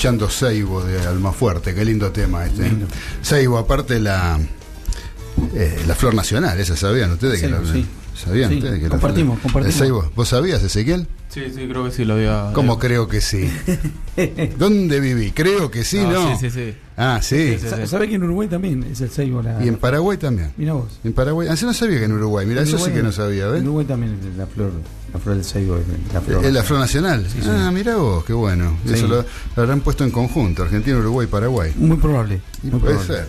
Escuchando Seibo de Almafuerte, qué lindo tema este. ¿eh? Seibo, aparte la eh, la flor nacional, esa sabían ustedes que Seibo, la, sí. ¿Sabían Sí, ustedes que la compartimos, compartimos. Seibo? ¿Vos sabías, Ezequiel? Sí, sí, creo que sí lo había. ¿Cómo creo que sí? ¿Dónde viví? Creo que sí, No, ¿no? sí, sí, sí. Ah, sí. Sí, sí, Sa- ¿Sabe que en Uruguay también es el Seibo la. Y en Paraguay también. Mira vos. En Paraguay. Ah, yo no sabía que en Uruguay. Mira, eso sí que no sabía, ¿ves? En Uruguay también es la flor, la flor del Seibo es la flor. Es la flor nacional. Sí, sí. Ah, mira vos, qué bueno. Sí. Eso lo, lo habrán puesto en conjunto, Argentina, Uruguay, Paraguay. Muy probable. Y muy puede probable. ser,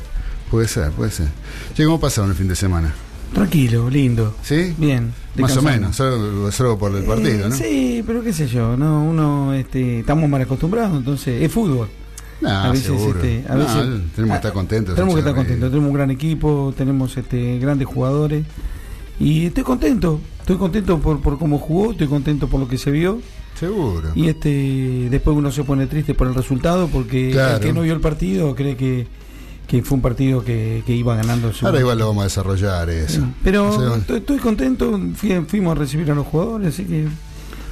puede ser, puede ser. Che, ¿cómo pasaron el fin de semana? Tranquilo, lindo. ¿Sí? Bien. Más o menos, solo, solo por el partido, Eh, ¿no? Sí, pero qué sé yo, no, uno, este, estamos mal acostumbrados, entonces es fútbol. Nah, a veces, este, a veces- tenemos que estar contentos. Tenemos que estar contentos, tenemos un gran equipo, tenemos este, grandes jugadores y estoy contento, estoy contento por, por cómo jugó, estoy contento por lo que se vio Seguro. y este después uno se pone triste por el resultado porque Claro. el que no vio el partido cree que, que fue un partido que, que iba ganando su Ahora igual lo vamos a desarrollar eso. pero O sea, estoy, estoy contento, fui- fuimos a recibir a los jugadores, así que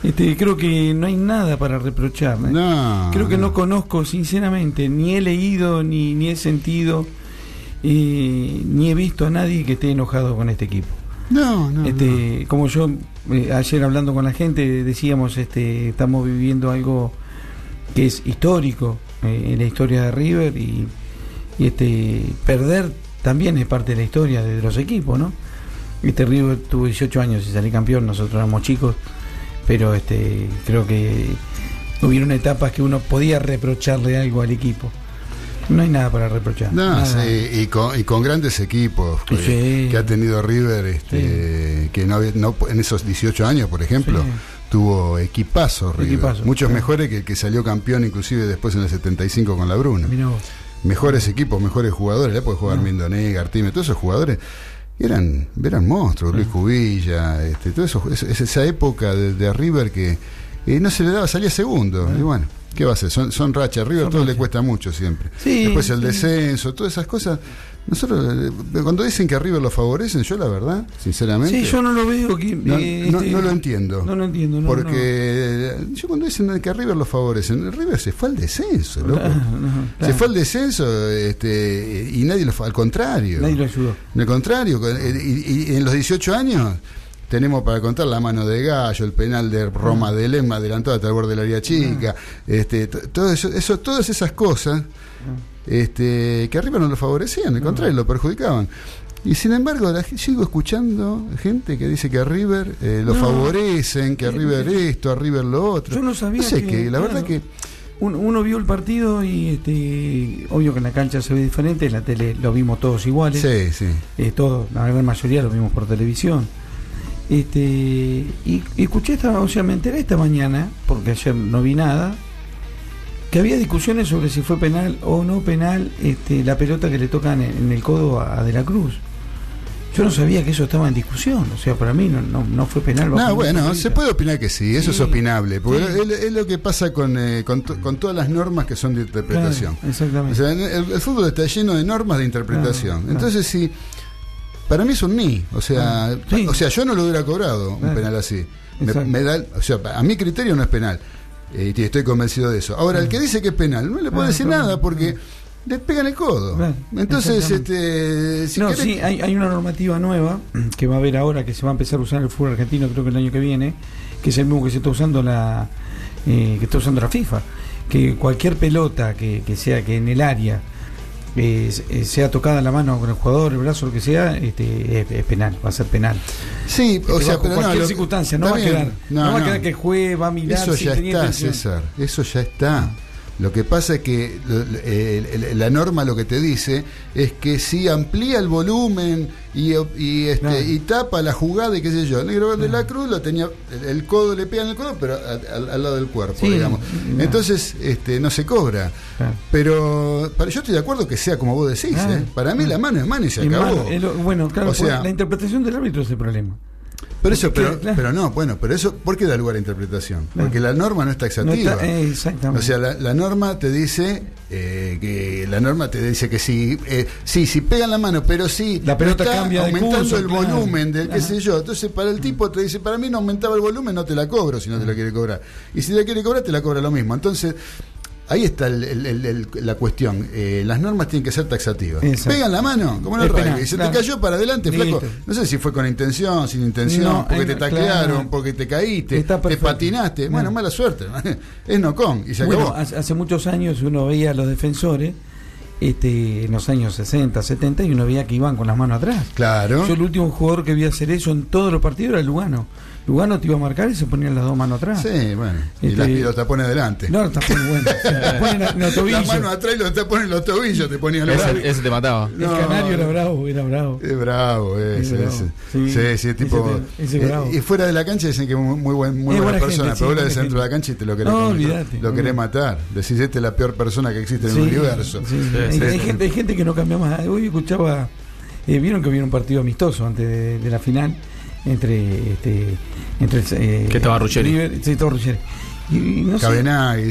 este, creo que no hay nada para reprochar. ¿eh? no, Creo que no conozco, sinceramente, ni he leído, ni, ni he sentido, eh, ni he visto a nadie que esté enojado con este equipo. No, no. este, Como yo eh, ayer hablando con la gente decíamos, este, estamos viviendo algo que es histórico eh, en la historia de River y, y, este, perder también es parte de la historia de los equipos, ¿no? Este River tuvo 18 años y salí campeón, nosotros éramos chicos, pero este, creo que hubieron etapas que uno podía reprocharle algo al equipo. No hay nada para reprochar. No, nada. sí, y con, y con grandes equipos Sí. que ha tenido River, este, que no, no en esos 18 años, por ejemplo, tuvo equipazos River, Equipazo, muchos mejores que el que salió campeón inclusive después en el 75 con la Bruna. Mirá vos. Mejores equipos, mejores jugadores, le puede jugar. Mindonega, Artime, todos esos jugadores eran, eran monstruos, Luis Cubilla, este, todo eso, es, es esa época de, de River que eh, no se le daba, salía segundo, y bueno, ¿qué va a hacer? Son, son rachas, River Son todo le cuesta mucho siempre. Sí, Después el sí. descenso, todas esas cosas. Nosotros, eh, cuando dicen que a River lo favorecen, yo la verdad, sinceramente, Sí, yo no lo veo. Que, no, eh, no- este, no lo entiendo. No lo entiendo, no, porque eh, yo cuando dicen que a River lo favorecen, el River se fue al descenso, loco. Claro, no, Se claro. fue al descenso este, y nadie lo fue, al contrario. Nadie lo ayudó. Al contrario, con- eh, y, y en los 18 años tenemos para contar la mano de Gallo, el penal de Roma de Lema adelantado hasta el borde del área chica, este, todo eso, eso- todas esas cosas este, que arriba no lo favorecían, al contrario, lo perjudicaban. Y sin embargo, la, sigo escuchando gente que dice que a River eh, lo No. favorecen, que a River esto, a River lo otro. Yo no sabía sé, que- que, la verdad que Uno, uno vio el partido y este, obvio que en la cancha se ve diferente, en la tele lo vimos todos iguales. sí, sí. eh, todos, la gran mayoría lo vimos por televisión. Este, y, y escuché esta, o sea, me enteré esta mañana, porque ayer no vi nada, que había discusiones sobre si fue penal o no penal este, la pelota que le tocan en, en el codo a, a De la Cruz. Yo no sabía que eso estaba en discusión, o sea, para mí no, no, no fue penal. No, bueno, se puede opinar que sí, eso Sí, es opinable, porque sí. es, es lo que pasa con, eh, con, to- con todas las normas que son de interpretación. Claro, O exactamente. sea, el, el fútbol está lleno de normas de interpretación. Claro, claro. Entonces, sí, para mí es un ni. O sea, sí. o sea, yo no lo hubiera cobrado un penal así. Me da, o sea, a mi criterio no es penal. Eh, y estoy convencido de eso. Ahora, el que dice que es penal, no le puedo Claro, decir nada porque le pegan el codo. Claro, Entonces, este, si no, querés- sí, hay, hay una normativa nueva que va a haber ahora que se va a empezar a usar el fútbol argentino, creo que el año que viene, que es el mismo que se está usando la eh, que está usando la FIFA, que cualquier pelota que, que sea que en el área eh, se- sea tocada la mano con el jugador, el brazo, lo que sea, este, es, es penal, va a ser penal. Sí, o Este, sea, bajo pero no, cualquier lo- circunstancia, no va a quedar, bien. no, va a no. quedar que el juez va a mirar Eso si ya está, intención. César. Eso ya está. Lo que pasa es que eh, la norma lo que te dice es que si amplía el volumen y, y, este, y tapa la jugada y qué sé yo. El negro de la cruz lo tenía, el, codo le pega en el codo, pero al- al lado del cuerpo, Sí, digamos. no. Entonces, este, no se cobra. Pero para, yo estoy de acuerdo que sea como vos decís. ¿eh? Para mí la mano es mano y se Y acabó. lo- bueno, claro, O sea- la interpretación del árbitro es el problema. Pero eso, pero, claro. pero no, bueno, pero eso, ¿por qué da lugar a interpretación? Porque la norma no está No exhaustiva. está- exactamente. O sea, la, la norma te dice eh, que la norma te dice que sí, eh, sí, si pegan la mano, pero sí La pelota está cambia aumentando curso, el claro. volumen del qué sé yo. Entonces, para el tipo te dice, para mí no aumentaba el volumen, no te la cobro si no te la quiere cobrar. Y si la quiere cobrar, te la cobra lo mismo. Entonces, Ahí está el- el- el- el- la cuestión. Eh, las normas tienen que ser taxativas. Pegan la mano, como en el rugby. Se claro. te cayó para adelante, flaco. No sé si fue con intención, sin intención, No, porque te taclearon, claro. porque te caíste, te patinaste. No. Bueno, mala suerte. es no con y se acabó. Bueno, hace, hace muchos años uno veía a los defensores, este, en los años 60, 70, y uno veía que iban con las manos atrás. claro. Yo el último jugador que vi hacer eso en todos los partidos era Lugano. Lugano te iba a marcar y se ponían las dos manos atrás. Sí, bueno. Y, Este- las- y los tapones adelante. No, está muy bueno. Se te ponen en los tobillos. la mano atrás y los tapones en los tobillos te ponían los Ese, ese te mataba. El canario era bravo, era bravo. Es bravo ese, Es bravo. ese. Sí, Sí, sí, tipo. ese- ese eh, y fuera de la cancha dicen que es muy, muy, buen, muy Es buena, buena persona, gente, sí, pero vos lo ves dentro de la cancha y te lo querés, No, comer, olvídate. lo querés matar. Decís, esta es la peor persona que existe en el Sí, universo. sí. Sí, hay, sí, hay sí. gente, hay gente que no cambia más. Hoy escuchaba, eh, vieron que había un partido amistoso antes de, de la final entre este entre eh, Que estaba Ruggeri. River- sí, estaba Ruggeri. Y, y no sé,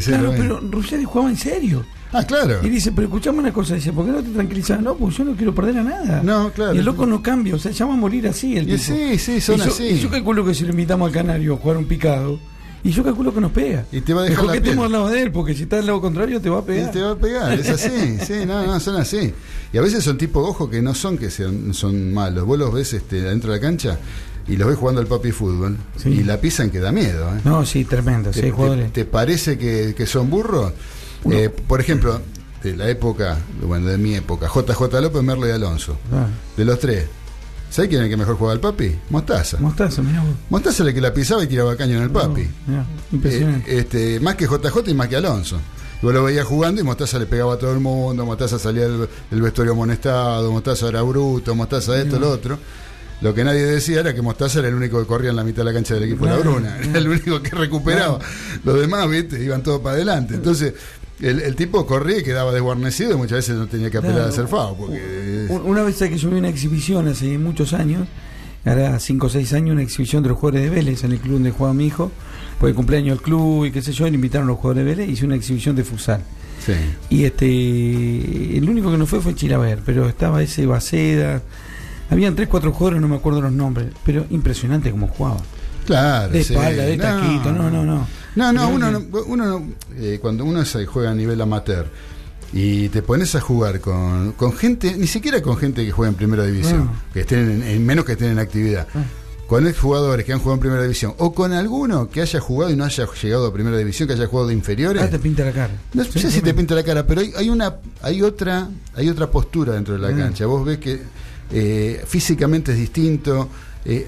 claro, pero Ruggeri jugaba en serio. Ah, claro. Y dice, pero escuchame una cosa, dice, ¿por qué no te tranquilizas? No, pues yo no quiero perder a nada. No, claro. Y el loco no cambia, o sea, ya va a morir así el Y tipo. sí, sí, son y yo, así. y yo calculo que si lo invitamos al Canario a jugar un picado, y yo calculo que nos pega. Y te va a dejar Mejor la que piel. estemos al lado de él, porque si está al lado contrario te va a Y pegar. te va a pegar, es así, sí, no, no, son así. Y a veces son tipos, ojo, que no son que sean, son malos. Vos los ves este, adentro de la cancha y los ves jugando al papi fútbol Sí. y la pisan que da miedo. ¿eh? No, sí, tremendo. ¿Te, Sí, te- te parece que, que son burros? Eh, por ejemplo, de la época, bueno, de mi época, JJ López, Merlo y Alonso. Ah, De los tres, ¿sabes quién es el que mejor juega al papi? Mostaza. Mostaza, mirá vos. Mostaza era el que la pisaba y tiraba caño en el papi. Mirá, impresionante. Eh, este, más que JJ y más que Alonso. Y Vos lo veías jugando y Mostaza le pegaba a todo el mundo, Mostaza salía del, del vestuario amonestado, Mostaza era bruto, Mostaza esto, No. lo otro. Lo que nadie decía era que Mostaza era el único que corría en la mitad de la cancha del equipo de la Claro, Bruna, era el único que recuperaba. Los demás, viste, iban todos para adelante. Entonces, el, el tipo corría y quedaba desguarnecido y muchas veces no tenía que apelar a hacer FAO. Porque, Un- Una vez que yo vi una exhibición hace muchos años, hará 5 o 6 años, una exhibición de los jugadores de Vélez en el club donde jugaba mi hijo, por el cumpleaños del club y qué sé yo, le invitaron a los jugadores de Vélez, hice una exhibición de futsal. sí. Y este el único que no fue fue Chilaver, pero estaba ese Baceda, habían 3 4 jugadores, no me acuerdo los nombres, pero impresionante como jugaba. Claro, De sí. espalda, de taquito, no, no, no. No, no, Mirá uno, no, uno no, eh, cuando uno se juega a nivel amateur y te pones a jugar con, con gente, ni siquiera con gente que juega en primera división, No. que estén en, en- menos que estén en actividad, Ah. con jugadores que han jugado en primera división, o con alguno que haya jugado y no haya llegado a primera división, que haya jugado de inferiores. Ah, te pinta la cara. No Sí, sé si te pinta la cara, pero hay, hay una, hay otra, hay otra postura dentro de la Mm. cancha. Vos ves que eh, físicamente es distinto. eh,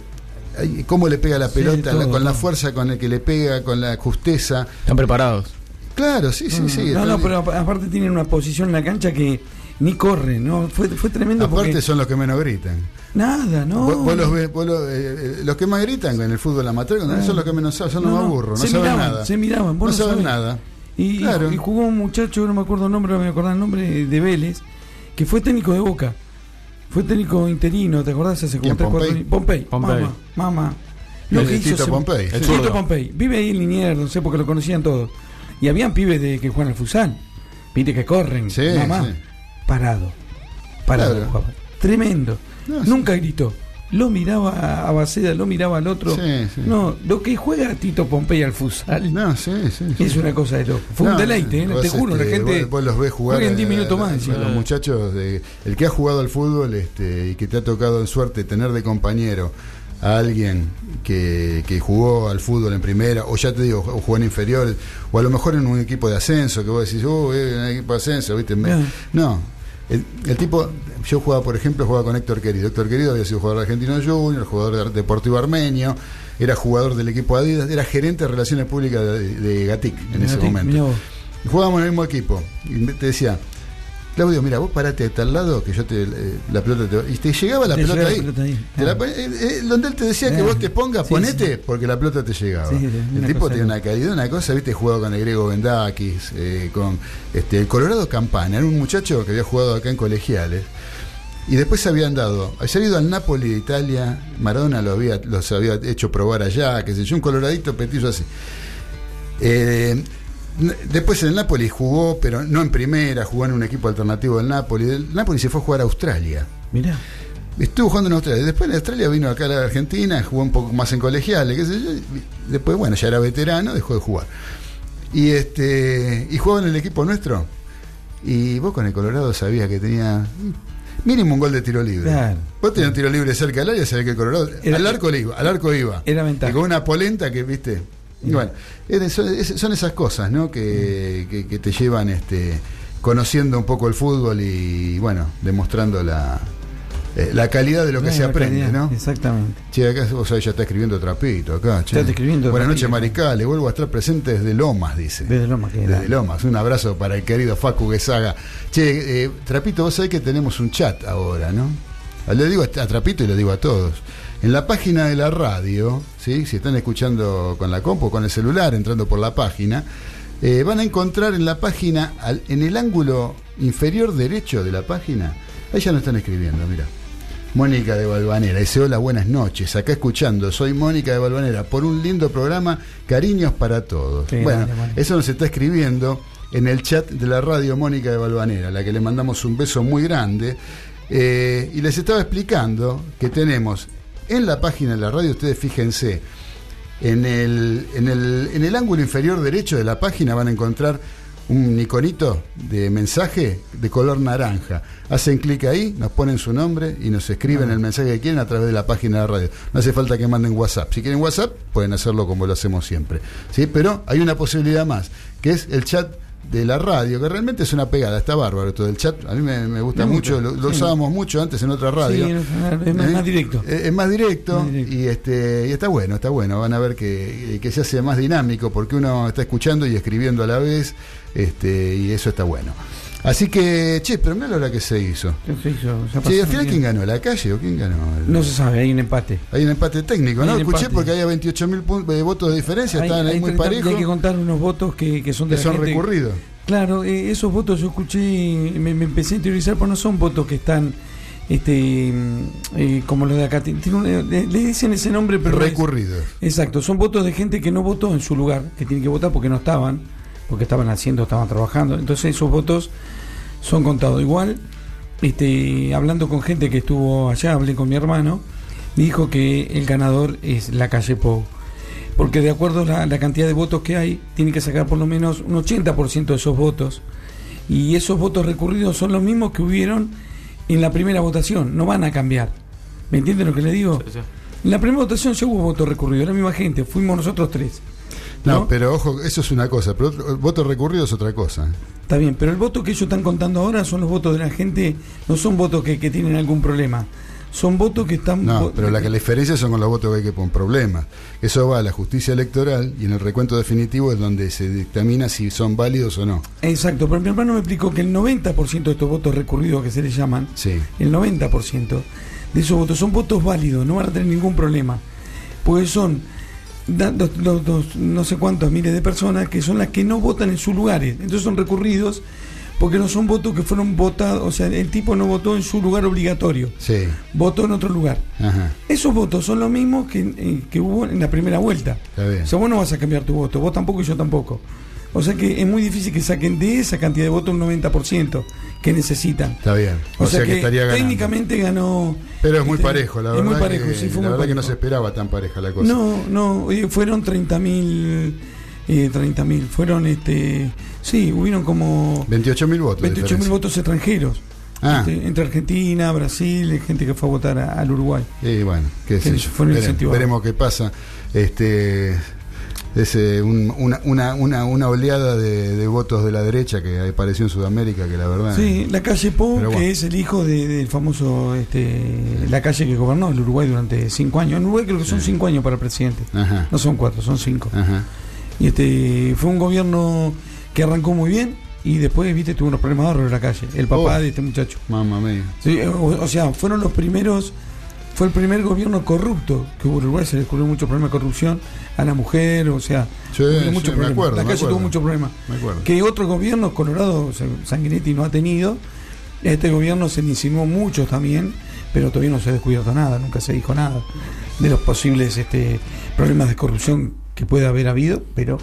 cómo le pega la Sí, pelota, la- todo, con la fuerza con la que le pega, con la justeza. Están preparados. Claro, sí, sí, sí. No, no, pero apa- aparte tienen una posición en la cancha que ni corre, ¿no? Fue, fue tremendo Aparte porque... son los que menos gritan. Nada, no. Vos, vos los ves, vos los, eh, los que más gritan en el fútbol amateur Ah. son los que menos saben, son los No, más burros, no se saben miraban, nada. se miraban, vos no no saben sabés. nada. Y, Claro. y jugó un muchacho, no me acuerdo el nombre, no me acordaba el nombre, de Vélez, que fue técnico de Boca. Fue técnico interino, ¿te acordás? Hace como ¿Quién, tres, cuatro Pompey? años. Pompey. Pompey. Mamá, mamá. Lo El que hizo Pompey. El Tito zurdo. Pompey. Vive ahí en Liniers, no sé, porque lo conocían todos. Y habían pibes de que juegan al futsal. Viste que corren. Sí, mamá. sí. Parado. Parado. Claro. Tremendo. No, sí. Nunca gritó. Lo miraba a Baceda, lo miraba al otro. Sí, sí. No, lo que juega Tito Pompey al futsal No, sí, sí. es una cosa de loco. Fue un deleite, ¿eh? te juro, la este, gente. Vos, vos los ves jugar. en 10 eh, minutos más, encima. Los muchachos, de, el que ha jugado al fútbol este, y que te ha tocado en suerte tener de compañero a alguien que, que jugó al fútbol en primera, o ya te digo, o jugó en inferiores, o a lo mejor en un equipo de ascenso, que vos decís, oh, eh, en un equipo de ascenso, ¿viste? No. No. El, el tipo, yo jugaba, por ejemplo, jugaba con Héctor Querido. Héctor Querido había sido jugador argentino junior, jugador de deportivo armenio, era jugador del equipo Adidas, era gerente de relaciones públicas de, de Gatic en ese momento. Jugábamos en el mismo equipo. Y te decía, Claudio, mira, vos parate de tal lado que yo te. eh, la pelota te. Y te llegaba la Te pelota la ahí. pelota ahí. Te la Ah. eh, eh, donde él te decía que vos te pongas, Sí, ponete, sí. porque la pelota te llegaba. Sí, el tipo tiene una calidad, una cosa, viste, jugado con el griego Bendakis, eh, con este, el Colorado Campana, era un muchacho que había jugado acá en colegiales. Y después se habían dado, se había ido al Napoli de Italia, Maradona lo había, los había hecho probar allá, qué sé yo, un coloradito petizo así. Eh, después en el Napoli jugó, pero no en primera, jugó en un equipo alternativo del Napoli. Del Napoli se fue a jugar a Australia. Mirá. Estuvo jugando en Australia. Después de Australia vino acá a la Argentina, jugó un poco más en colegiales, qué sé yo. y Después, bueno, ya era veterano, dejó de jugar. Y este y jugaba en el equipo nuestro. Y vos con el Colorado sabías que tenía mínimo un gol de tiro libre. Claro. Vos tenías un tiro libre cerca del área, sabés que el Colorado Era- al arco le iba, al arco iba. Era ventaja. Y con una polenta que, viste. Y bueno, es- son, es- son esas cosas, ¿no? Que, que- que te llevan este conociendo un poco el fútbol y bueno, demostrando la, eh, la calidad de lo que No, se aprende, calidad, ¿no? Exactamente. Che, acá vos sabés, ya está escribiendo trapito acá. che. Está escribiendo Buenas noches, Mariscal. Le vuelvo a estar presente desde Lomas, dice. Desde Lomas, que Desde. Lomas. Un abrazo para el querido Facu Guesaga. Che, eh, Trapito, vos sabés que tenemos un chat ahora, ¿no? Le digo a a Trapito y le digo a todos. En la página de la radio, ¿sí? si están escuchando con la compu con el celular, entrando por la página, eh, van a encontrar en la página, al- en el ángulo inferior derecho de la página, ahí ya no están escribiendo, mira. Mónica de Balvanera, dice hola, buenas noches, acá escuchando, soy Mónica de Balvanera, por un lindo programa, cariños para todos. Qué bueno, grande, eso nos está escribiendo en el chat de la radio Mónica de Balvanera, a la que le mandamos un beso muy grande. Eh, y les estaba explicando que tenemos en la página de la radio, ustedes fíjense, en el, en el, en el ángulo inferior derecho de la página van a encontrar un iconito de mensaje de color naranja. Hacen clic ahí, nos ponen su nombre y nos escriben el mensaje que quieren a través de la página de la radio. No hace falta que manden WhatsApp. Si quieren WhatsApp, pueden hacerlo como lo hacemos siempre. ¿Sí? Pero hay una posibilidad más, que es el chat de la radio, que realmente es una pegada, está bárbaro todo el chat. A mí me, me gusta Me mucho, gusta, lo, lo sí. usábamos mucho antes en otra radio. Sí, es más, ¿Eh? más directo. Es, es más directo, Más directo. y este y está bueno, está bueno. Van a ver que, que se hace más dinámico porque uno está escuchando y escribiendo a la vez, este y eso está bueno. Así que, che, pero mira la hora que se hizo. ¿Qué se hizo? Ya Che, ¿y al final quién ganó? ¿La calle o quién ganó? No se sabe, hay un empate. Hay un empate técnico, ¿no? Hay Escuché empate. porque había 28 mil votos de diferencia, estaban ahí muy 30, parejos, Hay que contar unos votos que, que son de que la son gente- recurridos. Claro, eh, esos votos yo escuché, me, me empecé a interiorizar, pues no son votos que están este mm, eh, como los de acá. Eh, le, dicen ese nombre, pero Recurridos. Exacto, son votos de gente que no votó en su lugar, que tiene que votar porque no estaban, porque estaban haciendo, estaban trabajando. Entonces esos votos son contados. Igual, este, hablando con gente que estuvo allá, hablé con mi hermano, dijo que el ganador es la calle Pou. Porque de acuerdo a la, la cantidad de votos que hay, tiene que sacar por lo menos un 80% de esos votos. Y esos votos recurridos son los mismos que hubieron en la primera votación, no van a cambiar. ¿Me entienden lo que le digo? Sí, sí. En la primera votación ya hubo voto recurrido, la misma gente, fuimos nosotros tres. No, ¿no? pero ojo, eso es una cosa, pero otro- voto recurrido es otra cosa. Está bien, pero el voto que ellos están contando ahora son los votos de la gente, no son votos que, que tienen algún problema. Son votos que están. No, pero la que la diferencia son con los votos que hay que poner problemas. Eso va a la justicia electoral y en el recuento definitivo es donde se dictamina si son válidos o no. Exacto, pero mi hermano me explicó que el 90% de estos votos recurridos que se les llaman, Sí. el 90% de esos votos son votos válidos, no van a tener ningún problema. Porque son dos- dos- dos- no sé cuántos miles de personas que son las que no votan en sus lugares. Entonces son recurridos porque no son votos que fueron votados, o sea, el tipo no votó en su lugar obligatorio, Sí. votó en otro lugar. Ajá. Esos votos son los mismos que, eh, que hubo en la primera vuelta. O sea, vos no vas a cambiar tu voto, vos tampoco y yo tampoco. O sea que es muy difícil que saquen de esa cantidad de votos un 90% que necesitan. Está bien. O, sea, que, estaría ganando. técnicamente ganó. Pero es muy este, parejo, la es verdad. muy parejo, que, sí, fue la muy verdad que no se esperaba tan pareja la cosa. No, no, fueron 30.000, eh, 30.000, fueron, este, sí, hubieron como 28 mil votos. de 28.000 diferencia. votos extranjeros. Ah. Este, entre Argentina, Brasil, gente que fue a votar a- al Uruguay. Y bueno, qué Que sé yo. veremos qué pasa. Este es eh, un- una, una, una, una oleada de, de votos de la derecha que apareció en Sudamérica que la verdad Sí, la calle bueno. que es el hijo de- del famoso, este, la calle que gobernó el Uruguay durante cinco años. En Uruguay creo que son Sí. cinco años para presidente. Ajá. No son cuatro, son cinco. Ajá. Y este fue un gobierno que arrancó muy bien y después, viste, tuvo unos problemas de ahorro en la calle. El papá Oh. de este muchacho. Mamma mía. Sí, o, o sea, fueron los primeros, fue el primer gobierno corrupto que hubo en Uruguay, se descubrió mucho problema de corrupción a la mujer, o sea, Sí, hubo sí, mucho me problema. acuerdo, la me calle acuerdo. tuvo mucho problema. Me acuerdo. Que otros gobiernos, Colorado, o sea, Sanguinetti no ha tenido, este gobierno se le insinuó mucho también, pero todavía no se ha descubierto nada, nunca se dijo nada de los posibles este, problemas de corrupción que puede haber habido, pero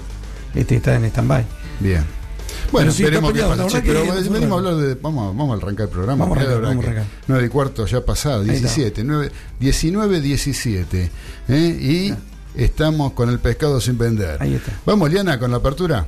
este está en stand-by. Bien. Bueno, sí, esperemos che, verdad pero que- venimos a hablar de. Vamos, vamos a arrancar el programa. Vamos a arrancar, verdad vamos a que arrancar. 9 y cuarto ya pasado, Ahí está. 17, 9, 19, 17. ¿eh? Y estamos con el pescado sin vender. Ahí está. Vamos, Liana, con la apertura.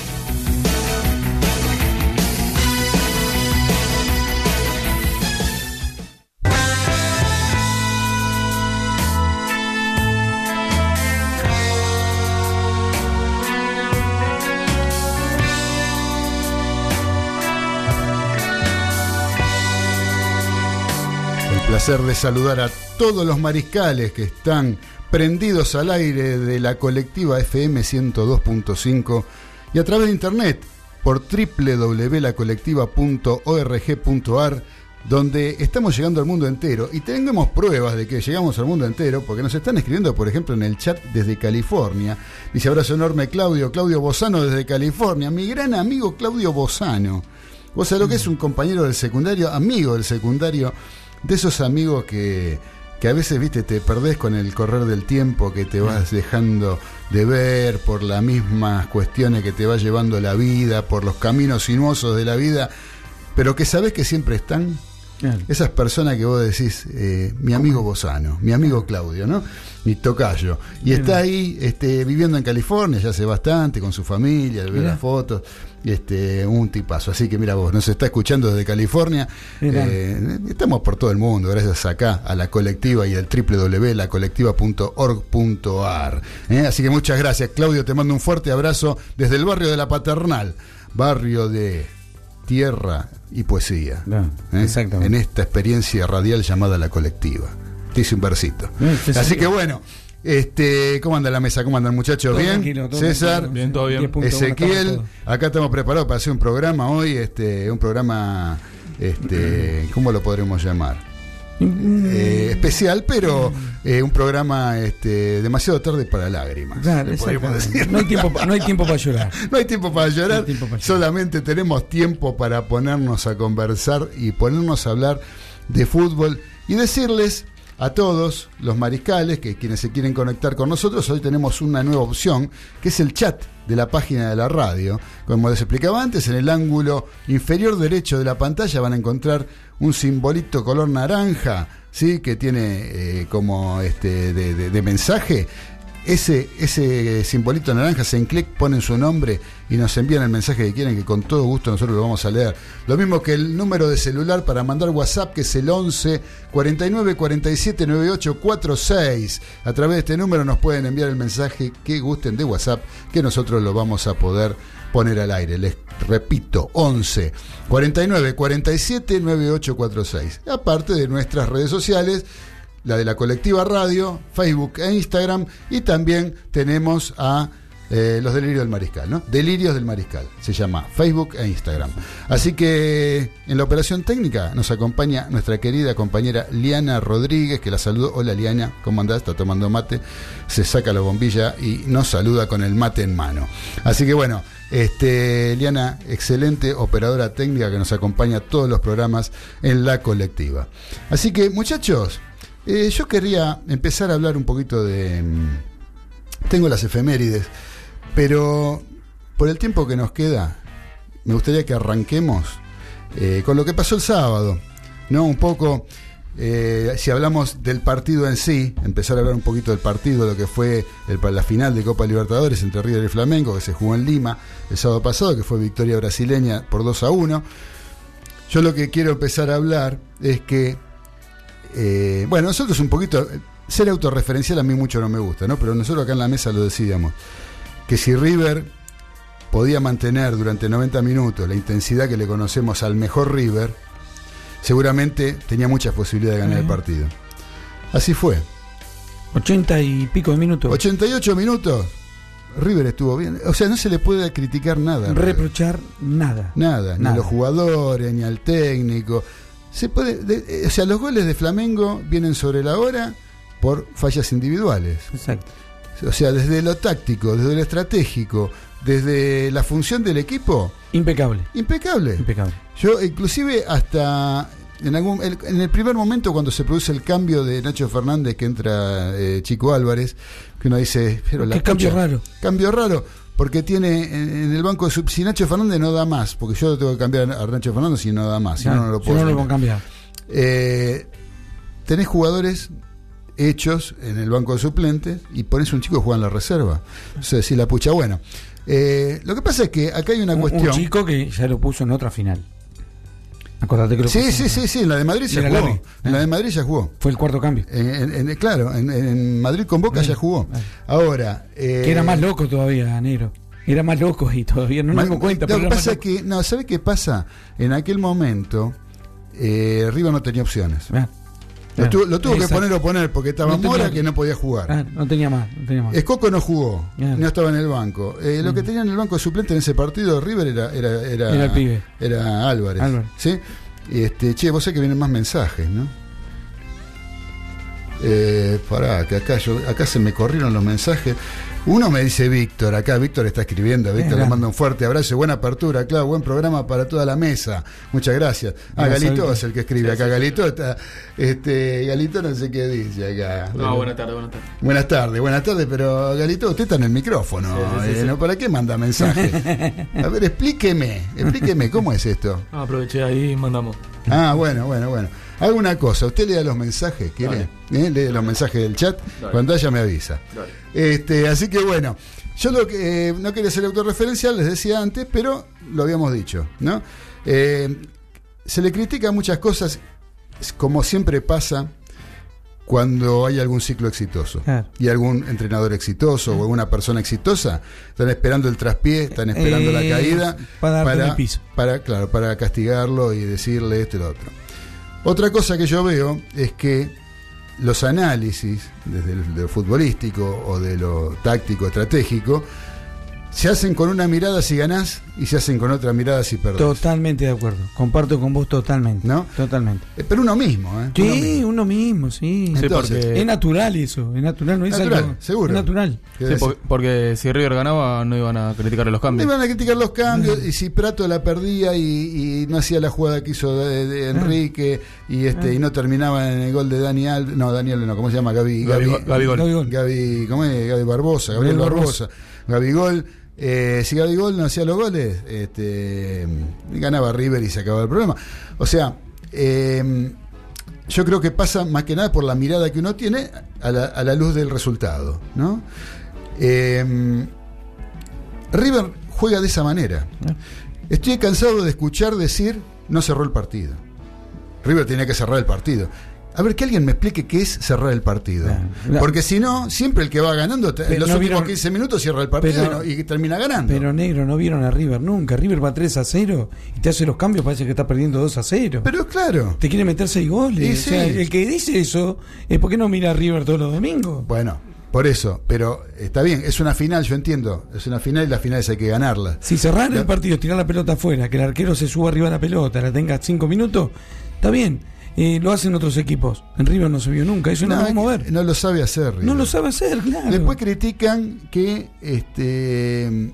De saludar a todos los mariscales que están prendidos al aire de la colectiva FM 102.5 y a través de internet por www.lacolectiva.org.ar donde estamos llegando al mundo entero y tenemos pruebas de que llegamos al mundo entero porque nos están escribiendo, por ejemplo, en el chat desde California. Dice abrazo enorme Claudio, Claudio Bozano desde California, mi gran amigo Claudio Bozano. Vos sabés lo que es un compañero del secundario, amigo del secundario de esos amigos que, que a veces, viste, te perdés con el correr del tiempo, que te vas dejando de ver por las mismas cuestiones que te va llevando la vida, por los caminos sinuosos de la vida, pero que sabes que siempre están. Esas personas que vos decís, eh, mi amigo Bozano, mi amigo Claudio, ¿no? Mi tocayo. Y está ahí este, viviendo en California ya hace bastante, con su familia, ve las fotos este, un tipazo. Así que mira vos, nos está escuchando desde California. Eh, estamos por todo el mundo, gracias acá a la colectiva y al www.lacolectiva.org.ar. ¿eh? Así que muchas gracias, Claudio. Te mando un fuerte abrazo desde el barrio de La Paternal, barrio de tierra y poesía. ¿eh? En esta experiencia radial llamada La Colectiva. Te hice un versito. Así que bueno. Este, ¿Cómo anda la mesa? ¿Cómo andan muchachos? ¿Bien? César, bien, todo bien. Ezequiel, acá estamos preparados para hacer un programa hoy, este, un programa, este, ¿cómo lo podremos llamar? Eh, especial, pero eh, un programa este, demasiado tarde para lágrimas. Claro, no, hay tiempo, no hay tiempo para llorar. no hay tiempo para llorar, solamente tenemos tiempo para ponernos a conversar y ponernos a hablar de fútbol y decirles a todos los mariscales, que quienes se quieren conectar con nosotros, hoy tenemos una nueva opción, que es el chat de la página de la radio. Como les explicaba antes, en el ángulo inferior derecho de la pantalla van a encontrar un simbolito color naranja, ¿sí? que tiene eh, como este de mensaje ese, ese simbolito naranja, se clic, ponen su nombre y nos envían el mensaje que quieren, que con todo gusto nosotros lo vamos a leer. Lo mismo que el número de celular para mandar WhatsApp, que es el 11 49 47 98 46. A través de este número nos pueden enviar el mensaje que gusten de WhatsApp, que nosotros lo vamos a poder poner al aire. Les repito, 11 49 47 98 46. Aparte de nuestras redes sociales la de la colectiva radio, Facebook e Instagram, y también tenemos a eh, los Delirios del Mariscal, ¿no? Delirios del Mariscal, se llama Facebook e Instagram. Así que en la operación técnica nos acompaña nuestra querida compañera Liana Rodríguez, que la saludo. Hola Liana, ¿cómo andás? Está tomando mate, se saca la bombilla y nos saluda con el mate en mano. Así que bueno, este, Liana, excelente operadora técnica que nos acompaña a todos los programas en la colectiva. Así que muchachos, eh, yo quería empezar a hablar un poquito de, tengo las efemérides, pero por el tiempo que nos queda, me gustaría que arranquemos eh, con lo que pasó el sábado, ¿no? Un poco, eh, si hablamos del partido en sí, empezar a hablar un poquito del partido, lo que fue el, la final de Copa Libertadores entre River y Flamengo, que se jugó en Lima el sábado pasado, que fue victoria brasileña por 2 a 1. Yo lo que quiero empezar a hablar es que, eh, bueno, nosotros un poquito, ser autorreferencial a mí mucho no me gusta, ¿no? Pero nosotros acá en la mesa lo decíamos, que si River podía mantener durante 90 minutos la intensidad que le conocemos al mejor River, seguramente tenía muchas posibilidades de ganar el partido. Así fue. 80 y pico de minutos. 88 minutos. River estuvo bien. O sea, no se le puede criticar nada. Reprochar nada. Nada, ni a los jugadores, ni al técnico. Se puede, eh, o sea, los goles de Flamengo vienen sobre la hora por fallas individuales. Exacto. O sea, desde lo táctico, desde lo estratégico, desde la función del equipo. Impecable. Impecable. Impecable. Yo, inclusive, hasta en, algún, en el primer momento, cuando se produce el cambio de Nacho Fernández, que entra eh, Chico Álvarez, que uno dice, pero la ¿Qué cambio raro? Cambio raro, porque tiene en, el banco de si Nacho Fernández no da más, porque yo tengo que cambiar a Nacho Fernández si no da más, si no, no lo puedo. Si no lo puedo cambiar. Eh, tenés jugadores hechos en el banco de suplentes y pones un chico que juega en la reserva. O sea, si la pucha, bueno. Eh, lo que pasa es que acá hay una cuestión. Un chico que ya lo puso en otra final. Acordate que lo sí, sí, sí, sí, en la de Madrid ya jugó. En la de Madrid ya jugó. Fue el cuarto cambio. En, claro, en, Madrid con Boca ya jugó. Ahora. Eh, que era más loco todavía, Negro. Era más loco y todavía no me doy cuenta. Lo que pasa que, no, ¿sabe qué pasa? En aquel momento, eh, River no tenía opciones. Lo, tuvo, que poner o poner porque estaba Mora que no podía jugar. no tenía más. No Escoco no jugó, no estaba en el banco. Eh, lo que tenía en el banco de suplente en ese partido de River era, era, era, el pibe. era Álvarez. ¿sí? Este, che, vos sé que vienen más mensajes, ¿no? Eh, pará, que acá, yo, acá se me corrieron los mensajes. Uno me dice Víctor, acá Víctor está escribiendo, Víctor le manda un fuerte abrazo y buena apertura, claro, buen programa para toda la mesa. Muchas gracias. Ah, Galito es el que escribe acá, Galito está, este, Galito no sé qué dice acá. No, buenas tardes, buenas tardes. Buenas tardes, buenas tardes, pero Galito, usted está en el micrófono, eh, ¿no? ¿Para qué manda mensajes? A ver, explíqueme, explíqueme, ¿cómo es esto? Ah, aproveché ahí y mandamos. Ah, bueno, bueno, bueno. Haga una cosa, usted lea los mensajes, ¿quiere? ¿Eh? Lee los mensajes del chat, cuando haya me avisa. Este, así que bueno, yo lo que eh, no quería ser autorreferencial, les decía antes, pero lo habíamos dicho, ¿no? Eh, se le critica muchas cosas, como siempre pasa cuando hay algún ciclo exitoso y algún entrenador exitoso o alguna persona exitosa, están esperando el traspié, están esperando la caída para, para, para, claro, para castigarlo y decirle esto y lo otro. Otra cosa que yo veo es que los análisis, desde lo futbolístico o de lo táctico, estratégico, se hacen con una mirada si ganás y se hacen con otra mirada si perdés. Totalmente de acuerdo. Comparto con vos totalmente. ¿No? Totalmente. Eh, pero uno mismo, ¿eh? Sí, uno mismo, sí. Es natural eso. Es natural, no es natural, seguro. Es natural. porque si River ganaba no iban a criticar los cambios. No iban a criticar los cambios y si Prato la perdía y, no hacía la jugada que hizo de, ah. Enrique y este ah. y no terminaba en el gol de Daniel, no, Daniel no, ¿cómo se llama? Gaby, Gaby, Gaby, ¿cómo es? Gaby Barbosa, Gabriel Barbosa. Gaby Gol eh, si Gol no hacía los goles, este, ganaba River y se acababa el problema. O sea, em, yo creo que pasa más que nada por la mirada que uno tiene a la, luz del resultado. ¿no? Em, River juega de esa manera. Estoy cansado de escuchar decir no cerró el partido. River tenía que cerrar el partido. A ver, que alguien me explique qué es cerrar el partido. Porque si no, siempre el que va ganando, en los últimos 15 minutos cierra el partido y, termina ganando. Pero negro, no vieron a River nunca. River va 3 a 0 y te hace los cambios, parece que está perdiendo 2 a 0. Pero claro. Te quiere meter 6 goles. el que dice eso es porque no mira a River todos los domingos. Bueno, por eso, pero está bien, es una final, yo entiendo, es una final y las finales hay que ganarlas. Si cerrar el partido, tirar la pelota afuera, que el arquero se suba arriba de la pelota, la tenga 5 minutos, está bien lo hacen otros equipos. En River no se vio nunca, eso no, lo vamos a ver. No lo sabe hacer. No lo sabe hacer, claro. Después critican que este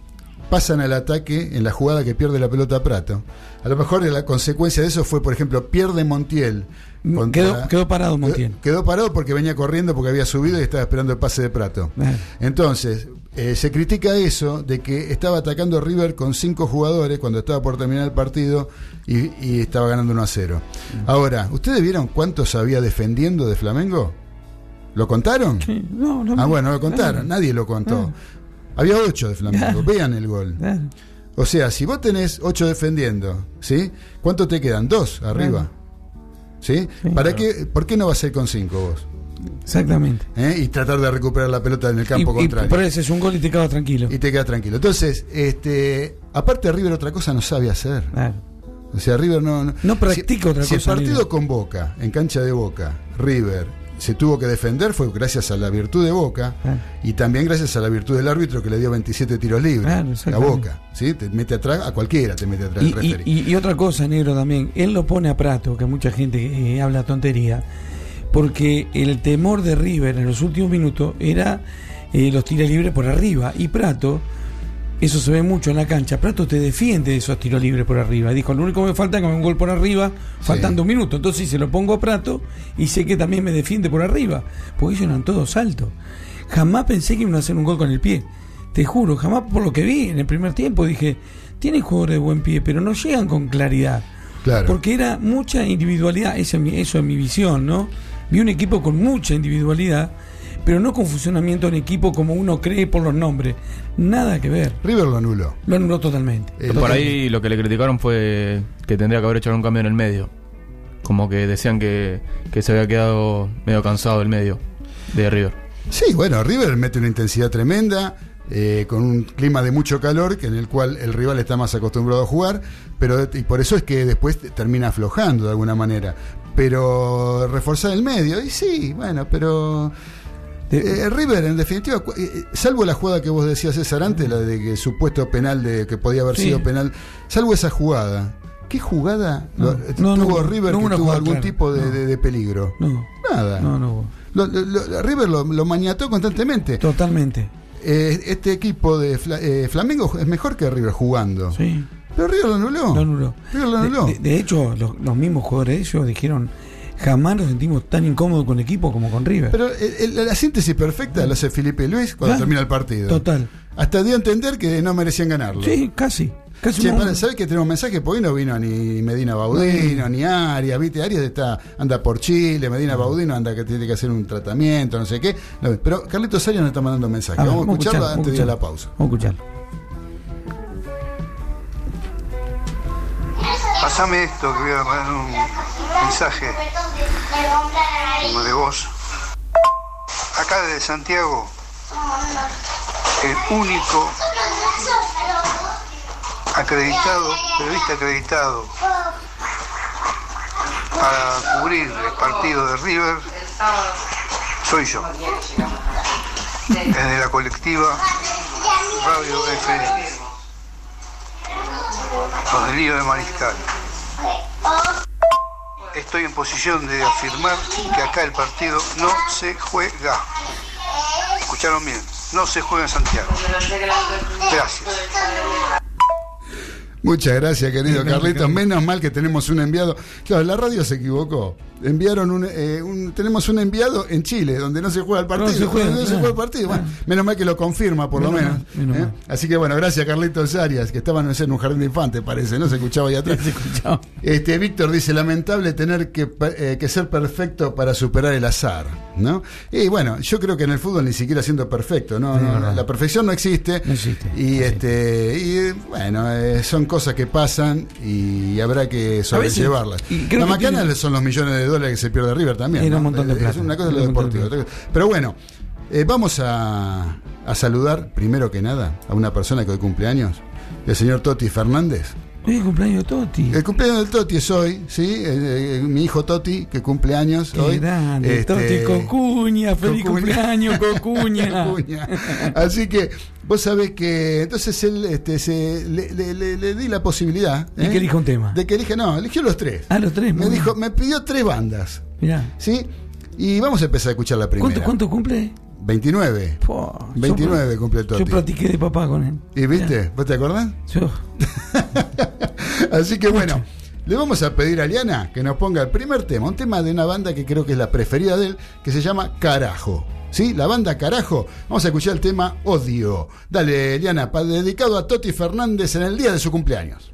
pasan al ataque en la jugada que pierde la pelota Prato. A lo mejor la consecuencia de eso fue, por ejemplo, pierde Montiel. contra- Quedó, quedó parado Montiel. Quedó, quedó parado porque venía corriendo porque había subido y estaba esperando el pase de Prato. Entonces, eh, se critica eso de que estaba atacando a River con cinco jugadores cuando estaba por terminar el partido y, y estaba ganando 1 a 0. Ahora, ¿ustedes vieron cuántos había defendiendo de Flamengo? ¿Lo contaron? Sí, no, no Ah, me- bueno, lo contaron, claro, nadie lo contó. Ah. Había ocho de Flamengo, Claro. vean el gol. claro. O sea, si vos tenés ocho defendiendo, ¿sí? ¿Cuánto te quedan? Dos arriba. ¿Sí? Sí. ¿Para qué, ¿Por qué no vas a ir con cinco vos? Exactamente. ¿Eh? Y tratar de recuperar la pelota en el campo y, y contrario. por eso es un gol y te quedas tranquilo. Y te quedas tranquilo. Entonces, este, aparte River otra cosa no sabe hacer. Claro. O sea, River no... No, No practica si, otra si cosa, el partido River. con Boca, en cancha de Boca, River se tuvo que defender fue gracias a la virtud de Boca Claro. y también gracias a la virtud del árbitro que le dio 27 tiros libres Claro, a. Boca. ¿sí? Te mete atrás, a cualquiera te mete atrás Y, el y- y- y otra cosa, negro, también, él lo pone a Prato, que mucha gente eh, habla tontería, porque el temor de River en los últimos minutos era eh, los tiros libres por arriba. Y Prato, eso se ve mucho en la cancha, Prato te defiende de esos tiros libres por arriba. Dijo, lo único que me falta es que me un gol por arriba, faltando un minuto. Entonces se lo pongo a Prato y sé que también me defiende por arriba, porque ellos eran todos altos. Jamás pensé que iban a hacer un gol con el pie. Te juro, jamás por lo que vi en el primer tiempo dije, tienen jugadores de buen pie, pero no llegan con claridad. Claro. Porque era mucha individualidad, esa es mi- eso es mi visión, ¿no? Vi un equipo con mucha individualidad, pero no con funcionamiento en equipo como uno cree por los nombres. Nada que ver. River lo anuló. Lo anuló totalmente. Eh, Por ahí lo que le criticaron fue que tendría que haber hecho un cambio en el medio. Como que decían que, que se había quedado medio cansado el medio de River. Sí, bueno, River mete una intensidad tremenda, eh, con un clima de mucho calor, que en el cual el rival está más acostumbrado a jugar, pero y por eso es que después te- termina aflojando de alguna manera. Pero reforzar el medio, y sí, bueno, pero eh, River en definitiva, eh, eh, salvo la jugada que vos decías César antes, la de que supuesto penal de que podía haber Sí. sido penal, salvo esa jugada. ¿Qué jugada No, lo- no, tuvo no, River que tuvo algún clara, tipo de, de- de peligro? No, Nada. no, no. Lo- lo- lo- River lo, maniató constantemente. Totalmente. Eh, este equipo de Fla- eh, Flamengo es mejor que River jugando. Sí. Pero River lo anuló. Lo anuló. River lo anuló. De, de- de hecho, los, los mismos jugadores de ellos dijeron, jamás nos sentimos tan incómodos con equipo como con River. Pero eh, el- la síntesis perfecta la hace Felipe Luis cuando Claro. termina el partido. Total. Hasta dio a entender que no merecían ganarlo. Sí, casi. Casi Che, para, ¿sabés que tenemos un mensaje? Porque hoy no vino ni Medina Baudino, ni Arias, ¿viste? Arias está, anda por Chile, Medina Baudino anda que tiene que hacer un tratamiento, no sé qué. No, pero Carlitos Arias nos está mandando un mensaje. A ver, vamos a escucharlo escucharlo, antes de ir a la escucharlo. pausa. Vamos a escucharlo. Pásame esto que voy a mandar un mensaje como de voz. Acá desde Santiago, el único acreditado, periodista acreditado para cubrir el partido de River soy yo. Desde la colectiva Radio FM. Los de Mariscal. Estoy en posición de afirmar que acá el partido no se juega. Escucharon bien, no se juega en Santiago. Gracias. Muchas gracias, querido Carlitos. Menos mal que tenemos un enviado. Claro, la radio se equivocó. Enviaron un, eh, un- tenemos un enviado en Chile, donde no se juega el partido. No se juega, donde no se claro. juega el partido. Bueno, menos mal que lo confirma, por lo Menos menos. mal, menos ¿eh? Así que bueno, gracias Carlitos Arias, que estaban no sé, en un jardín de infantes, parece, ¿no? Se escuchaba ahí atrás. Se escuchaba. Este, Víctor dice, lamentable tener que, eh, que ser perfecto para superar el azar, ¿no? Y bueno, yo creo que en el fútbol ni siquiera siendo perfecto, ¿no? La perfección no existe. No existe, Y este, y bueno, eh, son cosas que pasan y habrá que sobrellevarlas. La macana tiene- son los millones de dólares que se pierde River también. Era un ¿no? montón de plata. Es una cosa de lo de deportivo. Pero bueno, eh, vamos a, a saludar primero que nada a una persona que hoy cumpleaños, el señor Toti Fernández. Es cumpleaños de Toti. El cumpleaños del Toti es hoy, ¿sí? Eh, eh, mi hijo Toti, que cumple años Qué hoy. grande. Este, Toti Cocuña. Feliz Cocuña. cumpleaños, Cocuña. Cocuña. Así que vos sabés que entonces él este, se, le, le- le- le di la posibilidad. ¿eh? que elija un tema. De que elige, no, eligió los tres. Ah, los tres. me muy dijo, bien. me pidió tres bandas, Mirá. ¿sí? Y vamos a empezar a escuchar la primera. ¿Cuánto, ¿Cuánto cumple? 29. Po, 29 yo, cumple Totti. Yo platiqué de papá con él. ¿Y viste? ¿Vos te acordás? Yo, Así que bueno, le vamos a pedir a Liana que nos ponga el primer tema, un tema de una banda que creo que es la preferida de él, que se llama Carajo. ¿Sí? La banda Carajo. Vamos a escuchar el tema Odio. Dale, Liana, dedicado a Toti Fernández en el día de su cumpleaños.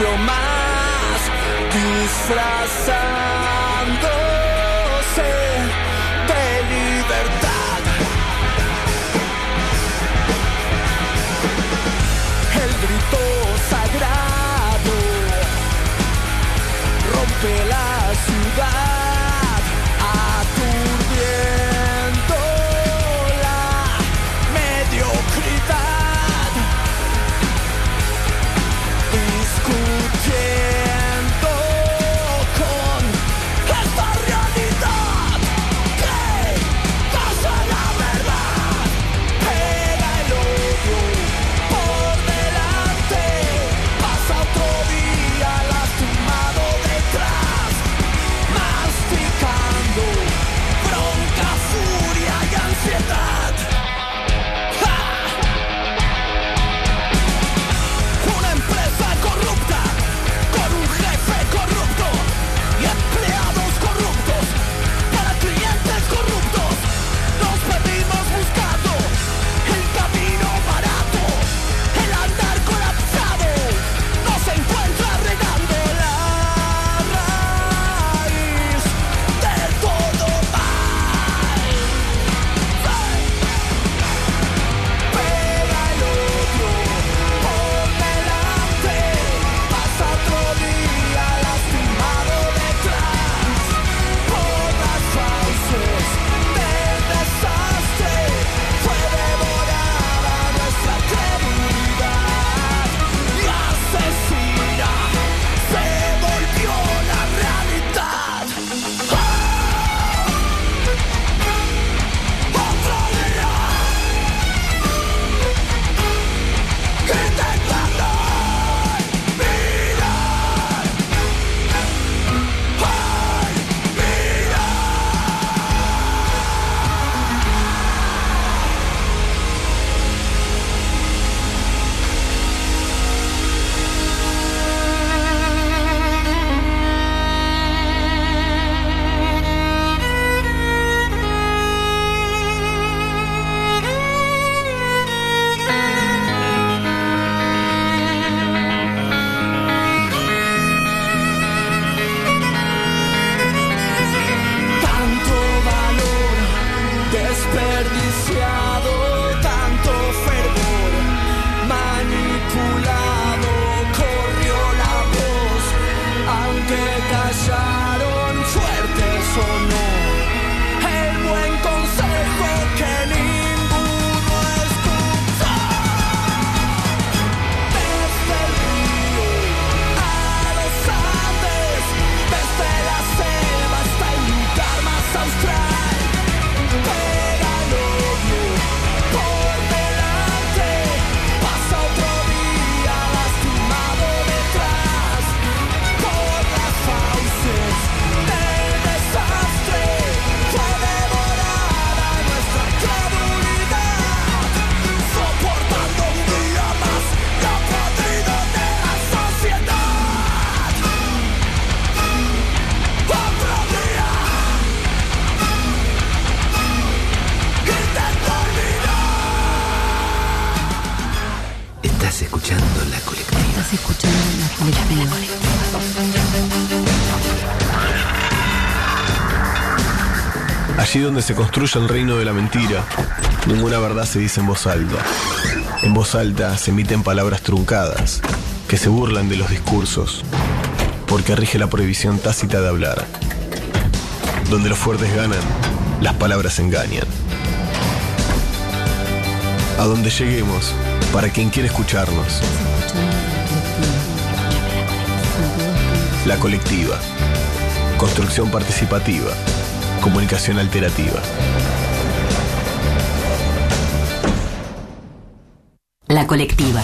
Vicio más disfrazándose Donde se construye el reino de la mentira, ninguna verdad se dice en voz alta. En voz alta se emiten palabras truncadas, que se burlan de los discursos, porque rige la prohibición tácita de hablar. Donde los fuertes ganan, las palabras engañan. A donde lleguemos, para quien quiere escucharnos. La colectiva. Construcción participativa. Comunicación alterativa. La colectiva.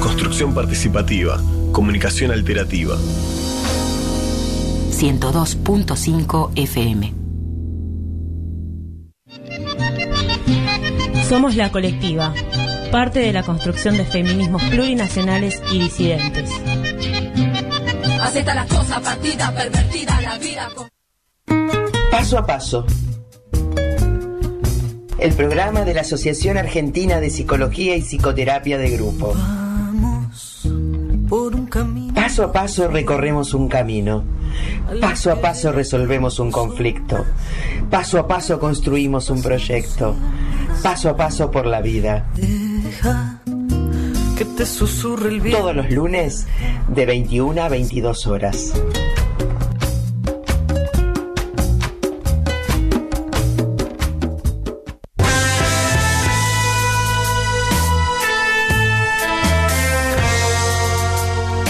Construcción participativa. Comunicación alterativa. 102.5 FM. Somos la colectiva, parte de la construcción de feminismos plurinacionales y disidentes. Acepta las cosas, partida, pervertida, la vida. con- Paso a paso. El programa de la Asociación Argentina de Psicología y Psicoterapia de Grupo. Paso a paso recorremos un camino. Paso a paso resolvemos un conflicto. Paso a paso construimos un proyecto. Paso a paso por la vida. Que te susurre el viento. Todos los lunes de 21 a 22 horas.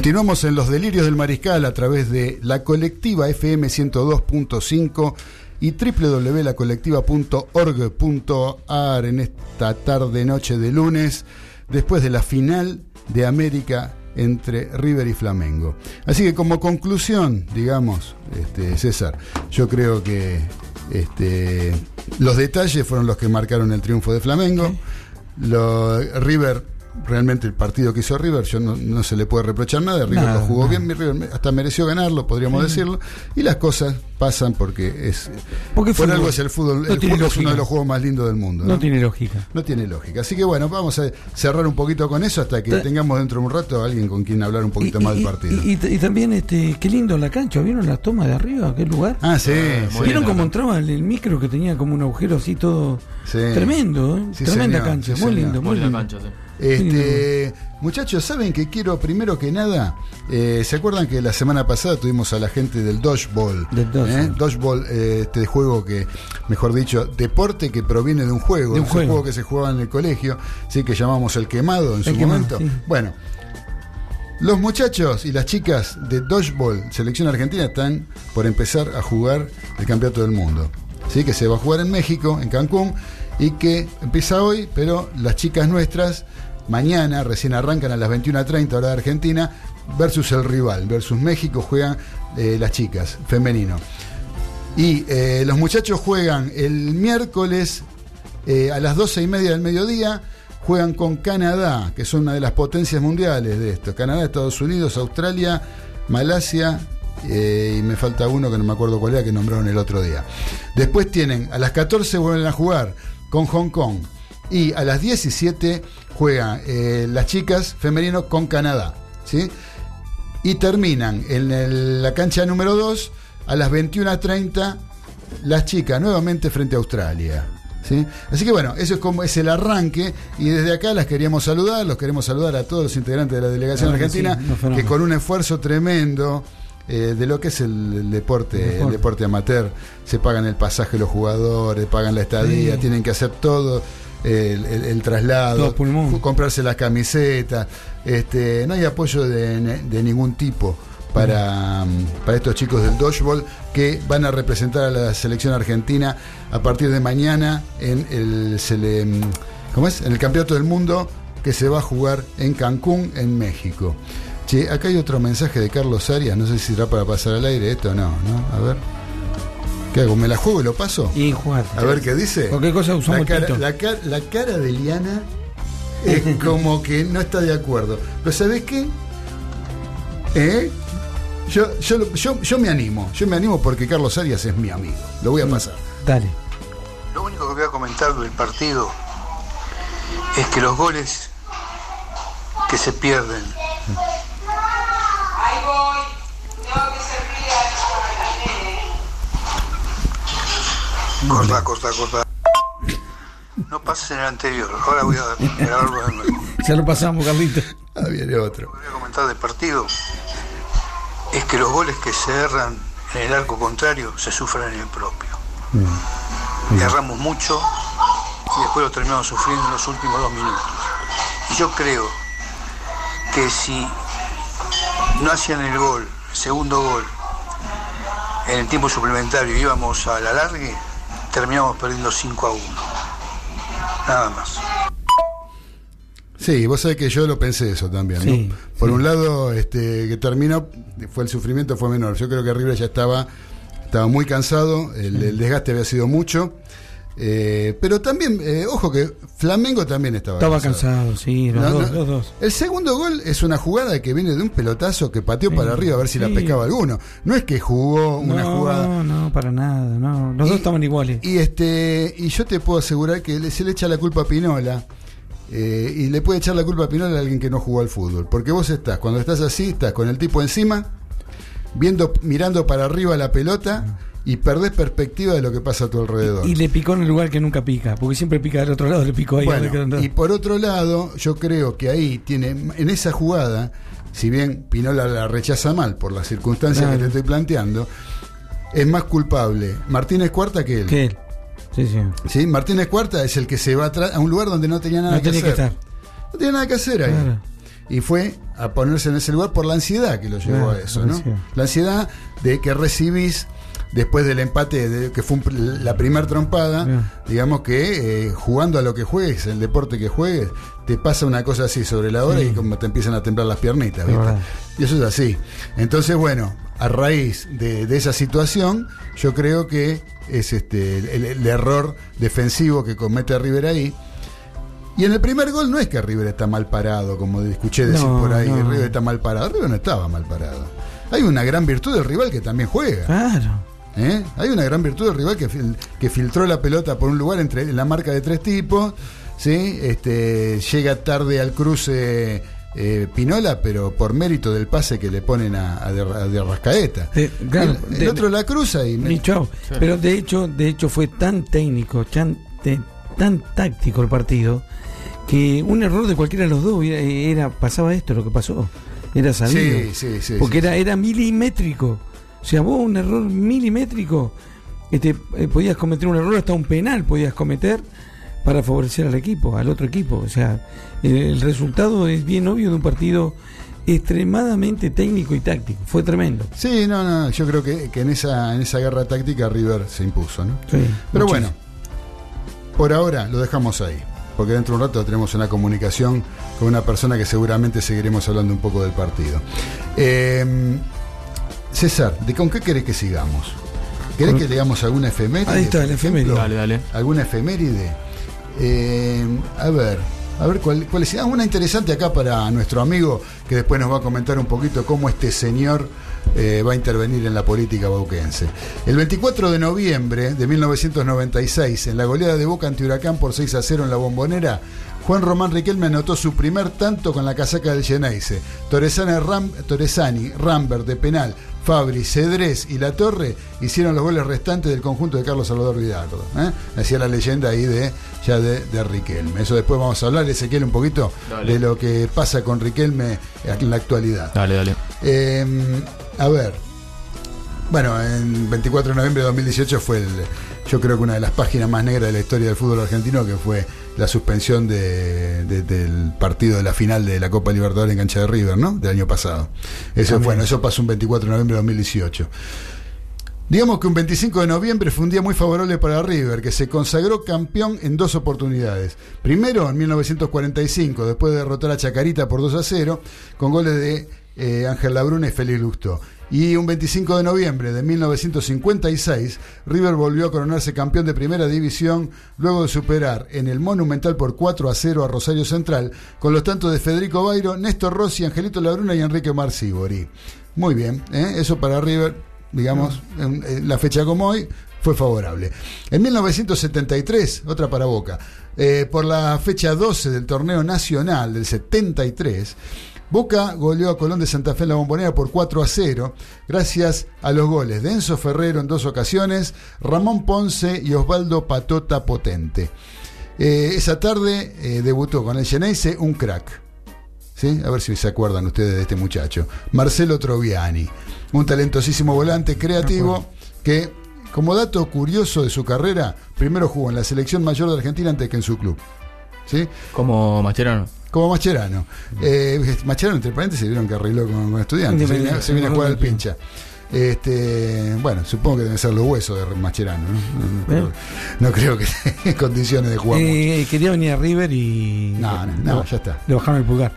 Continuamos en los delirios del mariscal a través de la colectiva FM 102.5 y www.lacolectiva.org.ar en esta tarde noche de lunes después de la final de América entre River y Flamengo. Así que como conclusión, digamos, este, César, yo creo que este, los detalles fueron los que marcaron el triunfo de Flamengo. Lo- River, realmente el partido que hizo River, yo no, no se le puede reprochar nada. River Nada, lo jugó nada. bien, mi River hasta mereció ganarlo, podríamos decirlo. Y las cosas pasan porque es. Porque por fútbol. algo es el fútbol. No el tiene fútbol es uno de los juegos más lindos del mundo. No ¿no? tiene lógica. No tiene lógica. Así que bueno, vamos a cerrar un poquito con eso hasta que Ta- tengamos dentro de un rato a alguien con quien hablar un poquito más del partido. y- y- y también, este, qué lindo la cancha. ¿Vieron las tomas de arriba? ¿Qué lugar? ah, sí. muy sí. ¿Vieron cómo entraba el, el micro que tenía como un agujero así todo Sí. tremendo? ¿eh? Sí, Tremenda señor, cancha, sí, muy señor. lindo, muy Muy la lindo. cancha, Este, muchachos, ¿saben que quiero primero que nada? eh, ¿Se acuerdan que la semana pasada tuvimos a la gente del Dodgeball? Del dodgeball. ¿Eh? Dodgeball, eh, este juego que, mejor dicho, deporte que proviene de un juego. De un juego. que se jugaba en el colegio, sí, que llamamos el quemado en su quemado, momento. sí. Bueno, los muchachos y las chicas de Dodgeball, selección argentina, están por empezar a jugar el campeonato del mundo. ¿Sí? Que se va a jugar en México, en Cancún, y que empieza hoy, pero las chicas nuestras, mañana, recién arrancan a las 21.30 hora de Argentina, versus el rival, versus México juegan eh, las chicas, femenino. Y eh, los muchachos juegan el miércoles eh, a las 12 y media del mediodía. Juegan con Canadá, que son una de las potencias mundiales de esto. Canadá, Estados Unidos, Australia, Malasia y me falta uno que no me acuerdo cuál era que nombraron el otro día. Después tienen, a las 14 vuelven a jugar con Hong Kong. Y a las 17 juegan eh, las chicas femenino con Canadá. ¿sí? y terminan en el- la cancha número 2 a las 21.30 las chicas nuevamente frente a Australia. ¿sí? Así que bueno, eso es como es el arranque y desde acá las queríamos saludar, los queremos saludar a todos los integrantes de la delegación Claro que argentina sí, que con un esfuerzo tremendo eh, de lo que es el, el deporte, El el deporte. deporte amateur, se pagan el pasaje los jugadores, pagan la estadía, Sí. tienen que hacer todo el, el- el traslado, comprarse las camisetas, este, no hay apoyo de, de ningún tipo para, mm, para estos chicos del dodgeball que van a representar a la selección argentina a partir de mañana en el, mm, ¿cómo es? en el Campeonato del Mundo que se va a jugar en Cancún, en México. Che, acá hay otro mensaje de Carlos Arias, no sé si será para pasar al aire esto o no, ¿no? A ver. ¿Qué hago? ¿Me la juego y lo paso? Y jugar. A ver qué dice. Cualquier cosa usamos la cara, la, ca- la cara de Liana es como que no está de acuerdo. Pero ¿sabes qué? ¿Eh? Yo, yo, yo, yo me animo, yo me animo porque Carlos Arias es mi amigo. Lo voy a pasar. Dale. Lo único que voy a comentar del partido es que los goles que se pierden. Corta, corta, corta. No pases en el anterior, ahora voy a grabarlo de nuevo. Ya lo pasamos, Carlito. Ah, viene otro. Lo que voy a comentar del partido es que los goles que se erran en el arco contrario se sufren en el propio. Erramos mucho y después lo terminamos sufriendo en los últimos dos minutos. Y yo creo que si no hacían el gol, el segundo gol, en el tiempo suplementario y íbamos a la largue, terminamos perdiendo 5 a 1. Nada más. Sí, vos sabés que yo lo pensé eso también, Por sí. un lado, este, que terminó, fue el sufrimiento fue menor. Yo creo que River ya estaba, estaba muy cansado, el, el desgaste había sido mucho. Eh, pero también, eh, ojo que Flamengo también estaba, Estaba cansado, sí, los No, dos, no. los dos. El segundo gol es una jugada que viene de un pelotazo que pateó Sí, para arriba a ver si la pescaba alguno. No es que jugó una no, jugada. no, para nada, no. Los Y- dos estaban iguales. Y este y yo te puedo asegurar que se le echa la culpa a Pinola. eh, y le puede echar la culpa a Pinola a alguien que no jugó al fútbol. Porque vos estás, cuando estás así, estás con el tipo encima, viendo, mirando para arriba la pelota y perdés perspectiva de lo que pasa a tu alrededor. Y le picó en el lugar que nunca pica, porque siempre pica del otro lado, le picó ahí. Bueno, y por otro lado, yo creo que ahí tiene, en esa jugada, si bien Pinola la rechaza mal por las circunstancias Claro. que te estoy planteando, es más culpable Martínez Cuarta que él. Que él. Sí, sí. ¿Sí? Martínez Cuarta es el que se va a un lugar donde no tenía nada No que tenía que hacer. estar. No tenía nada que hacer ahí. Claro. Y fue a ponerse en ese lugar por la ansiedad que lo llevó a eso, ¿no? La ansiedad de que recibís después del empate, de- que fue un la primer trompada, Bien. digamos que eh, jugando a lo que juegues, el deporte que juegues, te pasa una cosa así sobre la hora Sí. y como te empiezan a temblar las piernitas, ¿viste? Y eso es así. Entonces, bueno, a raíz de, de esa situación, yo creo que es este el, el error defensivo que comete River ahí. Y en el primer gol no es que River está mal parado, como escuché decir No, por ahí, no. River está mal parado. River no estaba mal parado. Hay una gran virtud del rival que también juega. Claro. ¿Eh? Hay una gran virtud del rival que, fil- que filtró la pelota por un lugar entre en la marca de tres tipos. ¿sí? Este, llega tarde al cruce eh, Pinola, pero por mérito del pase que le ponen a, a de, a de Rascaeta. De- claro, el, el de- otro la cruza y, chau. Pero de hecho, de hecho fue tan técnico, tan, tan táctico el partido, que un error de cualquiera de los dos era, era- pasaba esto, lo que pasó. Era sabido. Sí, sí, sí, Porque sí, era, era milimétrico. O sea, vos un error milimétrico, este, eh, podías cometer un error, hasta un penal podías cometer para favorecer al equipo, al otro equipo. O sea, el resultado es bien obvio de un partido extremadamente técnico y táctico. Fue tremendo. Sí, no, no, yo creo que, que en esa en esa guerra táctica River se impuso, ¿no? Sí, Pero muchísimo. bueno, por ahora lo dejamos ahí, porque dentro de un rato tenemos una comunicación con una persona que seguramente seguiremos hablando un poco del partido. Eh, César, ¿de con qué querés que sigamos? ¿Querés que leamos alguna efeméride? Ahí está, la efeméride. Dale, dale. ¿Alguna efeméride? Eh, a ver, a ver cuál, cuál es. Ah, una interesante acá para nuestro amigo que después nos va a comentar un poquito cómo este señor eh, va a intervenir en la política bauquense. El 24 de noviembre de 1996, en la goleada de Boca ante Huracán por 6 a 0 en la Bombonera, Juan Román Riquelme anotó su primer tanto con la casaca del Geneise. Torresani, Ram, Torresani, Rambert de penal, Fabri, Cedrés y La Torre hicieron los goles restantes del conjunto de Carlos Salvador Vidardo. ¿eh? Hacía la leyenda ahí de ya de, de Riquelme. Eso después vamos a hablar, Ezequiel, un poquito Dale. de lo que pasa con Riquelme en la actualidad. Dale, dale. Eh, a ver. Bueno, en 24 de noviembre de 2018 fue el, yo creo que una de las páginas más negras de la historia del fútbol argentino, que fue la suspensión de- de- del partido de la final de la Copa Libertadores en cancha de River, ¿no? Del año pasado. Eso, También. bueno, eso pasó un 24 de noviembre de 2018. Digamos que un 25 de noviembre fue un día muy favorable para River, que se consagró campeón en dos oportunidades. Primero, en 1945, después de derrotar a Chacarita por 2 a 0, con goles de eh, Ángel Labruna y Félix Lustó. Y un 25 de noviembre de 1956, River volvió a coronarse campeón de primera división luego de superar en el Monumental por 4 a 0 a Rosario Central con los tantos de Federico Bairo, Néstor Rossi, Angelito Labruna y Enrique Marcibori. Muy bien, ¿eh? eso para River, digamos, en, en la fecha como hoy, fue favorable. En 1973, otra para Boca, eh, por la fecha 12 del torneo nacional del 73, Boca goleó a Colón de Santa Fe en la Bombonera por 4 a 0, gracias a los goles de Enzo Ferrero en dos ocasiones, Ramón Ponce y Osvaldo Patota Potente. Eh, esa tarde eh, debutó con el Geneise un crack. ¿Sí? A ver si se acuerdan ustedes de este muchacho. Marcelo Troviani, un talentosísimo volante creativo que, como dato curioso de su carrera, primero jugó en la selección mayor de Argentina antes que en su club. ¿Sí? Como Mascherano. Como Macherano. Eh, Macherano, entre paréntesis, vieron que arregló con, con estudiantes. Se viene, se viene a jugar al pincha. Este, bueno, supongo que deben ser los huesos de Macherano. ¿no? No, no, no creo que esté en condiciones de jugar mucho. Eh, quería venir a River y. No, no, no, ya está. Le bajaron el pulgar.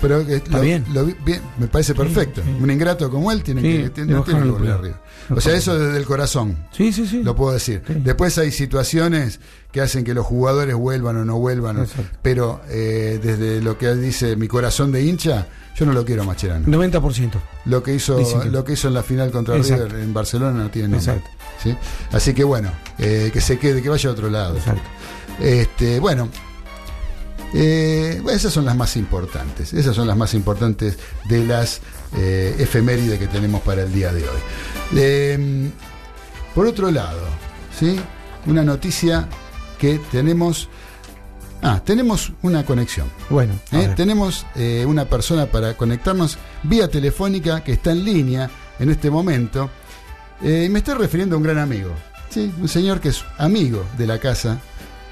Pero eh, Está lo- bien. lo vi- bien, me parece perfecto. sí. Un ingrato como él tiene Sí, que tiene, tiene que volver arriba. O sea, eso desde el corazón. Sí, sí, sí. Lo puedo decir. Después hay situaciones que hacen que los jugadores vuelvan o no vuelvan. Exacto. Pero eh, desde lo que dice mi corazón de hincha, yo no lo quiero a Macherano. 90%. Lo que hizo Dicen lo que hizo en la final contra Exacto. River en Barcelona no tiene nombre. Exacto. ¿Sí? Así que bueno, eh, que se quede, que vaya a otro lado. Exacto. Este, bueno, eh, esas son las más importantes. Esas son las más importantes de las efemérides que tenemos para el día de hoy. Eh, por otro lado, ¿sí? una noticia que tenemos. Ah, tenemos una conexión. Bueno, ¿eh? Tenemos eh, una persona para conectarnos vía telefónica que está en línea en este momento. Eh, y me estoy refiriendo a un gran amigo. ¿sí? Un señor que es amigo de la casa.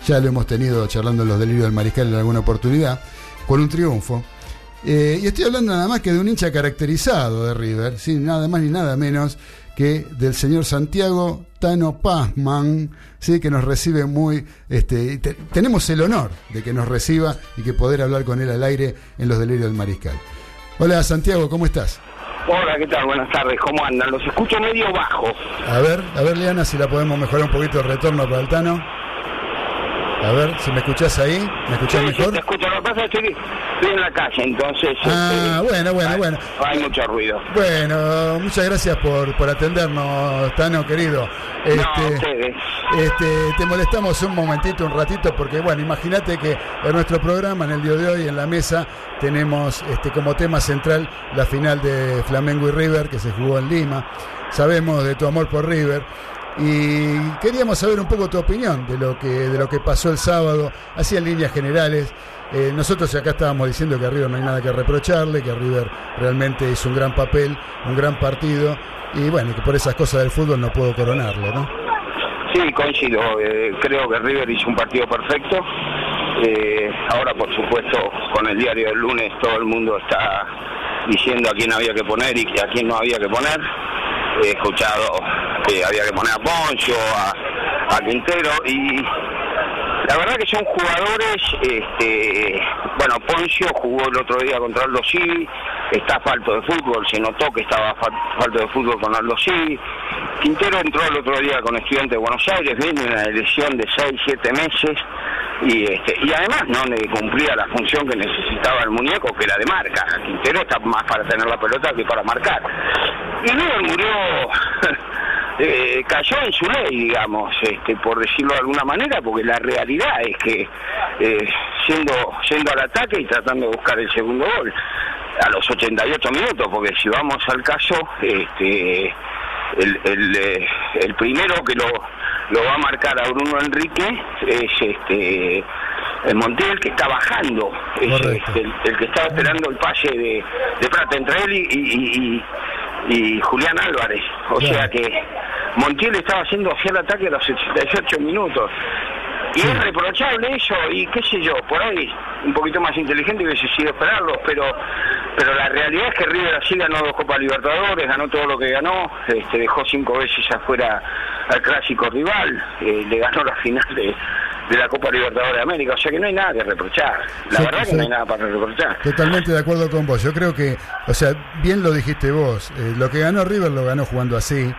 Ya lo hemos tenido charlando en los delirios del mariscal en alguna oportunidad. Con un triunfo. Eh, y estoy hablando nada más que de un hincha caracterizado de River. ¿sí? Nada más ni nada menos que del señor Santiago Tano Pazman, ¿sí? que nos recibe muy... Este, te- tenemos el honor de que nos reciba y que poder hablar con él al aire en los delirios del mariscal. Hola Santiago, ¿cómo estás? Hola, ¿qué tal? Buenas tardes, ¿cómo andan? Los escucho medio bajo. A ver, a ver Liana, si la podemos mejorar un poquito el retorno para el Tano. A ver, si me escuchás ahí, ¿me escuchás Sí, sí, mejor? te escucho, lo que pasa es que estoy, en la calle, entonces... Ah, este, bueno, bueno, hay- bueno. Hay mucho ruido. Bueno, muchas gracias por, por atendernos, Tano, querido. No, Este, ustedes. este, te molestamos un momentito, un ratito, porque bueno, imagínate que en nuestro programa, en el día de hoy, en la mesa, tenemos este, como tema central la final de Flamengo y River, que se jugó en Lima. Sabemos de tu amor por River. Y queríamos saber un poco tu opinión de lo que, de lo que pasó el sábado, así en líneas generales. Eh, nosotros acá estábamos diciendo que a River no hay nada que reprocharle, que River realmente hizo un gran papel, un gran partido, y bueno, que por esas cosas del fútbol no puedo coronarlo, ¿no? Sí, coincido. eh, creo que River hizo un partido perfecto. Eh, ahora, por supuesto, con el diario del lunes todo el mundo está diciendo a quién había que poner y a quién no había que poner. He escuchado había que poner a Poncho, a, Quintero y la verdad que son jugadores, este, bueno, Poncio jugó el otro día contra Aldo Civi, está falto de fútbol, se notó que estaba fa- falto de fútbol con Aldo Civi. Quintero entró el otro día con estudiante de Buenos Aires, viene una lesión de 6, 7 meses y este y además no le cumplía la función que necesitaba el muñeco, que era de marca. Quintero está más para tener la pelota que para marcar. Y River murió eh, cayó en su ley, digamos, este, por decirlo de alguna manera, porque la realidad es que eh, siendo, siendo al ataque y tratando de buscar el segundo gol a los 88 minutos, porque si vamos al caso, este, el, el, eh, el primero que lo, lo va a marcar a Bruno Enrique es este el Montiel que está bajando, es este, el, el que está esperando el pase de, de Prata entre él y, y- y- y Julián Álvarez. O sea que Montiel estaba haciendo hacia el ataque a los 88 minutos. Y es reprochable eso, y qué sé yo, por ahí un poquito más inteligente hubiese sido esperarlo, pero pero la realidad es que River así ganó dos Copas Libertadores, ganó todo lo que ganó, este, dejó cinco veces afuera al clásico rival, eh, le ganó la final de, de la Copa Libertadores de América, o sea que no hay nada que reprochar. La Sí, verdad que sí. no hay nada para reprochar. Totalmente de acuerdo con vos. Yo creo que, o sea, bien lo dijiste vos. eh, lo que ganó River lo ganó jugando así.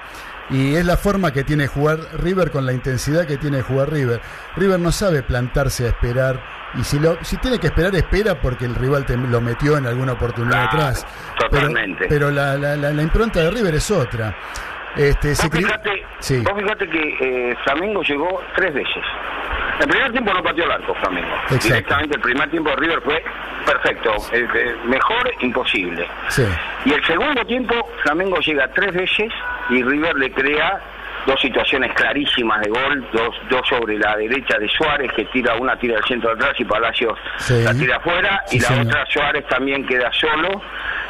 Y es la forma que tiene jugar River con la intensidad que tiene jugar River. River no sabe plantarse a esperar. Y si, lo, si tiene que esperar, espera porque el rival te lo metió en alguna oportunidad atrás. totalmente. Pero, pero la, la- la- la impronta de River es otra. Este, se Vos fíjate, Sí. vos fíjate que eh, Flamengo llegó tres veces. El primer tiempo no pateó el arco Flamengo. Exacto. Directamente el primer tiempo de River fue perfecto. eh, eh, mejor imposible. Sí. Y el segundo tiempo Flamengo llega tres veces y River le crea dos situaciones clarísimas de gol, dos, dos sobre la derecha de Suárez que tira una tira al centro de atrás y Palacios Sí. la tira afuera Sí, y la señor. otra Suárez también queda solo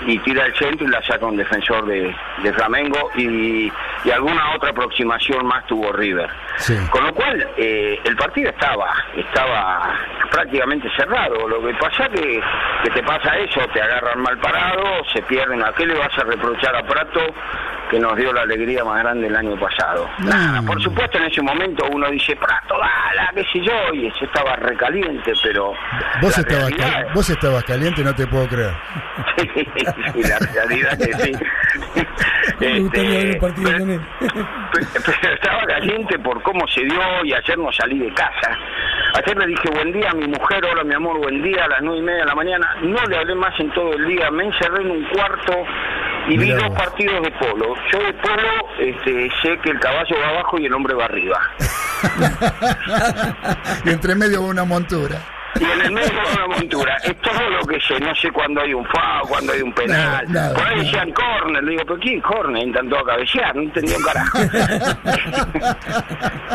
y tira al centro y la saca un defensor de, de Flamengo y, y alguna otra aproximación más tuvo River. Sí. Con lo cual eh, el partido estaba estaba prácticamente cerrado. Lo que pasa que, que te pasa eso, te agarran mal parado, se pierden. ¿A qué le vas a reprochar a Prato que nos dio la alegría más grande el año pasado? Nada, por supuesto en ese momento uno dice, Prato, dala, qué sé yo, y ese estaba recaliente, pero... Vos estabas, realidad vos estabas caliente, no te puedo creer. sí, la realidad es que sí. Este, pero estaba caliente por cómo se dio y ayer no salí de casa. Ayer le dije buen día a mi mujer, hola mi amor, buen día a las nueve y media de la mañana. No le hablé más en todo el día, me encerré en un cuarto y vi dos vos. partidos de polo. Yo de polo este, sé que el caballo va abajo y el hombre va arriba. y entre medio va una montura. Y en el medio va una montura. Es todo lo que sé. No sé cuándo hay un FAO, cuándo hay un penal. Nada, Por ahí decían córner. Le digo, ¿pero qué córner? Intentó a cabecear. No entendía un carajo.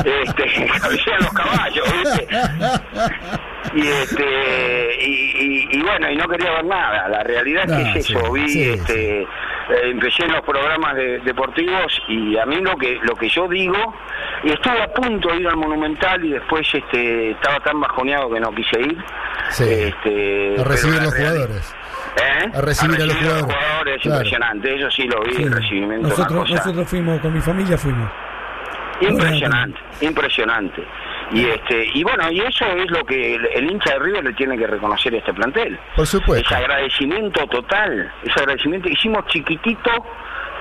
este, cabecean los caballos, ¿viste? Y, este, y, y- y bueno, y no quería ver nada. La realidad es que No, es eso. Vi, sí, este, empecé en los programas de- deportivos y a mí lo que lo que yo digo y estuve a punto de ir al Monumental y después este estaba tan bajoneado que no quise ir. Sí. Este, A recibir la los jugadores. ¿Eh? A recibir a los jugadores. Claro. impresionante, eso sí lo vi, Sí. el recibimiento Nosotros, nosotros fuimos, con mi familia fuimos. impresionante, impresionante. Y este y bueno, y eso es lo que el, el hincha de River le tiene que reconocer a este plantel. Por supuesto. Ese agradecimiento total, ese agradecimiento. Hicimos chiquitito,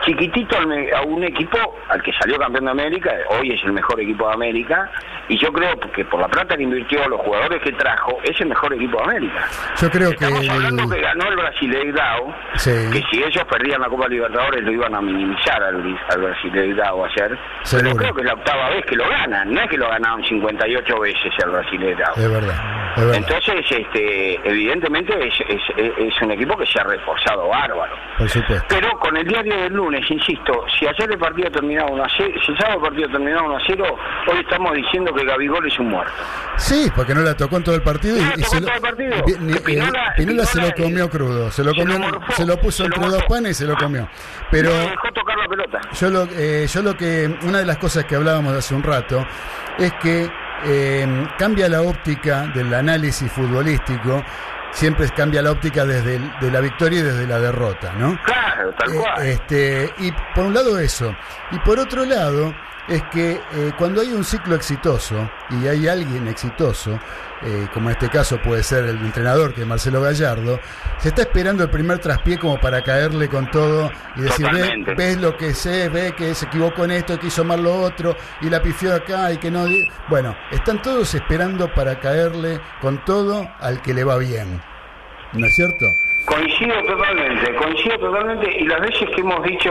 chiquitito me- a un equipo al que salió campeón de América, hoy es el mejor equipo de América, y yo creo que por la plata que invirtió, los jugadores que trajo, es el mejor equipo de América. Yo creo que. Estamos hablando que ganó el Brasileirao, Sí. que si ellos perdían la Copa Libertadores lo iban a minimizar al, al Brasileirao ayer. Seguro. Pero creo que es la octava vez que lo ganan, no es que lo ganaron 58 veces al Brasileirao. Es verdad. Es verdad. Entonces, este, evidentemente es, es- es- es un equipo que se ha reforzado bárbaro. Por supuesto. Pero con el diario del lunes, insisto, si ayer el partido terminaba 1 a 0, si el sábado el partido terminaba 1 a 0, hoy estamos diciendo que Gabigol es un muerto. Sí, porque no la tocó en todo el partido. y- No se lo- Pinola- se lo comió crudo. Se lo, se lo comió, morfó, se lo puso se lo entre dos panes y se lo comió. Pero. No dejó tocar la pelota. Yo lo, eh, yo lo que, una de las cosas que hablábamos hace un rato es que eh, cambia la óptica del análisis futbolístico, siempre cambia la óptica desde el- de la victoria y desde la derrota, ¿no? Claro, tal Eh, cual. este, y por un lado eso, y por otro lado es que eh, cuando hay un ciclo exitoso y hay alguien exitoso, eh, como en este caso puede ser el entrenador que es Marcelo Gallardo, se está esperando el primer traspié como para caerle con todo y decir, "Ve- Totalmente. ves lo que sé, ve que se equivocó en esto, que hizo mal lo otro, y la pifió acá y que no... di-". Bueno, están todos esperando para caerle con todo al que le va bien. ¿No es cierto? Coincido totalmente, coincido totalmente y las veces que hemos dicho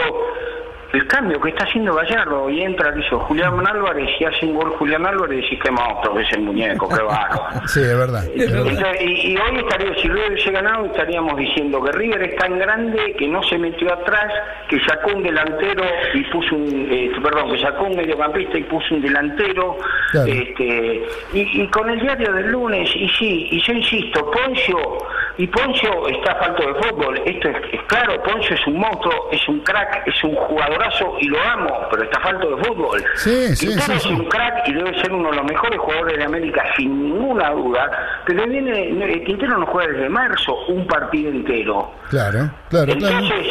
el cambio que está haciendo Gallardo y entra que hizo Julián Álvarez y hace un gol Julián Álvarez y decís que monstruo que es el muñeco, qué bárbaro. Sí, es verdad. es verdad. Entonces, y, y hoy estaría, si River hubiese ganado, estaríamos diciendo que River es tan grande que no se metió atrás, que sacó un delantero y puso un, eh, perdón, que sacó un mediocampista y puso un delantero, Claro. este, y, y con el diario del lunes, y sí, y yo insisto, Poncio, y Poncio está falto de fútbol, esto es, es claro, Poncio es un monstruo, es un crack, es un y lo amo, pero está falto de fútbol. Sí, sí, Quintero sí, es un crack y debe ser uno de los mejores jugadores de América sin ninguna duda, pero viene eh, Quintero no juega desde marzo un partido entero. Claro, claro, claro. Entonces,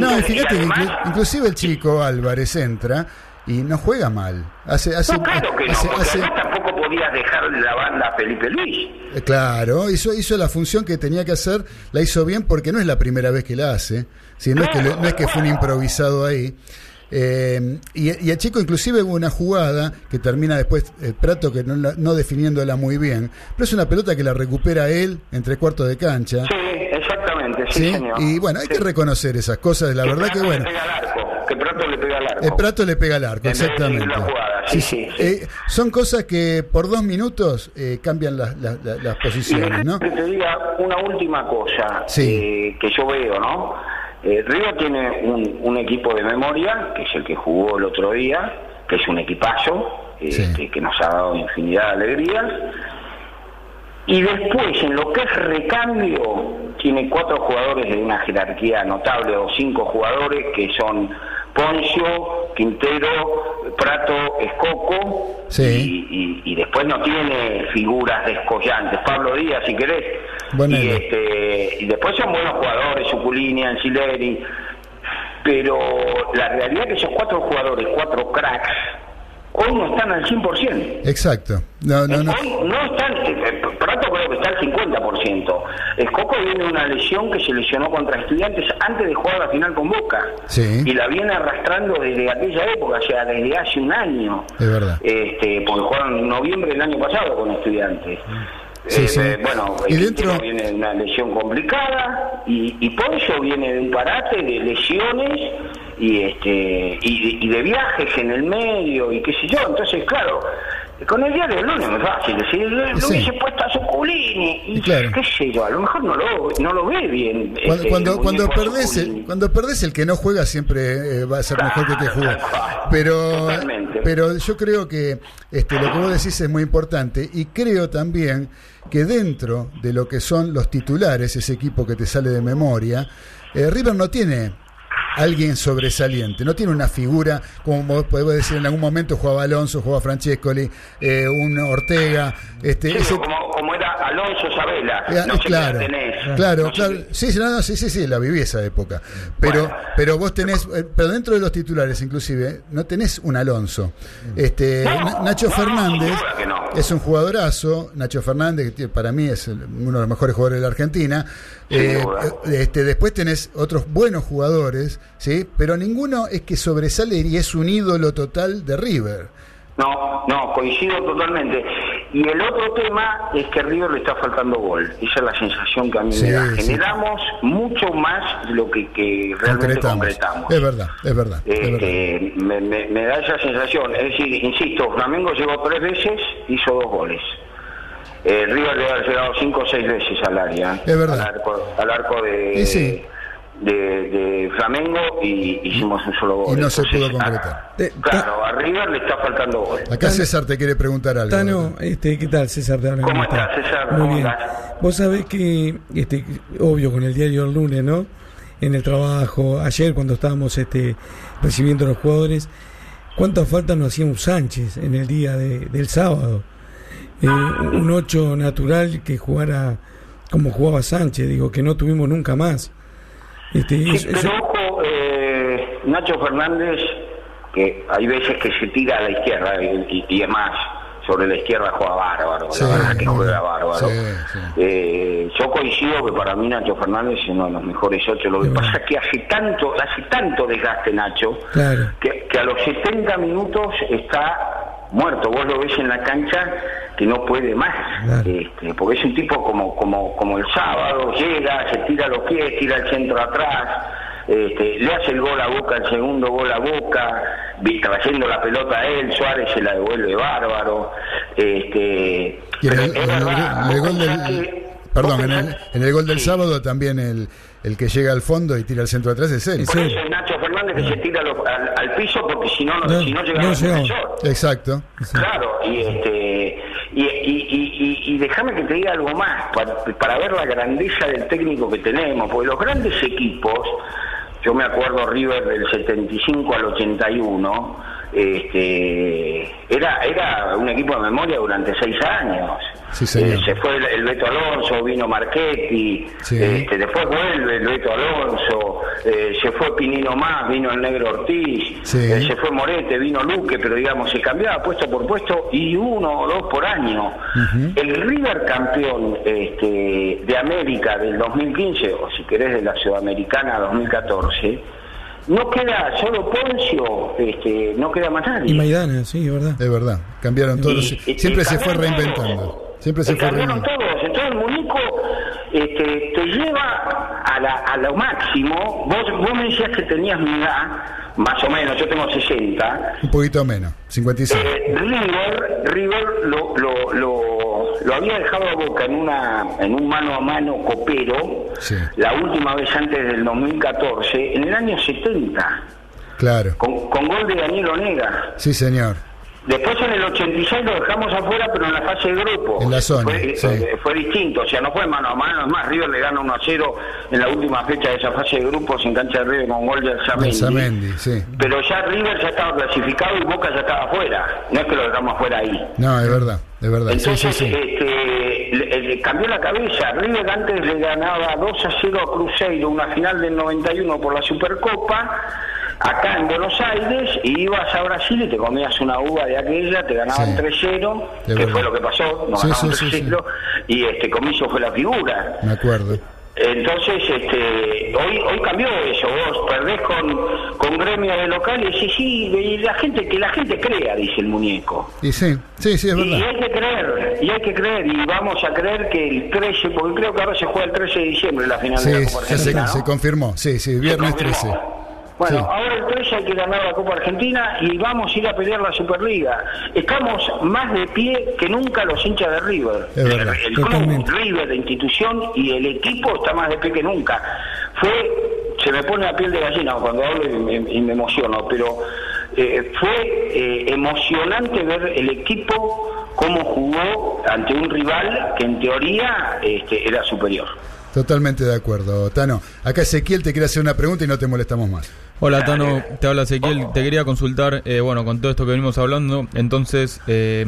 No, fíjate además- inclusive el chico Álvarez entra y no juega mal. Hace, hace, no, claro que hace- no, hace- tampoco podías dejar la banda a Felipe Luis. eh, Claro, hizo, hizo la función que tenía que hacer, la hizo bien porque no es la primera vez que la hace, ¿sí? no, es que, no es que fue un improvisado ahí. Eh, y, y el chico inclusive hubo una jugada que termina después el Prato que no, la- no definiéndola muy bien, pero es una pelota que la recupera él entre cuartos de cancha. Sí, exactamente, sí, ¿sí? señor. Y bueno, hay que reconocer esas cosas, la verdad que bueno. le pega al arco, que Prato le pega al arco. El Prato le pega al arco, exactamente. la jugada, sí, sí. Eh, son cosas que por dos minutos eh, cambian las, las- las- las Y posiciones, ¿no? que te diga una última cosa eh, que yo veo, ¿no? Eh, River tiene un, un equipo de memoria, que es el que jugó el otro día, que es un equipazo, este, que nos ha dado infinidad de alegrías. Y después, en lo que es recambio, tiene cuatro jugadores de una jerarquía notable, o cinco jugadores que son Poncio, Quintero, Prato, Escoco, Sí. y, y- y después no tiene figuras descollantes. Pablo Díaz, si querés. Buen y, este, y después son buenos jugadores, Suculini, Ancileri. Pero la realidad es que esos cuatro jugadores, cuatro cracks, hoy no están al 100%. Exacto. No, no, no. Hoy no están, eh, Prato creo que está al 50%. Escoco viene una lesión que se lesionó contra estudiantes antes de jugar la final con Boca. Sí. Y la viene arrastrando desde aquella época, o sea, desde hace un año. Es verdad. Este, porque jugaron en noviembre del año pasado con estudiantes. Sí, Eh, sí. bueno, Y dentro- viene una lesión complicada y, y Poncio viene de un parate de lesiones y este y, y de viajes en el medio y qué sé yo. Entonces, claro, con el diario del lunes es fácil decir, lo Sí. hubiese puesto a Suculini y Y claro. qué sé yo, a lo mejor no lo, no lo ve bien. Cuando, este, cuando, cuando perdés, el, cuando perdés el que no juega siempre eh, va a ser mejor que que juega. Pero, pero yo creo que este, lo que vos decís es muy importante y creo también que dentro de lo que son los titulares, ese equipo que te sale de memoria, eh, River no tiene alguien sobresaliente, no tiene una figura, como podés decir, en algún momento jugaba Alonso, jugaba Francescoli, eh, un Ortega, este, Sí, ese- como, como Alonso Sabela, eh, no sé qué claro, tenés. claro, Sí, sí, no, no, sí, sí, sí, la viví esa época. Pero, pero vos tenés, eh, pero dentro de los titulares, inclusive, no tenés un Alonso. Este, Na- Nacho Fernández es un jugadorazo. Nacho Fernández, que para mí es uno de los mejores jugadores de la Argentina. Eh, este, después tenés otros buenos jugadores, sí, pero ninguno es que sobresale y es un ídolo total de River. No, no, coincido totalmente. Y el otro tema es que a River le está faltando gol. Esa es la sensación que a mí Sí, me da. sí. Generamos mucho más de lo que, que realmente Concretamos. concretamos. Es verdad, es verdad. es verdad. Este, me, me- me da esa sensación. Es decir, insisto, Flamengo llegó tres veces, hizo dos goles. Eh, River debe haber llegado cinco o seis veces al área. Es verdad. Al arco, al arco de, sí. De, de Flamengo y hicimos un solo gol. Y no se pudo concretar. a- claro, a River le está faltando gol. Acá César te quiere preguntar algo. Tano, este, ¿qué tal César? ¿Cómo estás, César? Muy ¿Cómo bien. estás? Vos sabés que, este, obvio, con el diario el lunes, ¿no? En el trabajo, ayer cuando estábamos este, recibiendo a los jugadores, ¿cuántas faltas nos hacía un Sánchez en el día de- del sábado? Eh, un 8 natural que jugara como jugaba Sánchez, digo, que no tuvimos nunca más. Este, Sí, es- es- pero ojo, eh, Nacho Fernández, que hay veces que se tira a la izquierda y, y- y es más, sobre la izquierda juega bárbaro, Sí, la verdad que juega bárbaro. Sí, sí. Eh, yo coincido que para mí Nacho Fernández es uno de los mejores ocho. Lo que pasa es que hace tanto, hace tanto desgaste Nacho, Claro. que, que a los 70 minutos está muerto. Vos lo ves en la cancha que no puede más. Este, porque es un tipo como, como, como el sábado, llega, se tira los pies, tira el centro atrás. Este, le hace el gol a Boca, el segundo gol a Boca, trayendo la pelota a él, Suárez se la devuelve bárbaro. Este, Y en el, en gol del, que- perdón, en el, en el gol del sábado también el, el que llega al fondo y tira el centro atrás es él. por eso Fernández que se tira lo- al, al piso porque si no, no, si no llega no defensor. Exacto. Claro, y este y, y, y, y- y déjame que te diga algo más, para, para ver la grandeza del técnico que tenemos, porque los grandes equipos, yo me acuerdo River del 75 al 81, este, era, era un equipo de memoria durante seis años. Sí. Eh, se fue el, el Beto Alonso, vino Marchetti, Sí. este, después vuelve el Beto Alonso, eh, se fue Pinino Más, vino el Negro Ortiz, Sí. eh, se fue Morete, vino Luque, pero digamos, se cambiaba puesto por puesto y uno o dos por año. El River campeón este, de América del 2015, o si querés de la Sudamericana 2014, no queda solo Poncio, este, no queda más nadie. Y Maidana, sí, es verdad. Es verdad, cambiaron todos. Y- siempre y se fue cambiaron reinventando. Siempre se fue cambiaron reinventando. todos. Entonces el muñeco este, te lleva a, la- a lo máximo. Vos, vos me decías que tenías mi edad, más o menos, yo tengo 60. Un poquito menos, 56. Eh, River, River lo, lo, lo, lo había dejado a Boca en una en un mano a mano copero Sí, la última vez antes del 2014, en el año 70, claro. con, con gol de Daniel Onega. Sí, señor. Después en el 86 lo dejamos afuera, pero en la fase de grupo. En la zona, Fue, sí. fue distinto, o sea, no fue mano a mano. Es más, River le gana 1 a 0 en la última fecha de esa fase de grupos en cancha de River con gol de Alzamendi. Zamendi, sí. Pero ya River ya estaba clasificado y Boca ya estaba afuera. No es que lo dejamos afuera ahí. No, es verdad, es verdad. Sí, sí, Entonces, sí. este, le- le cambió la cabeza. River antes le ganaba 2 a 0 a Cruzeiro, una final del 91 por la Supercopa, acá en Buenos Aires, y ibas a Brasil y te comías una uva de aquella, te ganaban Sí. 3-0, Es que verdad. fue lo que pasó, nos Sí, ganaban sí, sí, 3-0, y este Comiso fue la figura. Me acuerdo. Entonces, este, hoy hoy cambió eso. Vos perdés con, con gremio de local y sí, y la gente, que la gente crea, dice el muñeco. Y sí, sí, sí, es Y, y verdad. hay que creer, y hay que creer, y vamos a creer que el 13, porque creo que ahora se juega el 13 de diciembre la final de la Copa se, Argentina. ¿no? se confirmó. Sí, sí, viernes confirmó. 13. Bueno, Sí. ahora el 13 hay que ganar la Copa Argentina y vamos a ir a pelear la Superliga. Estamos más de pie que nunca los hinchas de River. Es verdad. El, el club, Totalmente. River, de institución y el equipo está más de pie que nunca. Fue, se me pone la piel de gallina cuando hablo y me, y me emociono, pero eh, fue eh, emocionante ver el equipo cómo jugó ante un rival que en teoría este, era superior. Totalmente de acuerdo, Tano. Acá Ezequiel te quiere hacer una pregunta y no te molestamos más. Hola Tano, te habla Ezequiel. Te quería consultar, eh, bueno, con todo esto que venimos hablando, entonces, eh,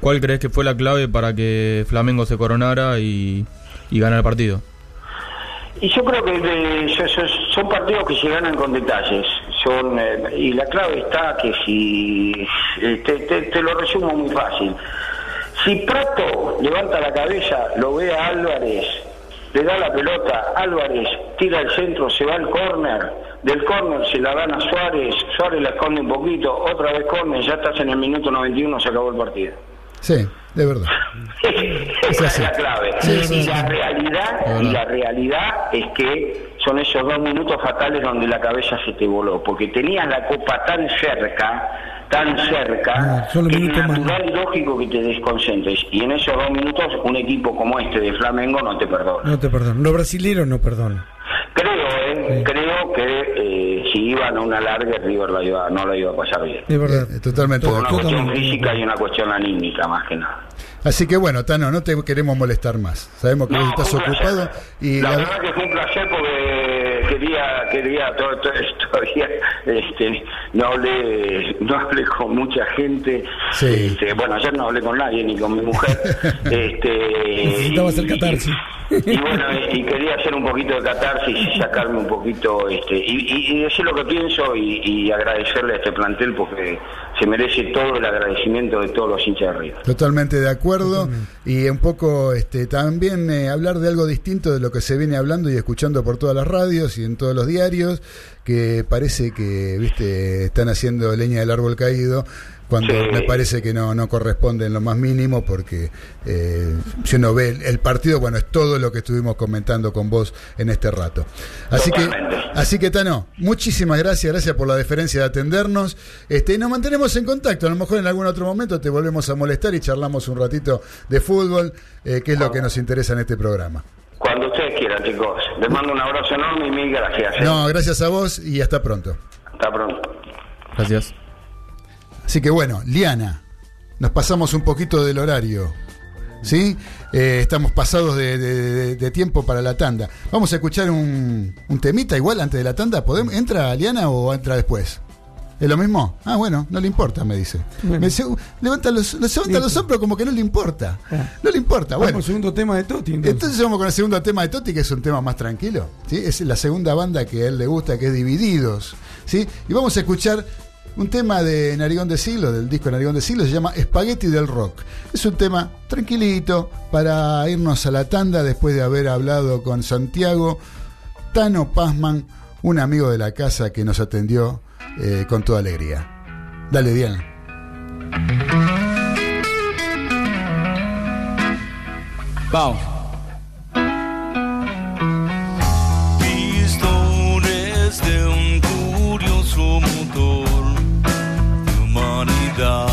¿cuál crees que fue la clave para que Flamengo se coronara y, y ganara el partido? Y yo creo que eh, so- so- son partidos que se ganan con detalles. Son eh, y la clave está que si eh, te, te- te lo resumo muy fácil. Si Prato levanta la cabeza, lo ve a Álvarez, le da la pelota, Álvarez tira el centro, se va al córner, del córner se la dan a Suárez, Suárez la esconde un poquito, otra vez córner, ya estás en el minuto 91, se acabó el partido. Sí, de verdad. Esa es la clave. Sí, sí, y sí. la realidad, y la realidad es que son esos dos minutos fatales donde la cabeza se te voló, porque tenías la copa tan cerca, tan cerca, Ah, los que es natural y lógico que te desconcentres. Y en esos dos minutos, un equipo como este de Flamengo no te perdona. No te perdono. Los brasileños no perdonan. Creo, eh, creo que eh, si iban a una larga, River la iba- no la iba a pasar bien. Es verdad. Eh, totalmente Por una cuestión física y una cuestión anímica, más que nada. Así que bueno, Tano, no te queremos molestar más. Sabemos que No, estás ocupado y la, la- verdad que fue un placer porque quería quería todo, todo- todavía este, no hablé no hablé con mucha gente Sí. Este, bueno ayer no hablé con nadie ni con mi mujer este Necesitaba hacer y- catarsis. y, y bueno y, y quería hacer un poquito de catarsis y sacarme un poquito este y, y- y decir lo que pienso y, y agradecerle a este plantel porque se merece todo el agradecimiento de todos los hinchas de River Totalmente de acuerdo y un poco este también eh, hablar de algo distinto de lo que se viene hablando y escuchando por todas las radios y en todos los diarios que parece que viste están haciendo leña del árbol caído cuando Sí. me parece que no, no corresponde en lo más mínimo porque eh, si uno ve el, el partido bueno es todo lo que estuvimos comentando con vos en este rato. Así que así que Tano muchísimas gracias gracias por la deferencia de atendernos. Este y nos mantenemos en contacto a lo mejor en algún otro momento te volvemos a molestar y charlamos un ratito de fútbol eh, que es lo que nos interesa en este programa Cuando ustedes quieran, chicos. Les mando un abrazo enorme y mil gracias. ¿eh? no gracias a vos y hasta pronto Hasta pronto. Gracias. Así que bueno, Liana, nos pasamos un poquito del horario. ¿Sí? Eh, estamos pasados de, de- tiempo para la tanda. Vamos a escuchar un, un temita igual antes de la tanda. ¿Podemos, ¿Entra Liana o entra después? ¿Es lo mismo? Ah, bueno, no le importa, me dice. Me dice, levanta los, los- levanta los hombros como que no le importa. No le importa. Vamos Bueno, al segundo tema de Toti. Entonces. entonces vamos con el segundo tema de Toti, que es un tema más tranquilo. ¿sí? Es la segunda banda que a él le gusta, que es Divididos. ¿sí? Y vamos a escuchar un tema de Narigón de Siglo, del disco Narigón de Siglo, se llama Spaghetti del Rock. Es un tema tranquilito para irnos a la tanda después de haber hablado con Santiago Tano Pazman, un amigo de la casa que nos atendió eh, con toda alegría. Dale, Diana. Vamos. Pistores de un curioso motor de humanidad.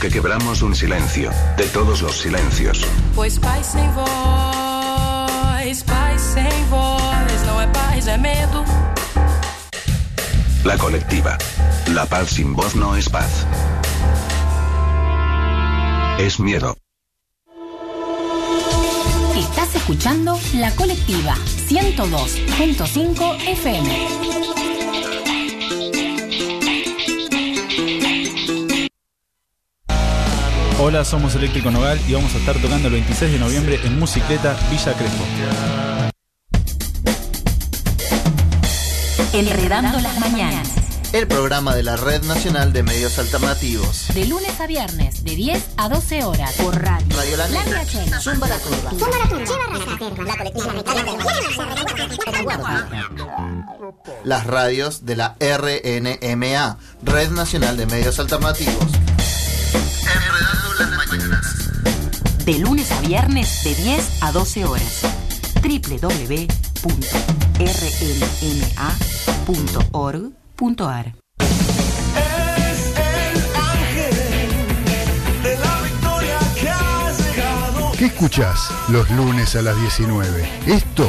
Que quebramos un silencio, de todos los silencios. Pois paz sem voz, paz sem voz, não é paz, é medo. La colectiva. La paz sin voz no es paz. Es miedo. Estás escuchando La Colectiva 102.5 FM. Hola, somos Eléctrico Nogal y vamos a estar tocando el 26 de noviembre en Musicleta Villa Crespo. Enredando las mañanas. el programa de la Red Nacional de Medios Alternativos. De lunes a viernes, de 10 a 12 horas. Por radio. Radio La Negra. Zumba la Turba. Zumba la Turba. La colectiva. Las radios de la RNMA, Red Nacional de Medios Alternativos. De lunes a viernes, de 10 a 12 horas. www.rnma.org.ar. ¿Qué escuchás los lunes a las 19? Esto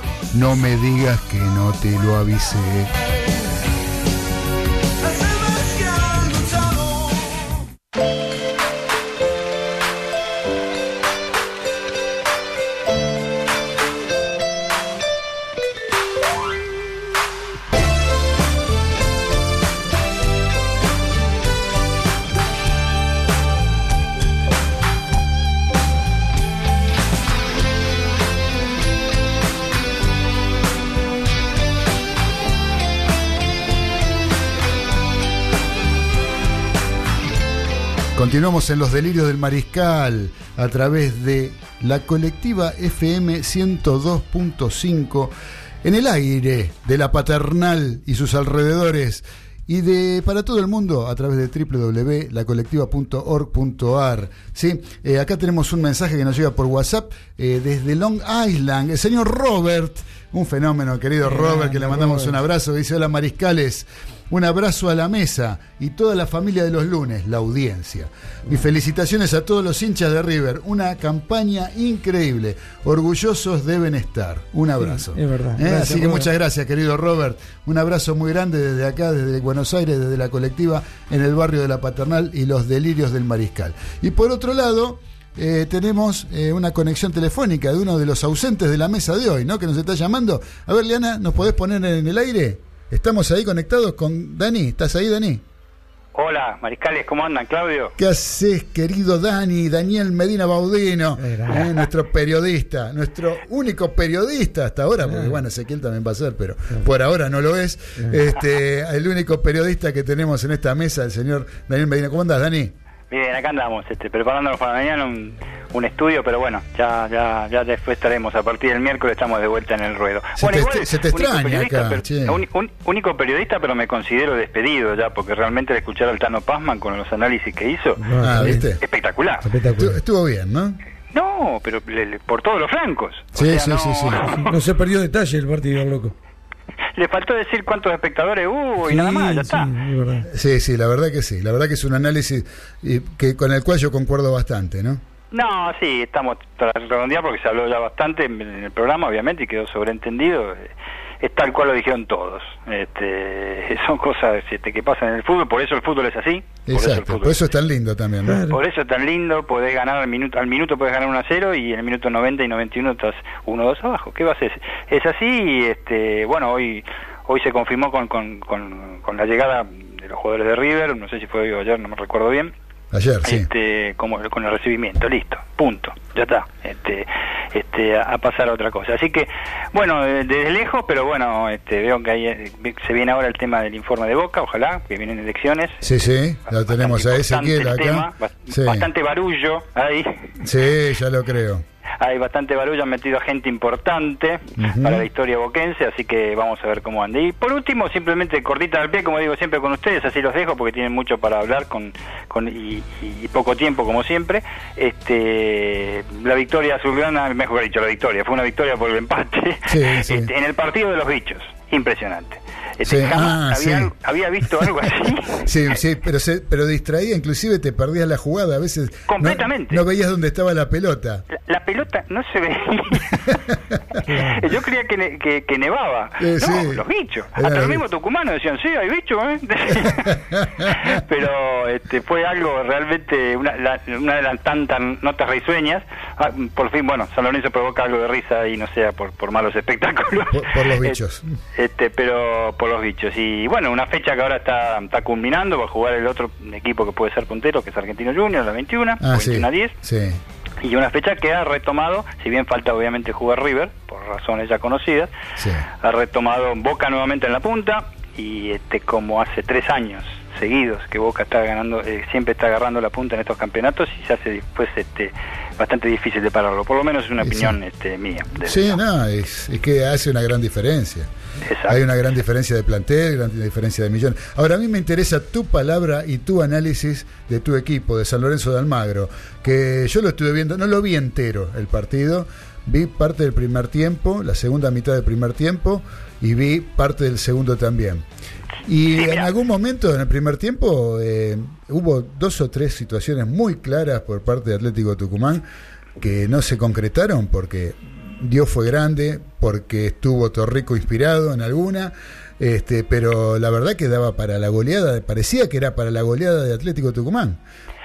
No me digas que no te lo avisé. Continuamos en los delirios del mariscal a través de la colectiva FM 102.5 en el aire de la paternal y sus alrededores y de para todo el mundo a través de www.lacolectiva.org.ar. ¿sí? Eh, acá tenemos un mensaje que nos llega por WhatsApp eh, desde Long Island. El señor Robert, un fenómeno, querido Robert, que le mandamos un abrazo. Dice: Hola mariscales. Un abrazo a la mesa y toda la familia de los lunes, la audiencia. Mis felicitaciones a todos los hinchas de River. Una campaña increíble. Orgullosos deben estar. Un abrazo. es verdad. ¿Eh? Gracias, Así que Robert. muchas gracias, querido Robert. Un abrazo muy grande desde acá, desde Buenos Aires, desde la colectiva en el barrio de la Paternal y los delirios del Mariscal. Y por otro lado, eh, tenemos eh, una conexión telefónica de uno de los ausentes de la mesa de hoy, ¿no? Que nos está llamando. A ver, Liana, ¿nos podés poner en el aire? Estamos ahí conectados con Dani. ¿Estás ahí, Dani? Hola, mariscales, ¿cómo andan, Claudio? ¿Qué haces, querido Dani? Daniel Medina Baudino, eh, nuestro periodista, nuestro único periodista hasta ahora, porque bueno, Ezequiel también va a ser, pero por ahora no lo es. Este, el único periodista que tenemos en esta mesa, el señor Daniel Medina. ¿Cómo andás, Dani? Bien, acá andamos, este, preparándonos para mañana un, un estudio, pero bueno, ya, ya, ya después estaremos. A partir del miércoles estamos de vuelta en el ruedo. Se bueno, te- se te único extraña periodista, acá, pero- che. un- un- único periodista, pero me considero despedido ya, porque realmente al escuchar al Tano Pazman con los análisis que hizo, Ah, ¿viste? espectacular. Estu- Estuvo bien, ¿no? No, pero le- le- por todos los flancos. O Sí, sea, sí, no- sí, sí. No se perdió detalle el partido, loco. Le faltó decir cuántos espectadores hubo y nada más, ya está. Sí, sí, la verdad que sí. La verdad que es un análisis eh, que con el cual yo concuerdo bastante, ¿no? No, sí, estamos para redondear porque se habló ya bastante en el programa, obviamente, y quedó sobreentendido. Es tal cual lo dijeron todos. Este, son cosas este, que pasan en el fútbol, por eso el fútbol es así. Por eso el Exacto. fútbol Por eso es tan lindo también, ¿no? Por eso es tan lindo, podés ganar al minuto, al minuto podés ganar 1 a 0 y en el minuto 90 y 91 estás 1 2 abajo. ¿Qué va a hacer? Es así y este, bueno, hoy hoy se confirmó con, con, con, con la llegada de los jugadores de River, no sé si fue hoy o ayer, no me recuerdo bien. Ayer, sí. Este, como con el recibimiento, listo, punto, ya está. Este, este, a, a pasar a otra cosa. Así que, bueno, eh, desde lejos, pero bueno, este, veo que ahí eh, se viene ahora el tema del informe de Boca, ojalá, que vienen elecciones. Sí, sí, lo tenemos a Ezequiel tema, Sí. Bastante barullo ahí. Sí, ya lo creo. Hay bastante barullo, han metido a gente importante para la historia boquense, así que vamos a ver cómo anda. Y por último, simplemente cortita al pie, como digo siempre con ustedes, así los dejo porque tienen mucho para hablar con, con y, y poco tiempo como siempre. Este, la victoria azulgrana, mejor dicho, la victoria, fue una victoria por el empate Sí, sí. Este, en el partido de los bichos, impresionante. Este, Sí, jamás ah, había, sí. algo- había visto algo así. Sí, sí, pero, se, pero distraía, inclusive te perdías la jugada. A veces no- Completamente. No, veías dónde estaba la pelota. La, la pelota no se veía. Yo creía que, ne- que, que nevaba. Eh, no, sí. los bichos. Era Hasta los los mismos tucumanos decían, sí, hay bichos. ¿eh?". Pero este, fue algo realmente, una, la- una de las tantas notas risueñas. Ah, por fin, bueno, San Lorenzo provoca algo de risa y no sea por, por malos espectáculos. Por, por los bichos. Este, pero por los bichos. Y bueno, una fecha que ahora está, está culminando, va a jugar el otro equipo que puede ser puntero, que es Argentino Junior, la 21, Ah, sí. 21 a 10. Sí. Y una fecha que ha retomado, si bien falta obviamente jugar River, por razones ya conocidas, Sí. ha retomado Boca nuevamente en la punta y este como hace tres años seguidos que Boca está ganando, eh, siempre está agarrando la punta en estos campeonatos y se hace después este, bastante difícil de pararlo. Por lo menos es una Sí, opinión este, mía. Sí, no, es, es que hace una gran diferencia. Hay una gran diferencia de plantel, gran diferencia de millón. Ahora, a mí me interesa tu palabra y tu análisis de tu equipo, de San Lorenzo de Almagro, que yo lo estuve viendo, no lo vi entero el partido, vi parte del primer tiempo, la segunda mitad del primer tiempo, y vi parte del segundo también. Y en algún momento en el primer tiempo eh, hubo dos o tres situaciones muy claras por parte de Atlético Tucumán que no se concretaron porque Dios fue grande, porque estuvo Torrico inspirado en alguna, este, pero la verdad que daba para la goleada, parecía que era para la goleada de Atlético Tucumán.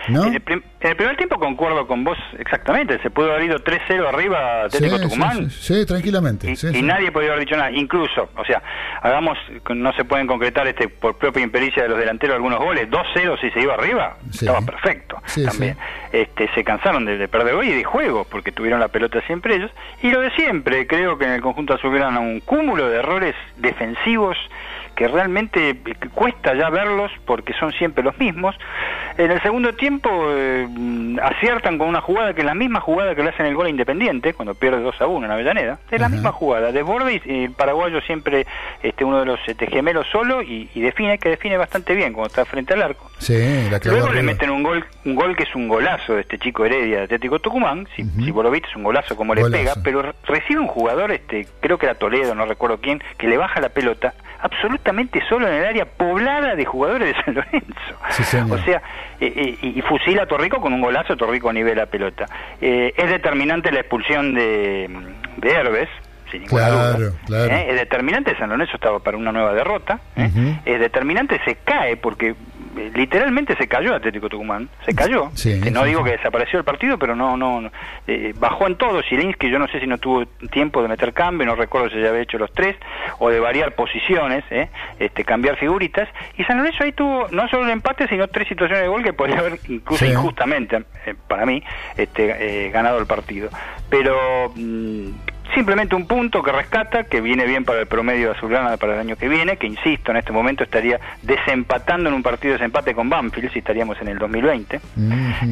¿No? En, el en el primer tiempo concuerdo con vos exactamente, se pudo haber ido 3-0 arriba Atlético Sí, Tucumán. sí, tranquilamente. y nadie podía haber dicho nada, incluso, o sea, hagamos, no se pueden concretar este por propia impericia de los delanteros algunos goles, 2-0 si se iba arriba, estaba perfecto también. Este, se cansaron de, de perder hoy y de juego, porque tuvieron la pelota siempre ellos, y lo de siempre, creo que en el conjunto azulgrana un cúmulo de errores defensivos que realmente cuesta ya verlos porque son siempre los mismos. En el segundo tiempo eh, aciertan con una jugada que es la misma jugada que le hacen el gol a Independiente cuando pierde 2 a 1 en Avellaneda. Es la misma jugada. Desborde y el paraguayo siempre este uno de los este, gemelos solo y, y define, que define bastante bien cuando está frente al arco. Sí, la Luego le meten un gol, un gol que es un golazo de este chico Heredia de Atlético Tucumán. Si, si vos lo viste, es un golazo como le pega, pero re- recibe un jugador, este, creo que era Toledo, no recuerdo quién, que le baja la pelota absolutamente solo en el área poblada de jugadores de San Lorenzo. Sí, señor. O sea, eh, eh, y, y fusila a Torrico con un golazo, Torrico nivela la pelota. Eh, es determinante la expulsión de, de Herbes, sin ninguna Claro, duda. claro. ¿eh? Es determinante, San Lorenzo estaba para una nueva derrota. ¿eh? Es determinante, se cae, porque literalmente se cayó Atlético Tucumán, se cayó. Sí, Que no sí, digo sí. que desapareció el partido, pero no, no, no. Eh, bajó en todo. Zielinski, yo no sé si no tuvo tiempo de meter cambio, no recuerdo si ya había hecho los tres, o de variar posiciones, ¿eh? este, cambiar figuritas. Y San Lorenzo ahí tuvo no solo el empate, sino tres situaciones de gol que podría haber, incluso injustamente, eh, para mí, este, eh, ganado el partido. Pero. mm, Simplemente un punto que rescata, que viene bien para el promedio de azulgrana para el año que viene, que insisto, en este momento estaría desempatando en un partido de desempate con Banfield, si estaríamos en el 2020,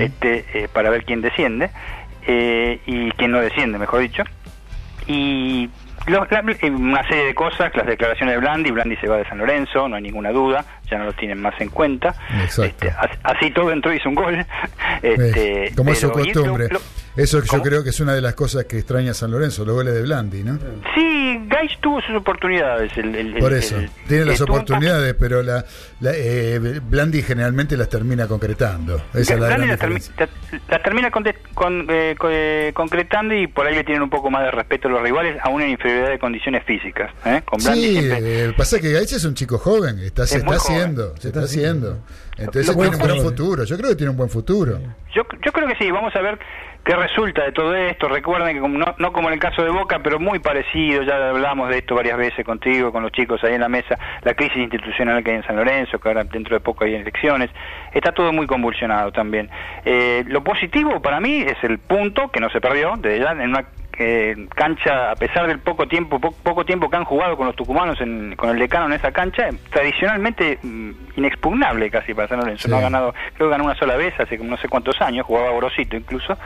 este, eh, para ver quién desciende, eh, y quién no desciende, mejor dicho. Y lo- la- eh, una serie de cosas, las declaraciones de Blandi, Blandi se va de San Lorenzo, no hay ninguna duda, ya no lo tienen más en cuenta. Este, as- así todo entró y hizo un gol. Este, Eh, como es su lo- costumbre. lo- Eso yo creo que es una de las cosas que extraña San Lorenzo, los goles de Blandi, ¿no? Sí, Gais tuvo sus oportunidades. El, el- Por eso, el- tiene las oportunidades, pero la, la, eh, Blandi generalmente las termina concretando. Esa es la Blandi gran la, termi- diferencia. la- la termina con- eh, co- eh, concretando y por ahí le tienen un poco más de respeto a los rivales, aún en inferioridad de condiciones físicas. ¿eh? Con Blandi Sí, siempre- el pasa que Gaich es un chico joven, está, Es está. Haciendo, se está haciendo. Entonces tiene un buen futuro, yo creo que tiene un buen futuro. Yo, yo creo que sí, vamos a ver qué resulta de todo esto. Recuerden que como- no, no como en el caso de Boca, pero muy parecido, ya hablamos de esto varias veces contigo, con los chicos ahí en la mesa, la crisis institucional que hay en San Lorenzo, que ahora dentro de poco hay elecciones, está todo muy convulsionado también. Eh, lo positivo para mí es el punto que no se perdió, desde ya en una eh, cancha, a pesar del poco tiempo, po- poco tiempo que han jugado con los tucumanos, en- con el decano en esa cancha, tradicionalmente mm, inexpugnable casi para San Lorenzo. Sí. No ha ganado, creo que ganó una sola vez hace como no sé cuántos años, jugaba Borosito incluso.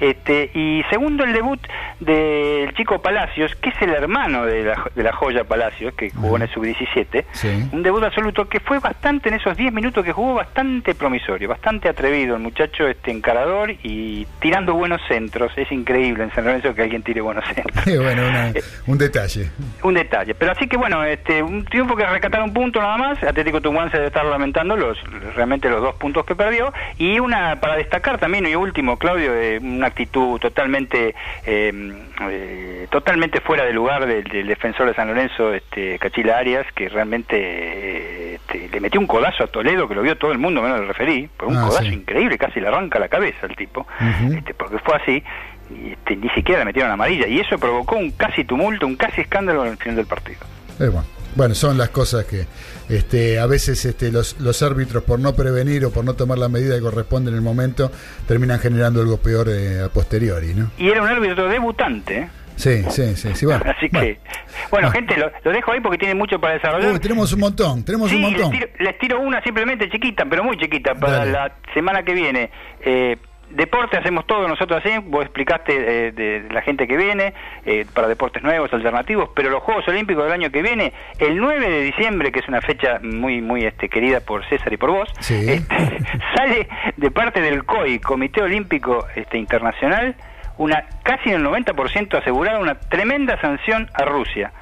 este Y segundo, el debut del chico Palacios, que es el hermano de la, de la joya Palacios, que jugó en el sub-17. Sí. Un debut absoluto que fue bastante, en esos 10 minutos que jugó, bastante promisorio, bastante atrevido el muchacho este encarador y tirando buenos centros. Es increíble en San Lorenzo que alguien tire buenos centros. bueno, una- un detalle. Un detalle. Pero así que bueno, este, un triunfo que rescatar un punto nada más. Atlético Tucumán se debe estar lamentando los realmente los dos puntos que perdió. Y una para destacar también, y último, Claudio, eh, una actitud totalmente eh, eh, totalmente fuera de lugar del, del defensor de San Lorenzo, este, Cachila Arias, que realmente eh, este, le metió un codazo a Toledo, que lo vio todo el mundo, menos el referí. Por un Ah, codazo sí. increíble, casi le arranca la cabeza al tipo este, porque fue así, este, ni siquiera le metieron amarilla, y eso provocó un casi tumulto, un casi escándalo en el final del partido. Eh, bueno. Bueno, son las cosas que este, a veces este, los, los árbitros, por no prevenir o por no tomar la medida que corresponde en el momento, terminan generando algo peor eh, a posteriori, ¿no? Y era un árbitro debutante, ¿eh? Sí, sí, sí. sí bueno. así que, bueno, gente, lo, lo dejo ahí porque tiene mucho para desarrollar. Uy, tenemos un montón, tenemos Sí, un montón. Les, tiro, les tiro una simplemente chiquita, pero muy chiquita, para Dale. la semana que viene. Eh, deporte hacemos todo nosotros así, vos explicaste eh, de la gente que viene, eh, para deportes nuevos, alternativos, pero los Juegos Olímpicos del año que viene, el 9 de diciembre, que es una fecha muy muy este, querida por César y por vos, este, sale de parte del COI, Comité Olímpico este, Internacional, una casi en el 90% asegurada una tremenda sanción a Rusia.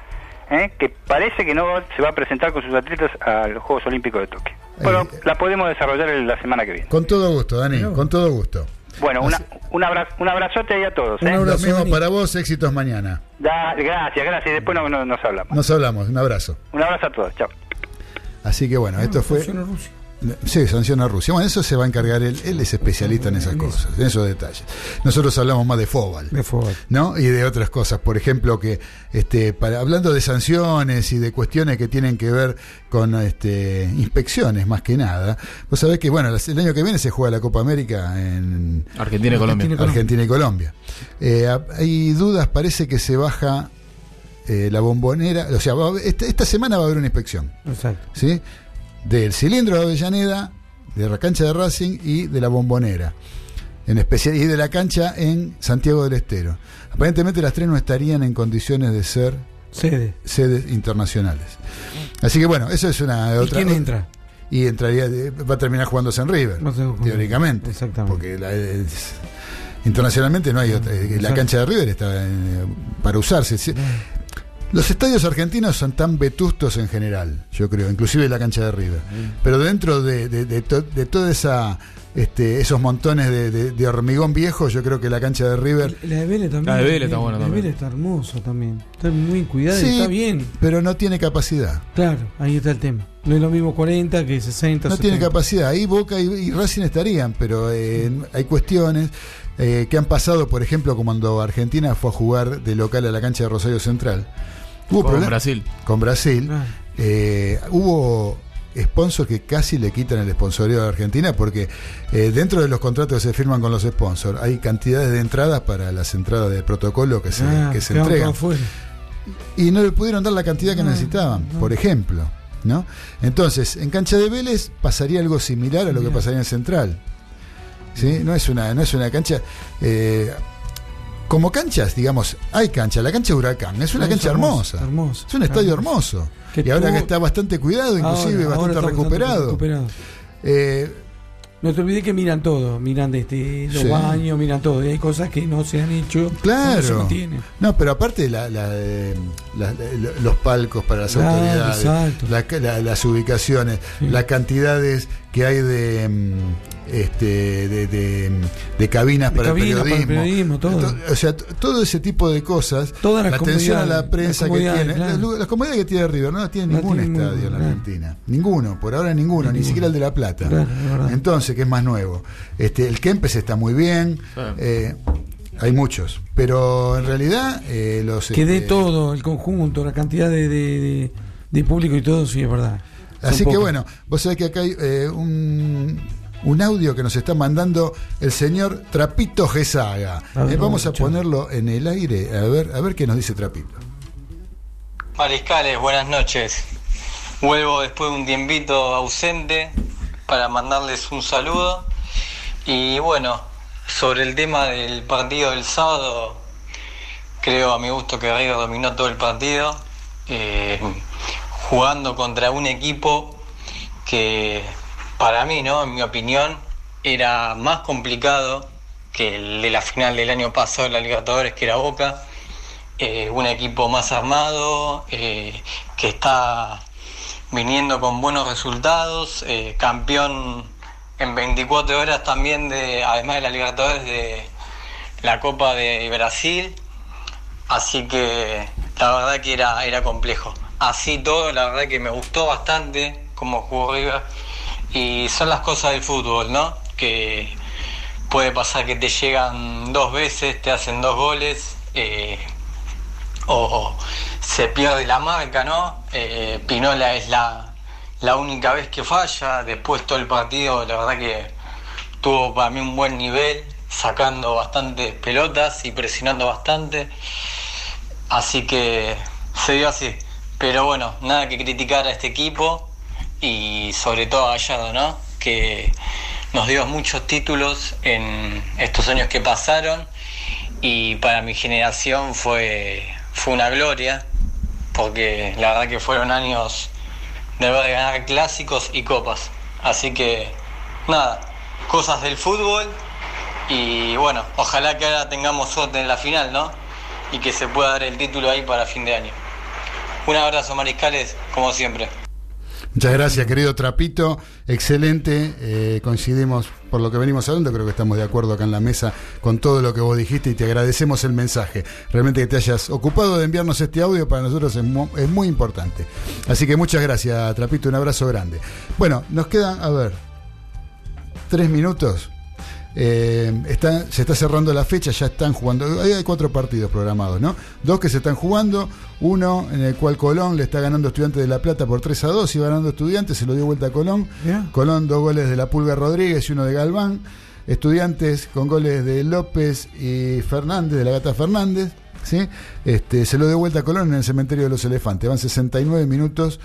¿Eh? que parece que no se va a presentar con sus atletas a los Juegos Olímpicos de Tokio. Bueno, la podemos desarrollar la semana que viene. Con todo gusto, Dani, con todo gusto. Bueno, una, un, abra- un abrazote ahí a todos. ¿eh? Lo mismo para vos, éxitos mañana. Da- gracias, gracias. Después no- no- nos hablamos. Nos hablamos, un abrazo. Un abrazo a todos. Chao. Así que bueno, esto fue. Sí, sanciona a Rusia. Bueno, eso se va a encargar él. Él es especialista en esas cosas, en esos detalles. Nosotros hablamos más de Fobal. De. ¿no? Y de otras cosas. Por ejemplo, que este, para, hablando de sanciones y de cuestiones que tienen que ver con este, inspecciones más que nada, vos sabés que bueno, el año que viene se juega la Copa América en Argentina y Colombia. Argentina y Colombia. Eh, hay dudas, parece que se baja eh, la bombonera, o sea, va esta, esta semana va a haber una inspección. Exacto. ¿sí? Del cilindro de Avellaneda, de la cancha de Racing y de la bombonera. En especial, y de la cancha en Santiago del Estero. Aparentemente las tres no estarían en condiciones de ser Sede. sedes internacionales. Así que bueno, eso es una ¿Y otra. quién entra? Y entraría, va a terminar jugándose en River, a ser- teóricamente. Exactamente. Porque la- es- internacionalmente no hay otra. eh, La cancha de River está eh, para usarse. Sí. Los estadios argentinos son tan vetustos en general, yo creo, inclusive la cancha de River. Pero dentro de, de, de to- de toda esa este, esos montones de, de- de hormigón viejo, yo creo que la cancha de River La de Vélez también. La de Vélez está buena La de. Vélez está hermoso también. Está muy cuidada y está bien. pero no tiene capacidad. Claro, ahí está el tema. No es lo mismo 40 que 60. No tiene 70. capacidad. Ahí Boca y, y Racing estarían, pero eh, hay cuestiones eh, que han pasado, por ejemplo, como cuando Argentina fue a jugar de local a la cancha de Rosario Central. Hubo Con Brasil. Con Brasil. Ah. Eh, hubo sponsors que casi le quitan el sponsorio a Argentina porque eh, dentro de los contratos que se firman con los sponsors hay cantidades de entradas para las entradas de protocolo que se, Ah, que se entregan y no le pudieron dar la cantidad que No, necesitaban, por ejemplo. ¿no? Entonces, en cancha de Vélez pasaría algo similar a lo que pasaría en Central. ¿Sí? No, es una, no es una cancha. eh, como canchas, digamos, hay cancha. La cancha de Huracán es una cancha hermosa, hermosa. hermosa, es un estadio hermoso. Que y ahora que está bastante cuidado, inclusive Ahora- bastante recuperado. recuperado. Eh, No te olvides que miran todo, miran este, los Sí. baños, miran todo. Y hay cosas que no se han hecho. Claro. No, pero aparte la, la, eh, la- la- los palcos para las Claro, autoridades, las ubicaciones, las cantidades que hay de mm, este de, de, de cabinas De para, el para el periodismo, todo. To- o sea, todo ese tipo de cosas, Todas las la atención a la prensa que tiene, claro. las, las comodidades que tiene River, no las tiene No ningún tiene estadio en la claro. Argentina, ninguno, por ahora ninguno, ni siquiera el de La Plata. Claro. Entonces, que es más nuevo. Este, el Kempes está muy bien, eh, hay muchos, pero en realidad eh, los Que dé este, todo, el conjunto, la cantidad de, de, de- de público y todo, sí, es verdad. Así que bueno, vos sabés que acá hay eh, un, un audio que nos está mandando el señor Trapito Gesaga. Eh, vamos a ponerlo en el aire, a ver, a ver qué nos dice Trapito. Mariscales, buenas noches. Vuelvo después de un tiempito ausente para mandarles un saludo. Y bueno, sobre el tema del partido del sábado, creo a mi gusto que River dominó todo el partido, eh, jugando contra un equipo que para mí, ¿no? En mi opinión, era más complicado que el de la final del año pasado de la Libertadores, que era Boca. Eh, un equipo más armado, eh, que está viniendo con buenos resultados, eh, campeón en 24 horas también de, además de la Libertadores de la Copa de Brasil, así que la verdad que era, era complejo. Así todo, la verdad que me gustó bastante cómo jugó River y son las cosas del fútbol, ¿no? Que puede pasar que te llegan dos veces, te hacen dos goles. eh, o se pierde la marca, ¿no? Eh, Pinola es la, la única vez que falla, después todo el partido, la verdad que tuvo para mí un buen nivel, sacando bastantes pelotas y presionando bastante, así que se dio así. Pero bueno, nada que criticar a este equipo y sobre todo a Gallardo, ¿no? Que nos dio muchos títulos en estos años que pasaron y para mi generación fue, fue una gloria, porque la verdad que fueron años de, ganar clásicos y copas. Así que nada, cosas del fútbol y bueno, ojalá que ahora tengamos suerte en la final, ¿no? Y que se pueda dar el título ahí para fin de año. Un abrazo, mariscales, como siempre. Muchas gracias, querido Trapito. Excelente. eh, coincidimos por lo que venimos hablando. Creo que estamos de acuerdo acá en la mesa con todo lo que vos dijiste y te agradecemos el mensaje. Realmente que te hayas ocupado de enviarnos este audio para nosotros es, mu- es muy importante. Así que muchas gracias, Trapito. Un abrazo grande. Bueno, nos quedan, a ver, tres minutos. Eh, está- se está cerrando la fecha, ya están jugando. Hay cuatro partidos programados, ¿no? Dos que se están jugando, uno en el cual Colón le está ganando a Estudiantes de La Plata por 3 a 2, iba ganando Estudiantes, se lo dio vuelta a Colón. Colón, dos goles de la Pulga Rodríguez y uno de Galván. Estudiantes con goles de López y Fernández, de la Gata Fernández. ¿sí? Este, se lo dio vuelta a Colón en el cementerio de los elefantes. Van 69 minutos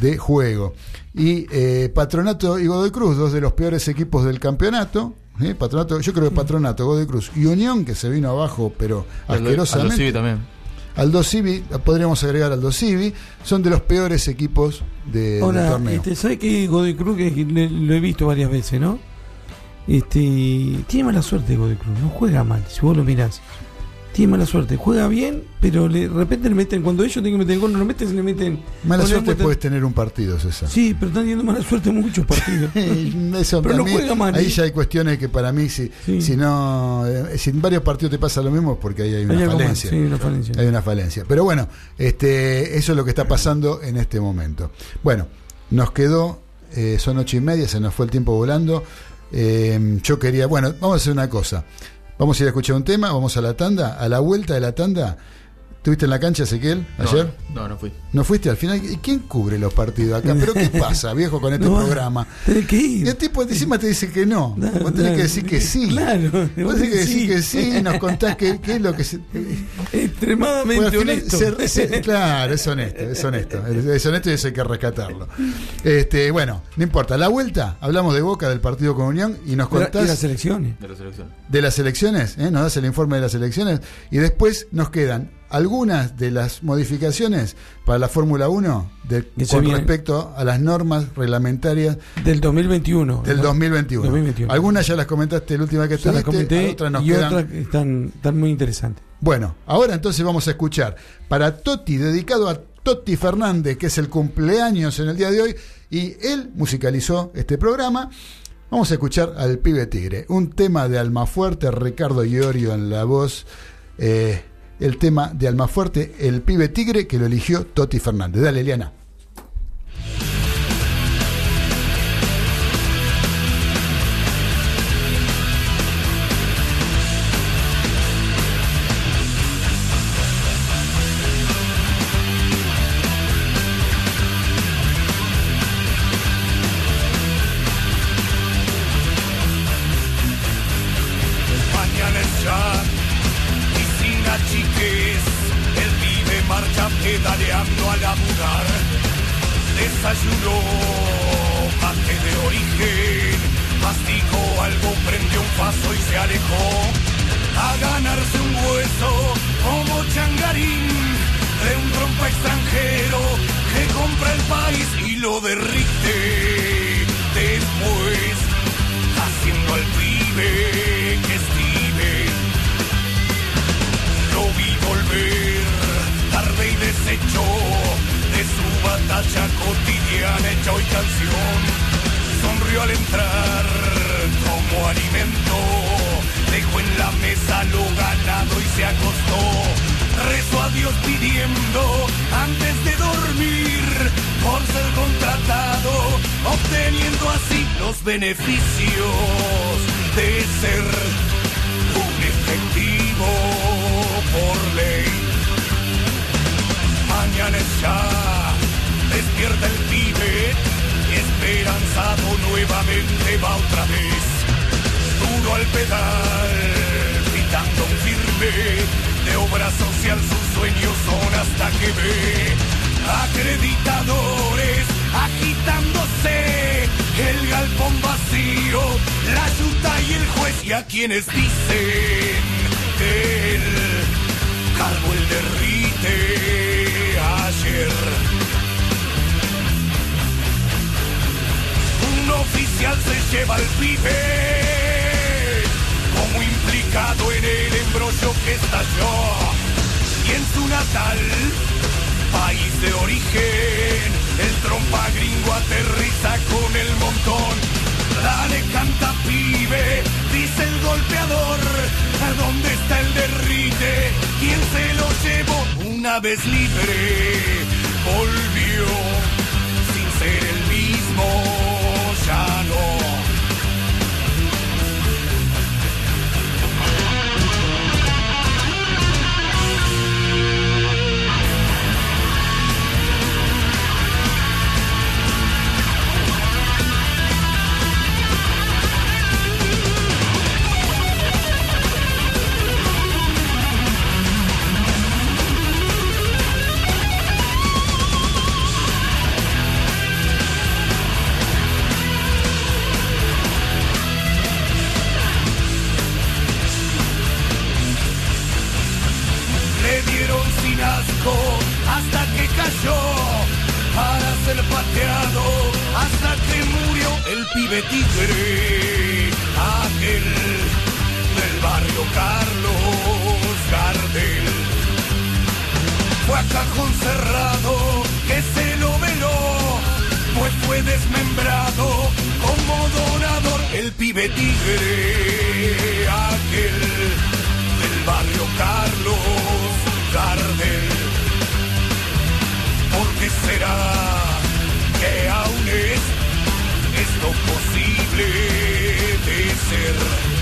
de juego. Y eh, Patronato y Godoy Cruz, dos de los peores equipos del campeonato. ¿Sí? Patronato, yo creo que Patronato, Godoy Cruz y Unión, que se vino abajo, pero asquerosamente. Aldo Civi también. Aldo Civi, podríamos agregar Aldo Civi, son de los peores equipos de, del Ahora, torneo. este, ¿sabes que Godoy Cruz, que le- lo he visto varias veces, ¿no? Este, tiene mala suerte Godoy Cruz, no juega mal, si vos lo mirás. Tiene mala suerte, juega bien, pero le- de repente le meten, cuando ellos tienen que meter el gol, no lo meten, se le meten. Mala no suerte puedes tener un partido, César. Sí, pero están teniendo mala suerte muchos partidos. Eso, pero no mí, juega mal. Ahí ¿eh? ya hay cuestiones que para mí, si, si no, eh, si en varios partidos te pasa lo mismo, es porque ahí hay una Hay algo más, falencia. sí, una falencia. Hay una falencia. Pero bueno, este, eso es lo que está pasando en este momento. Bueno, nos quedó, eh, son ocho y media, se nos fue el tiempo volando. Eh, yo quería, bueno, vamos a hacer una cosa. Vamos a ir a escuchar un tema, vamos a la tanda. A la vuelta de la tanda, ¿estuviste en la cancha, Ezequiel, No, ayer? No, no fui. ¿No fuiste al final? ¿Y quién cubre los partidos acá? ¿Pero qué pasa, viejo, con este No, programa? tenés que ir. Y el tipo encima te dice que no. Vos tenés que decir que sí. Claro, Vos tenés que decir que sí. sí, nos contás qué, es lo que se. Extremadamente Bueno, al final honesto. se- se- claro, es honesto, es honesto. Es, es honesto y eso hay que rescatarlo. Este, bueno, no importa. La vuelta, hablamos de Boca, del partido con Unión, y nos contás y las elecciones. De la selección. de las elecciones, ¿eh? nos das el informe de las elecciones, y después nos quedan algunas de las modificaciones para la Fórmula 1 de- Que se con respecto a las normas reglamentarias Del 2021. del ¿no? 2021. 2021. Algunas ya las comentaste la última que Ya las estuviste, comenté otras nos y quedan. otras están, están muy interesantes. Bueno, ahora entonces vamos a escuchar para Toti, dedicado a Toti Fernández, que es el cumpleaños en el día de hoy, y él musicalizó este programa. Vamos a escuchar al pibe tigre, un tema de Almafuerte, Ricardo Iorio en la voz, eh, el tema de Almafuerte, el pibe tigre que lo eligió Toti Fernández. Dale, Eliana. Laburar. Desayunó mate de origen, masticó algo, prendió un paso y se alejó a ganarse un hueso como changarín de un trompa extranjero que compra el país y lo derrite después canción. Sonrió al entrar como alimento. Dejó en la mesa lo ganado y se acostó. Rezó a Dios pidiendo antes de dormir por ser contratado, obteniendo así los beneficios de ser un efectivo por ley. Mañana es ya, despierta el pibe, esperanzado nuevamente va otra vez. Duro al pedal, gritando un firme, de obra social sus sueños son hasta que ve acreditadores agitándose, el galpón vacío, la yuta y el juez y a quienes dicen que el cargo el derrite Un oficial se lleva al pibe como implicado en el embrollo que estalló y en su natal país de origen el trompa gringo aterriza con el montón dale canta pibe dice el golpeador ¿a dónde está el derrite? ¿quién se lo llevó? una vez libre volvió sin ser el mismo ya no cayó para ser pateado hasta que murió el pibe tigre aquel del barrio Carlos Gardel fue a cajón cerrado que se lo veló pues fue desmembrado como donador el pibe tigre aquel del barrio Carlos Gardel. ¿Por qué será que aún es esto posible de ser?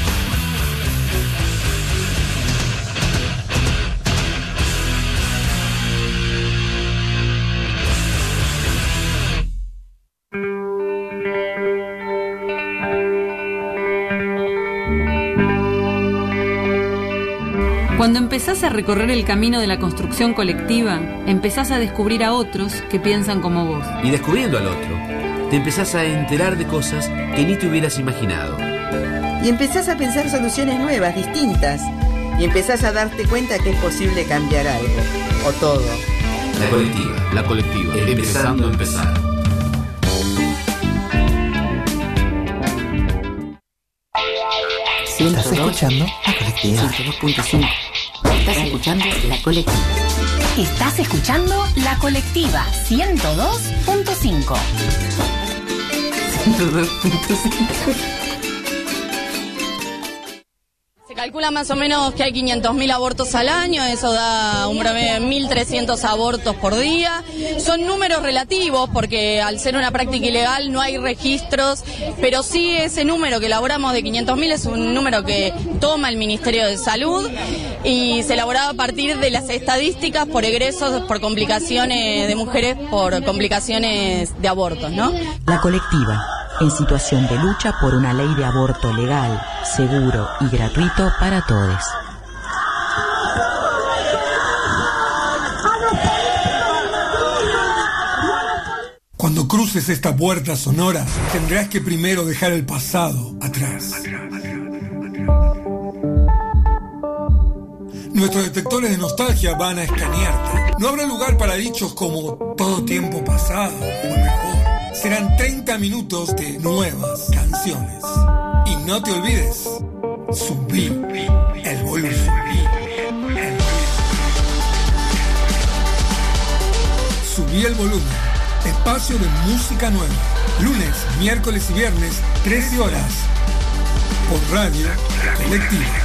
Cuando empezás a recorrer el camino de la construcción colectiva, empezás a descubrir a otros que piensan como vos. Y descubriendo al otro, te empezás a enterar de cosas que ni te hubieras imaginado. Y empezás a pensar soluciones nuevas, distintas. Y empezás a darte cuenta que es posible cambiar algo. O todo. La colectiva. La colectiva. Empezando a empezar. ¿Estás escuchando? La colectiva. 102.5. Estás escuchando La Colectiva. Estás escuchando La Colectiva 102.5. 102.5. Más o menos que hay 500.000 abortos al año, eso da un promedio de 1.300 abortos por día. Son números relativos porque al ser una práctica ilegal no hay registros, pero sí ese número que elaboramos de 500.000 es un número que toma el Ministerio de Salud y se elaboraba a partir de las estadísticas por egresos, por complicaciones de mujeres, por complicaciones de abortos, ¿no? La colectiva, en situación de lucha por una ley de aborto legal, seguro y gratuito para todos. Cuando cruces esta puerta sonora, tendrás que primero dejar el pasado atrás. Nuestros detectores de nostalgia van a escanearte. No habrá lugar para dichos como todo tiempo pasado fue mejor. Serán 30 minutos de nuevas canciones. Y no te olvides, subí el volumen. Subí el volumen. espacio de música nueva. Lunes, miércoles y viernes, 13 horas. Por Radio Colectiva.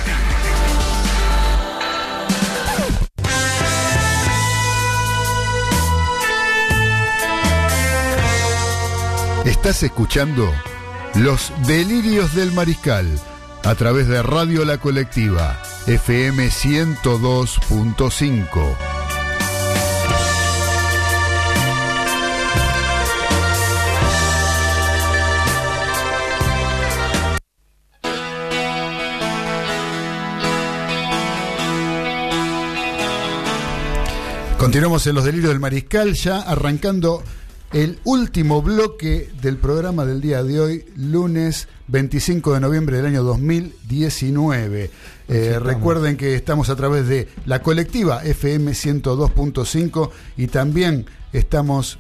Estás escuchando Los Delirios del Mariscal a través de Radio La Colectiva, FM 102.5. Continuamos en los delirios del mariscal, ya arrancando el último bloque del programa del día de hoy, lunes 25 de noviembre del año 2019. Eh, recuerden que estamos a través de la colectiva FM 102.5 y también estamos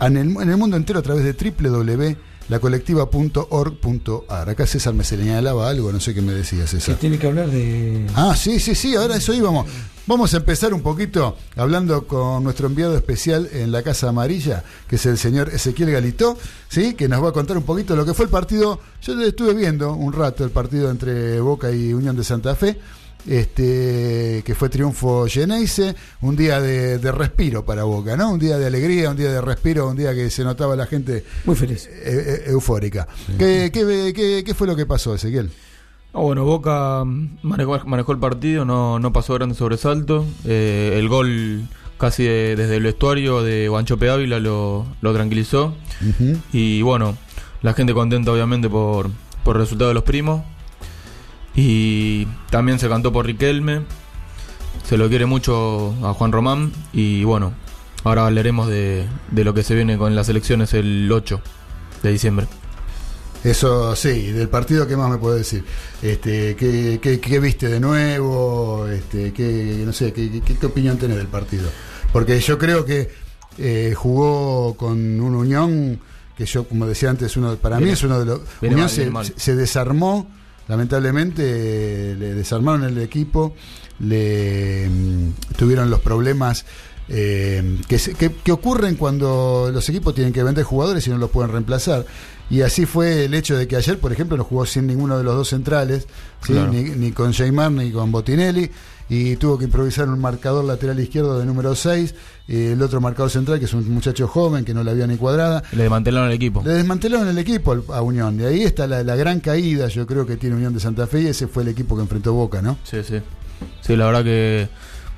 en el, en el mundo entero a través de www.lacolectiva.org.ar. Acá César me señalaba algo, no sé qué me decía Que César. tiene que hablar de. Ah, sí, sí, sí, ahora eso íbamos. Vamos a empezar un poquito hablando con nuestro enviado especial en la Casa Amarilla, que es el señor Ezequiel Galito, ¿sí? que nos va a contar un poquito lo que fue el partido. Yo le estuve viendo un rato el partido entre Boca y Unión de Santa Fe. Este, que fue triunfo Geneise, un día de, de respiro para Boca, ¿no? Un día de alegría, un día de respiro, un día que se notaba la gente Muy feliz. eh, eh, eufórica. ¿Qué, qué, qué- qué fue lo que pasó, Ezequiel? Ah, bueno, Boca manejó, manejó el partido, no, no pasó grandes sobresaltos. Eh, el gol casi de- desde el vestuario de Guanchope Ávila lo, lo tranquilizó. Y bueno, la gente contenta obviamente por, por el resultado de los primos. Y también se cantó por Riquelme. Se lo quiere mucho a Juan Román. Y bueno, ahora hablaremos de, de lo que se viene con las elecciones el 8 de diciembre. Eso sí, del partido, ¿qué más me puede decir? Este, ¿qué, qué, qué viste de nuevo? Este, qué, no sé, ¿qué, qué, qué opinión tenés del partido? Porque yo creo que eh, jugó con un Unión que yo, como decía antes, uno para mí es uno de los... Unión mal, se, se desarmó, lamentablemente le desarmaron el equipo, le mm, tuvieron los problemas eh, que- que ocurren cuando los equipos tienen que vender jugadores y no los pueden reemplazar. Y así fue el hecho de que ayer, por ejemplo, no jugó sin ninguno de los dos centrales, ¿sí? Claro. ni, ni con Jaymar ni con Botinelli, y tuvo que improvisar un marcador lateral izquierdo de número 6, el otro marcador central, que es un muchacho joven que no la había ni cuadrada. Le desmantelaron el equipo. Le desmantelaron el equipo a Unión. De ahí está la, la gran caída, yo creo que tiene Unión de Santa Fe, y ese fue el equipo que enfrentó Boca, ¿no? Sí, sí. Sí, la verdad que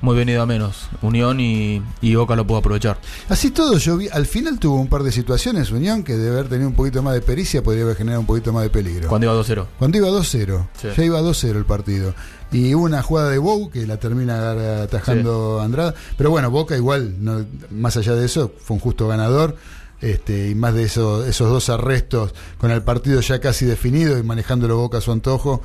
muy venido a menos. Unión y, y Boca lo pudo aprovechar. Así todo, yo vi, al final tuvo un par de situaciones, Unión, que de haber tenido un poquito más de pericia podría haber generado un poquito más de peligro. Cuando iba 2-0. Cuando iba 2-0, Sí. ya iba 2-0 el partido. Y hubo una jugada de Bow que la termina atajando Andrada. Pero bueno, Boca igual, no- más allá de eso, fue un justo ganador. Este, y más de eso, esos dos arrestos con el partido ya casi definido y manejándolo Boca a su antojo,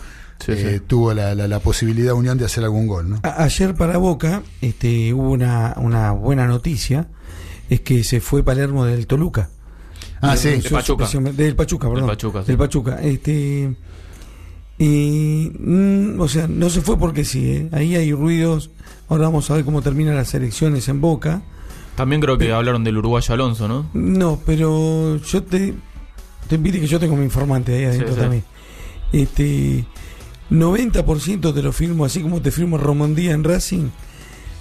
eh, tuvo la, la- la posibilidad Unión de hacer algún gol. ¿no? A- ayer para Boca este, hubo una, una buena noticia, es que se fue Palermo del Toluca. Ah, sí. su- De Pachuca. Del Pachuca, perdón. Del Pachuca, sí. Del Pachuca. Este, y, mm, o sea, no se fue porque sí, ¿eh? ahí hay ruidos. Ahora vamos a ver cómo terminan las elecciones en Boca. También creo que hablaron del uruguayo Alonso, ¿no? No, pero yo te, te viste que yo tengo mi informante ahí adentro Sí, sí. también. Este 90% te lo firmo, así como te firmo Romondía en Racing.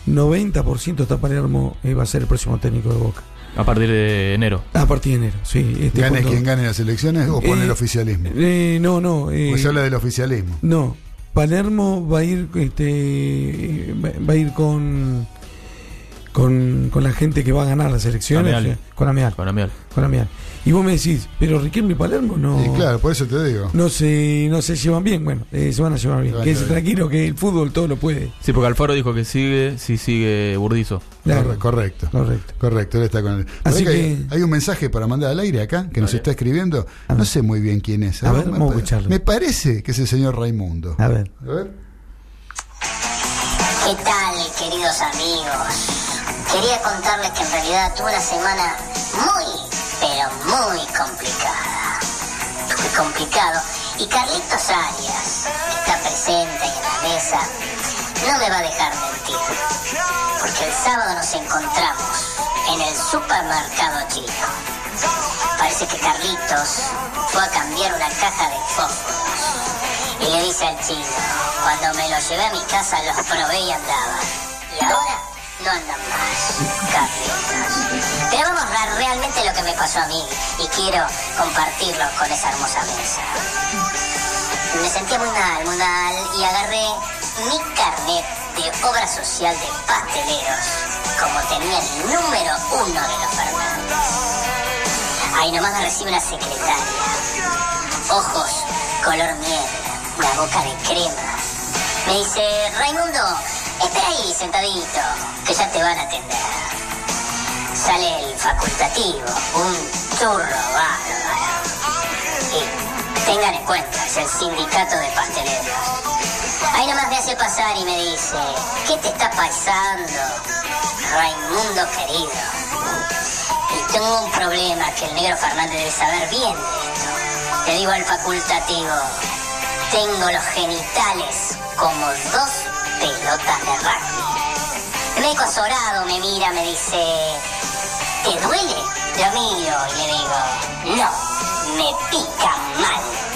90% está Palermo eh, va a ser el próximo técnico de Boca. A partir de enero. A partir de enero, sí. Este, ¿Gane cuando- quien gane las elecciones o pone Eh, el oficialismo? Eh, no, no. eh, Pues se habla del oficialismo. No, Palermo va a ir, este, va a ir con, con, con la gente que va a ganar las elecciones. Ameal. eh, Con Ameal. Con Amial. Con Ameal. Y vos me decís, pero Riquelme y Palermo no. Y claro, por eso te digo. No se, no se llevan bien. Bueno, eh, se van a llevar bien. a Quédese bien. tranquilo que el fútbol todo lo puede. Sí, porque Alfaro dijo que sigue si sigue Burdizo. Claro. Correcto. Correcto. Correcto, él está con él. Así que- hay, hay un mensaje para mandar al aire acá que nos está escribiendo. No sé muy bien quién es. A ver, vamos a escucharlo. me parece que es el señor Raimundo. A ver. A ver. ¿Qué tal, queridos amigos? Quería contarles que en realidad tuve una semana muy, muy complicada. Tuve complicado. Y Carlitos Arias, está presente en la mesa, no me va a dejar mentir. porque el sábado nos encontramos en el supermercado chino. Parece que Carlitos fue a cambiar una caja de fósforos. Y le dice al chino, cuando me lo llevé a mi casa los probé y andaban. Y ahora no andan más, Carlitos. Pero vamos a realmente lo que me pasó a mí y quiero compartirlo con esa hermosa mesa. Me sentía muy mal, muy mal y agarré mi carnet de obra social de pasteleros como tenía el número uno de los Fernández. Ahí nomás me recibe una secretaria. Ojos color miel, una boca de crema. Me dice, Raimundo, espera ahí sentadito, que ya te van a atender. Sale el facultativo, un churro bárbaro. Y tengan en cuenta, es el sindicato de pasteleros. Ahí nomás me hace pasar y me dice, ¿qué te está pasando, Raimundo querido? Y tengo un problema que el negro Fernández debe saber bien. Le digo al facultativo, tengo los genitales como dos pelotas de rugby. El médico azorado me mira, me dice, ¿te duele? Lo miro y le digo, no, me pica mal.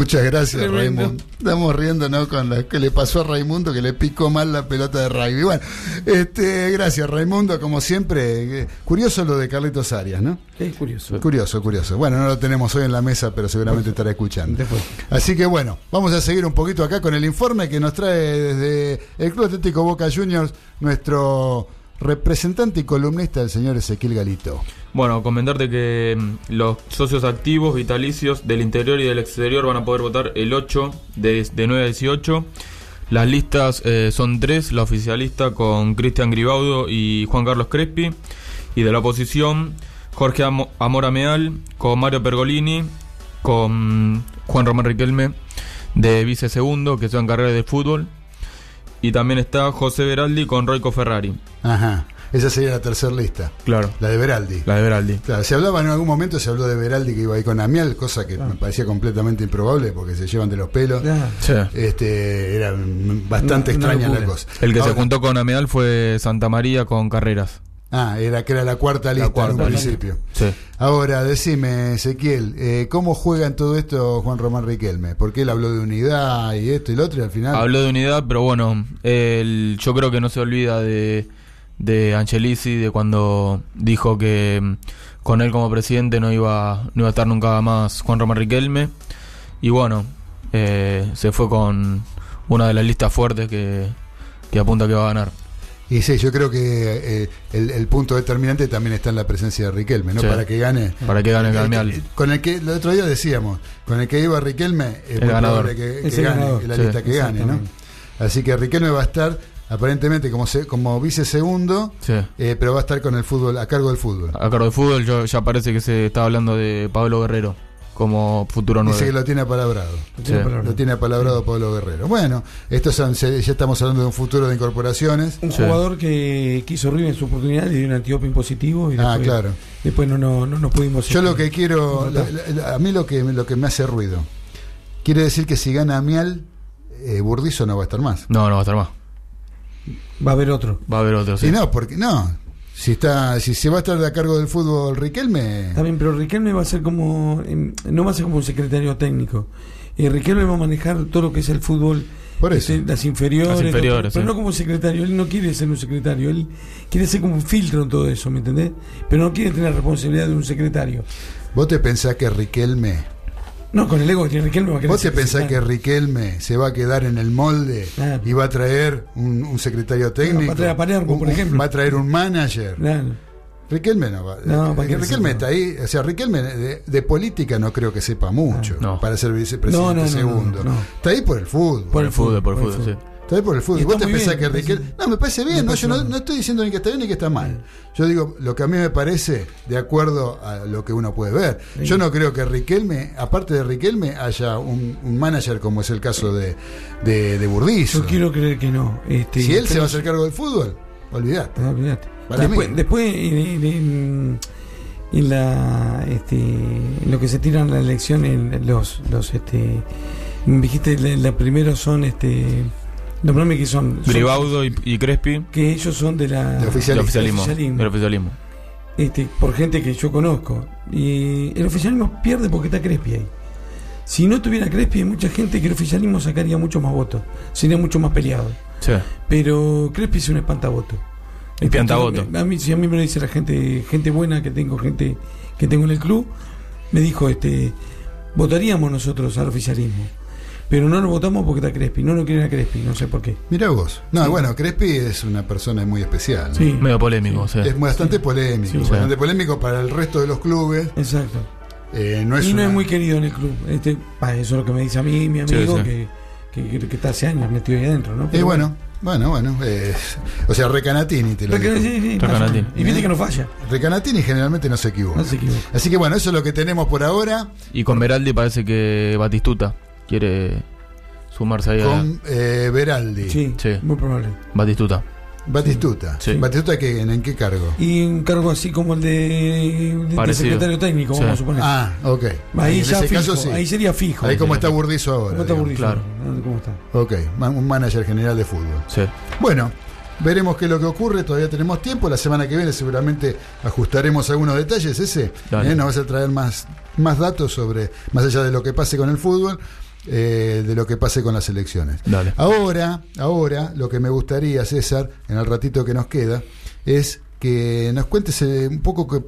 Muchas gracias, Tremendo. Raimundo. Estamos riendo, ¿no? Con lo que le pasó a Raimundo, que le picó mal la pelota de rugby. Bueno, este, gracias, Raimundo, como siempre. Eh, Curioso lo de Carlitos Arias, ¿no? Es curioso. Curioso, curioso. Bueno, no lo tenemos hoy en la mesa, pero seguramente estará escuchando. Así que bueno, vamos a seguir un poquito acá con el informe que nos trae desde el Club Atlético Boca Juniors nuestro representante y columnista, el señor Ezequiel Galito. Bueno, comentarte que mm, los socios activos vitalicios del interior y del exterior van a poder votar el 8 de, de 9 a 18. Las listas eh, son tres, la oficialista con Cristian Gribaudo y Juan Carlos Crespi, y de la oposición Jorge Amo- Amora Meal con Mario Pergolini, con Juan Román Riquelme de vice segundo, que son carreras de fútbol, y también está José Veraldi con Roico Ferrari. Ajá. Esa sería la tercera lista. Claro. La de Veraldi. La de Veraldi. Claro, se hablaba en algún momento, se habló de Veraldi que iba ahí con Amial, cosa que me parecía completamente improbable porque se llevan de los pelos. Este, era bastante extraña la cosa. El que se juntó con Ameal fue Santa María con Carreras. Ah, era que era la cuarta lista cuarta en un principio. Sí. Ahora, decime, Ezequiel, eh, ¿cómo juega en todo esto Juan Román Riquelme? Porque él habló de unidad y esto y lo otro y al final... Habló de unidad, pero bueno, el- yo creo que no se olvida de, de Angelici, de cuando dijo que mm, con él como presidente no iba, no iba a estar nunca más Juan Román Riquelme. Y bueno, eh, se fue con una de las listas fuertes que, que apunta que va a ganar. Y sí, yo creo que eh, el, el punto determinante también está en la presencia de Riquelme, ¿no? Sí. Para que gane. Para que gane Eh, Gamial. eh, Con el que el otro día decíamos, con el que iba Riquelme, es El ganador. que, que Es el gane, ganador. la Sí, lista que gane, ¿no? Así que Riquelme va a estar aparentemente como se- como vice segundo, Sí. eh, pero va a estar con el fútbol, a cargo del fútbol. A cargo de fútbol yo- ya parece que se está hablando de Pablo Guerrero como futuro Dice que lo tiene apalabrado. Lo tiene Sí. apalabrado. Lo tiene apalabrado Pablo Guerrero. Bueno, estos son, se- ya estamos hablando de un futuro de incorporaciones. Un Sí. jugador que quiso River en su oportunidad, le dio un antidoping positivo y Ah, después, claro. después no, no, no nos pudimos Yo lo este, que quiero, contratar. la- la- a mí lo que, lo que me hace ruido, quiere decir que si gana Mial, eh, Burdizo no va a estar más. No, no va a estar más. Va a haber otro. Va a haber otro, sí. Y no, porque no. Si está, si se va a estar a cargo del fútbol Riquelme, Está bien, pero Riquelme va a ser como. em, no va a ser como un secretario técnico. Eh, Riquelme va a manejar todo lo que es el fútbol. Por eso. este, las inferiores. Las inferiores, pero no como secretario. Él no quiere ser un secretario. Él quiere ser como un filtro en todo eso, ¿me entendés? Pero no quiere tener la responsabilidad de un secretario. vos te pensás que Riquelme, No, con el ego que tiene Riquelme va a querer vos te pensás que. Riquelme se va a quedar en el molde Claro. y va a traer un, un secretario técnico, va a traer a Palermo, un- por un- ejemplo. va a traer un manager. Claro. Riquelme no va. No, ¿para eh, Riquelme está ahí. O sea, Riquelme de, de política no creo que sepa mucho No. para ser vicepresidente No, no, no, segundo. no, no. Está ahí por el fútbol. Por el fútbol, por el por el fútbol, sí. Está por el fútbol. Y ¿Vos te pensás bien, que me Riquelme.? No, me parece bien. me no, parece yo no, estoy diciendo ni que está bien ni que está mal. Yo digo lo que a mí me parece de acuerdo a lo que uno puede ver. Yo no creo que Riquelme, aparte de Riquelme, haya un, un manager como es el caso de, de, de Burdizo. Yo quiero creer que no. Este, si él se va a hacer cargo del fútbol, olvidate. No, olvidate. Para después, mí. después en, en- en- en la este en lo que se tiran la elección en los los este dijiste la, la primero son este Nombrame que son. son- Gribaudo y, y Crespi. que ellos son de la Del oficialismo. Del oficialismo. Este, por gente que yo conozco. Y el oficialismo pierde porque está Crespi ahí. Si no tuviera Crespi, hay mucha gente que el oficialismo sacaría mucho más votos. Sería mucho más peleado. Sí. Pero Crespi es un espantavoto. Espantavoto. A mí, si a mí me lo dice la gente, gente buena que tengo, gente que tengo en el club, me dijo, este, votaríamos nosotros al oficialismo. Pero no lo votamos porque está Crespi, no lo quieren a Crespi, no sé por qué. Mira vos. No, Sí. bueno, Crespi es una persona muy especial. ¿no? Sí. Medio polémico, sí. Es bastante polémico. Sí. Bastante polémico para el resto de los clubes. Exacto. Eh, no es y no una- es muy querido en el club. Este, bah, eso es lo que me dice a mí, mi amigo, sí. Que, que, que- que está hace años metido ahí adentro, ¿no? Y bueno, bueno, bueno. eh, o sea, Recanatini te lo Recan- dijo. sí, sí, Recanatini. Y viste que no falla. Recanatini generalmente no se equivoca. No se equivoca. Así que bueno, eso es lo que tenemos por ahora. Y con Beraldi parece que Batistuta quiere sumarse ahí Con eh, Beraldi. Sí, muy probable. Batistuta. Batistuta. Sí. ¿Batistuta qué, en, en qué cargo? Y un cargo así como el de, de- de Parecido. secretario técnico, Sí. vamos a suponer. Ah, ok. Ahí En ya ese fijo, caso, sí. ahí sería fijo. Ahí como está Burdizo ahora. ¿Cómo está. Burdizo? Claro. ¿Cómo está? Ok, un manager general de fútbol. Sí. Bueno, veremos qué es lo que ocurre, todavía tenemos tiempo, la semana que viene seguramente ajustaremos algunos detalles, ese. ¿eh? nos vas a traer más, más datos sobre, más allá de lo que pase con el fútbol, eh, de lo que pase con las elecciones. Dale. Ahora, ahora, lo que me gustaría, César, en el ratito que nos queda, es que nos cuentes eh, un poco que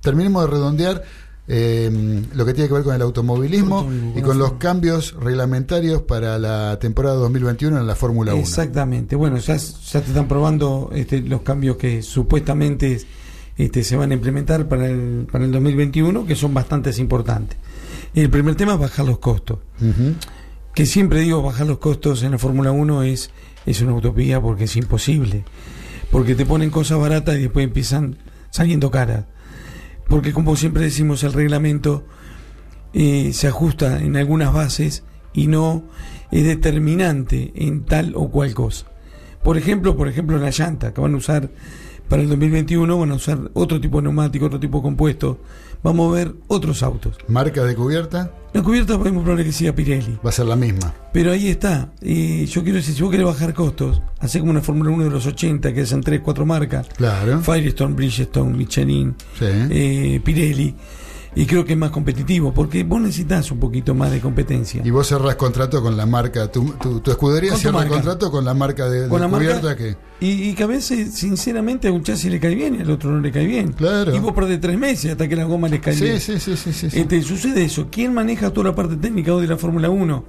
terminemos de redondear eh, lo que tiene que ver con el automovilismo y con los cambios reglamentarios para la temporada 2021 en la Fórmula 1. Exactamente. Bueno, ya, ya te están probando este, los cambios que supuestamente este, se van a implementar para el, para el 2021, que son bastante importantes. El primer tema es bajar los costos. Que siempre digo, bajar los costos en la Fórmula 1 es, es una utopía porque es imposible. Porque te ponen cosas baratas y después empiezan saliendo caras. Porque como siempre decimos, el reglamento eh, se ajusta en algunas bases y no es determinante en tal o cual cosa. Por ejemplo, por ejemplo, la llanta que van a usar para el 2021 van a usar otro tipo de neumático, otro tipo de compuesto. Vamos a ver otros autos. Marca de cubierta La cubierta es muy probable que sea Pirelli. va a ser la misma. Pero ahí está. Eh, yo quiero decir, si vos querés bajar costos, hacer como una Fórmula 1 de los 80, que hacen 3, 4 marcas. Claro. Firestone, Bridgestone, Michelin, Sí. eh, Pirelli. Y creo que es más competitivo, porque vos necesitas un poquito más de competencia. Y vos cerrás contrato con la marca, tu, tu, tu escudería cierra contrato con la marca de, de Con la cubierta marca- que... Y, y que a veces, sinceramente, a un chasis le cae bien y al otro no le cae bien. Claro. Y vos perdés tres meses hasta que la goma les cae Sí, bien. sí, sí, sí, sí, sí. Este, sucede eso. ¿Quién maneja toda la parte técnica hoy de la Fórmula 1?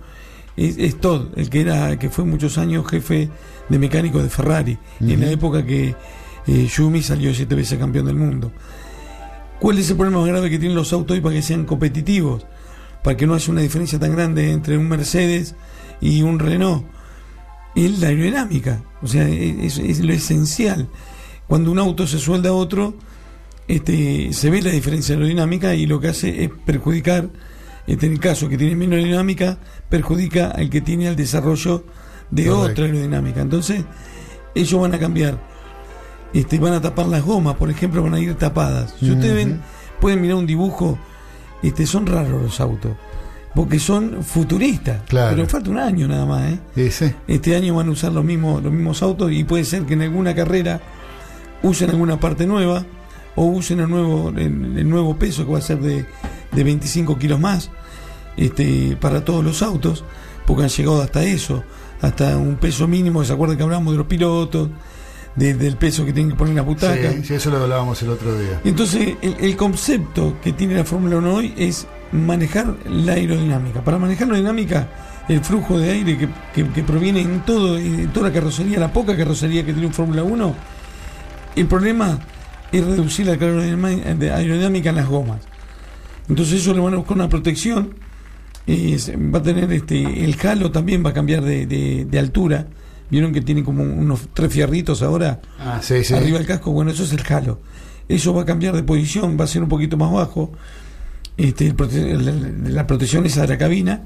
Es, es Todd, el que era, que fue muchos años jefe de mecánico de Ferrari, en la época que eh, Yumi salió siete veces campeón del mundo. ¿Cuál es el problema más grave que tienen los autos hoy para que sean competitivos? Para que no haya una diferencia tan grande entre un Mercedes y un Renault. Es la aerodinámica. O sea, es, es lo esencial. Cuando un auto se suelda a otro, este, se ve la diferencia aerodinámica y lo que hace es perjudicar, este, en el caso que tiene menos aerodinámica, perjudica al que tiene el desarrollo de Correcto. otra aerodinámica. Entonces, ellos van a cambiar, este, van a tapar las gomas, por ejemplo, van a ir tapadas. Si ustedes ven, pueden mirar un dibujo, este, son raros los autos, porque son futuristas, Claro. pero falta un año nada más, ¿eh? Sí, sí. Este año van a usar los mismos, los mismos autos y puede ser que en alguna carrera usen alguna parte nueva o usen el nuevo, el, el nuevo peso que va a ser de, de 25 kilos más este, para todos los autos, porque han llegado hasta eso, hasta un peso mínimo, ¿se acuerdan que hablamos de los pilotos? De- del peso que tienen que poner en la butaca. Sí, sí, eso lo hablábamos el otro día. Entonces, el, el concepto que tiene la Fórmula 1 hoy es manejar la aerodinámica. Para manejar la aerodinámica, el flujo de aire que, que- que proviene en, todo, en toda la carrocería, la poca carrocería que tiene un Fórmula 1, el problema es reducir la carga aerodinámica en las gomas. Entonces, eso le van a buscar una protección. se- va a tener este el halo también va a cambiar de, de- de altura. Vieron que tiene como unos tres fierritos ahora Ah, sí, sí. arriba del casco. Bueno, eso es el halo. Eso va a cambiar de posición, va a ser un poquito más bajo. Este, el prote- la, la protección esa de la cabina,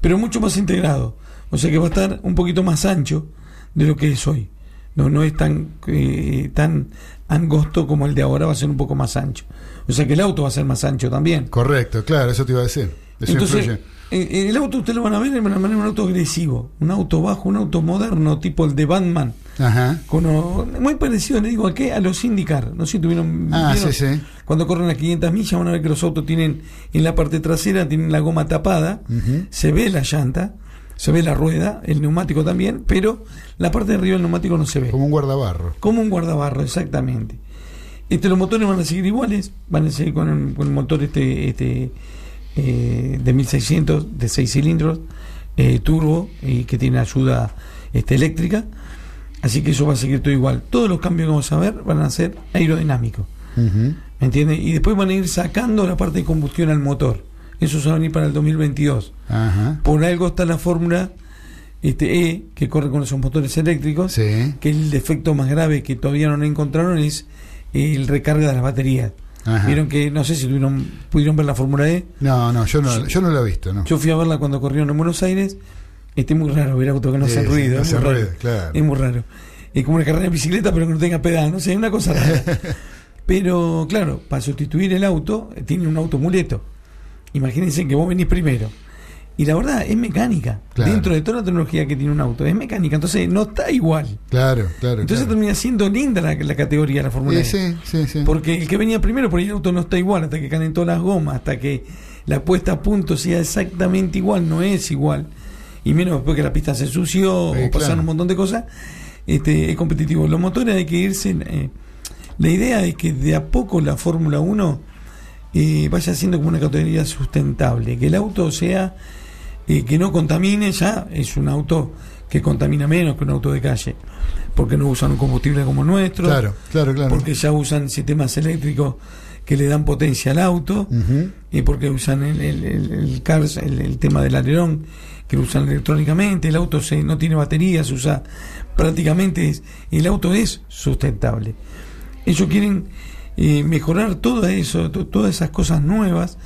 pero mucho más integrado. O sea que va a estar un poquito más ancho de lo que es hoy. No, no es tan, eh, tan angosto como el de ahora, va a ser un poco más ancho. O sea que el auto va a ser más ancho también. Correcto, claro, eso te iba a decir. Eso Entonces, influye. Eh, el auto usted lo van a ver manera un auto agresivo, un auto bajo, un auto moderno, tipo el de Batman. Ajá. Con muy parecido, le digo, ¿a qué? A los IndyCar. No sé si tuvieron. Ah, sí, sí. Cuando corren a 500 millas, van a ver que los autos tienen en la parte trasera, tienen la goma tapada, se ve la llanta, se ve la rueda, el neumático también, pero la parte de arriba del neumático no se ve. Como un guardabarro. Como un guardabarro, exactamente. Este, los motores van a seguir iguales, van a seguir con el, con el motor este, este eh, de 1600, de 6 cilindros, eh, turbo, y que tiene ayuda este, eléctrica. Así que eso va a seguir todo igual. Todos los cambios que vamos a ver van a ser aerodinámicos. ¿Me entiendes? Y después van a ir sacando la parte de combustión al motor. Eso se va a venir para el 2022. Ajá. Por algo está la fórmula este E, que corre con esos motores eléctricos, Sí. que el defecto más grave que todavía no encontraron es el recarga de las baterías. Ajá. Vieron que, no sé si tuvieron, pudieron ver la Fórmula E. No, no, yo no, yo no lo he visto, ¿no? Yo fui a verla cuando corrieron en Buenos Aires. Este es muy raro ver autos que no sí, ruido. no raro. ruido, claro. es muy raro. Es como una carrera de bicicleta, pero que no tenga pedal. No sé, es una cosa rara. pero claro, para sustituir el auto, tiene un automuleto. Imagínense que vos venís primero. Y la verdad, es mecánica. Claro. Dentro de toda la tecnología que tiene un auto, es mecánica. Entonces, no está igual. Claro, claro. Entonces claro. termina siendo linda la, la categoría la Fórmula Sí, E. sí, sí, sí. Porque el que venía primero por ahí el auto no está igual, hasta que calentó las gomas, hasta que la puesta a punto sea exactamente igual, no es igual. Y menos después que la pista se ensució Sí, o pasaron claro. un montón de cosas, este, es competitivo. Los motores hay que irse. eh, la idea es que de a poco la Fórmula 1 eh, vaya siendo como una categoría sustentable, que el auto sea eh, que no contamine ya, es un auto que contamina menos que un auto de calle, porque no usan un combustible como el nuestro, Claro, claro, claro. porque ya usan sistemas eléctricos que le dan potencia al auto, y porque usan el, el, el- el CARS, el, el tema del alerón, que lo usan electrónicamente, el auto se, no tiene baterías, usa prácticamente, es- el auto es sustentable. Ellos quieren eh, mejorar todo eso, to- todas esas cosas nuevas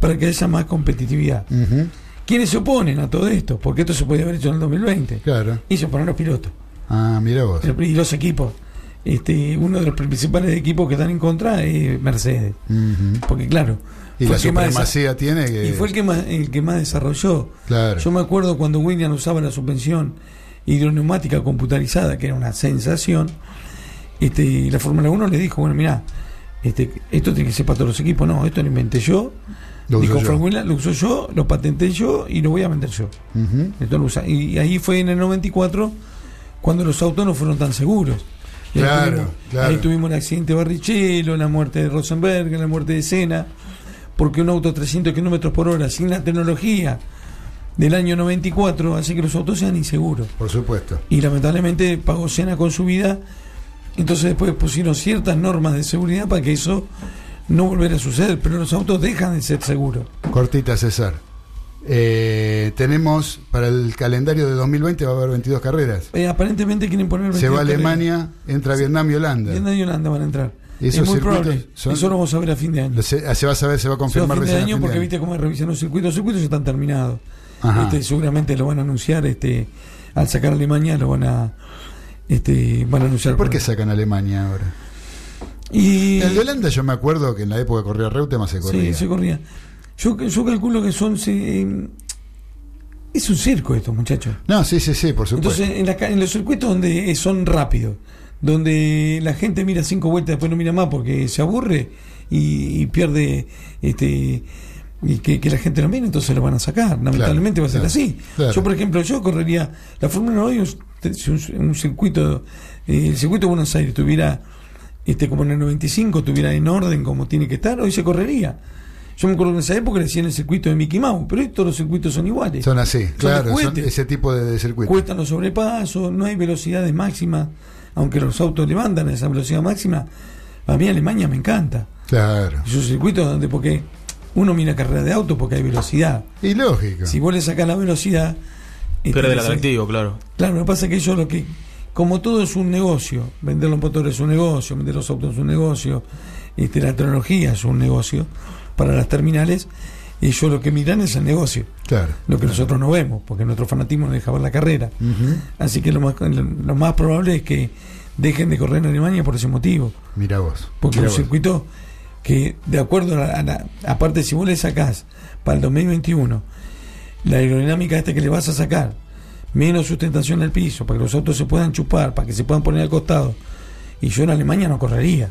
para que haya más competitividad. Ujú. ¿Quiénes se oponen a todo esto? Porque esto se podía haber hecho en el 2020. Claro. Y se oponen los pilotos Ah, mira vos. y los equipos. Este, uno de los principales equipos que están en contra es Mercedes. Ujú. Porque claro, Y la supremacía tiene que. y fue el que más, el que más desarrolló. Claro. Yo me acuerdo cuando Williams usaba la suspensión hidroneumática computarizada, que era una sensación, este, y la Fórmula 1 le dijo, bueno, mira, este, esto tiene que ser para todos los equipos. No, esto lo inventé yo. Lo dijo. Fórmula, lo uso yo, lo patenté yo y lo voy a vender yo. Usa- Y ahí fue en el 94 cuando los autos no fueron tan seguros. Y ahí Claro, tuvimos- claro. Ahí tuvimos el accidente de Barrichello, la muerte de Rosenberg, la muerte de Senna, porque un auto a 300 kilómetros por hora sin la tecnología del año 94 hace que los autos sean inseguros. Por supuesto. Y lamentablemente pagó Senna con su vida. Entonces después pusieron ciertas normas de seguridad para que eso no volviera a suceder, pero los autos dejan de ser seguros. Cortita, César. Eh, tenemos para el calendario de 2020 va a haber 22 carreras. Eh, aparentemente quieren poner Se va a 22 carreras. Alemania, entra Vietnam y Holanda. Vietnam y Holanda van a entrar. Esos es muy probable. son- Eso lo vamos a ver a fin de año. Se, se va a saber, se va a Se va a confirmar fin de recién a año de porque año. viste cómo revisan los circuitos. Los circuitos ya están terminados. Este, seguramente lo van a anunciar, este, al sacar a Alemania lo van a este, van a anunciar. ¿Por qué sacan a Alemania ahora? Y El de Holanda yo me acuerdo que en la época que corría Reutemann se corría. Sí, se corría. Yo, yo calculo que son eh, es un circo esto, muchachos. No, sí, sí, sí, por supuesto. Entonces, en, la en los circuitos donde son rápidos, donde la gente mira cinco vueltas, después no mira más porque se aburre y, y pierde este y que, que la gente lo mire, entonces lo van a sacar. Lamentablemente va a ser claro, así. claro. Yo, por ejemplo, yo correría la Fórmula 1 hoy un, un circuito, eh, el circuito de Buenos Aires tuviera este como en el 95 tuviera en orden como tiene que estar, hoy se correría. Yo me acuerdo que en esa época le decían el circuito de Mickey Mouse, pero hoy todos los circuitos son iguales. Son así, claro, son ese tipo de, de circuitos. Cuestan los sobrepasos, no hay velocidades máximas, aunque los autos le mandan a esa velocidad máxima. A mí Alemania me encanta. Claro. Esos circuitos donde, porque uno mira carrera de auto porque hay velocidad. Y lógico. Si vos le sacás la velocidad. este, Pierde el le sac- atractivo, claro. Claro, lo que pasa es que ellos lo que, como todo es un negocio, vender los motores es un negocio, vender los autos es un negocio, este, la tecnología es un negocio para las terminales, ellos lo que miran es el negocio. Claro. Lo que nosotros no vemos, porque nuestro fanatismo no deja ver la carrera. Así que lo más, lo más probable es que dejen de correr en Alemania por ese motivo. Mira vos. Porque un circuito que, de acuerdo a la, a la- Aparte, si vos le sacás para el 2021 la aerodinámica esta que le vas a sacar, menos sustentación al piso, para que los autos se puedan chupar, para que se puedan poner al costado. Y yo en Alemania no correría.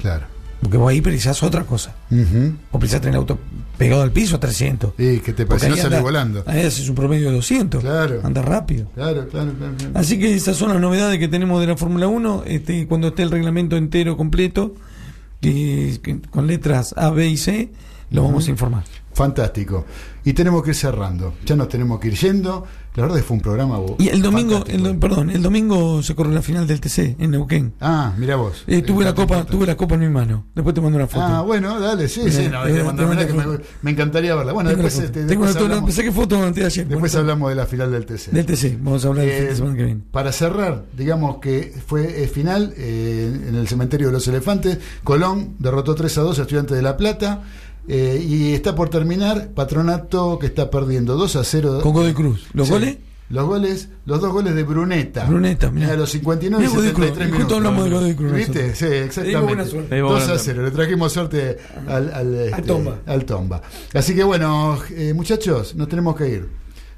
Claro. Porque vos ahí precisás otra cosa. Vos precisás tener el auto pegado al piso a 300. Y que te parece no anda- volando. Ahí haces un promedio de 200. Claro. Anda rápido. Claro, claro, claro. claro. Así que esas son las novedades que tenemos de la Fórmula 1. Este, cuando esté el reglamento entero completo, que- que con letras A, B y C, lo vamos a informar. Fantástico. Y tenemos que ir cerrando. Ya nos tenemos que ir yendo. La verdad es que fue un programa. Y el domingo, el perdón, el domingo se corre la final del TC en Neuquén. Ah, mira vos. Eh, tuve la copa, tuve la copa en mi mano. Después te mando una foto. Ah, bueno, dale, sí, sí, Eh, no, eh, que que me, encantaría verla. Bueno, Tengo la después, foto. este, Tengo después la- hablamos, saqué foto antes de ayer. después Bueno, hablamos de la final del TC. Del TC, vamos a hablar de Eh, semana que viene. Para cerrar, digamos que fue eh, final eh, en el cementerio de los elefantes. Colón derrotó 3 a 2 a Estudiantes de La Plata. Eh, y está por terminar Patronato que está perdiendo 2 a 0. Con Godoy Cruz. ¿Los Sí. goles? Los goles, los dos goles de Bruneta. Bruneta, mirá. a los 59 y Mirá Godoy Cruz, 73 y minutos. justo hablamos de Godoy Cruz ¿Viste? Sí, exactamente. buena suerte. Le dimos 2 a buena 0. Le trajimos suerte al, al, este, Tomba. al Tomba. Así que bueno, eh, muchachos, nos tenemos que ir.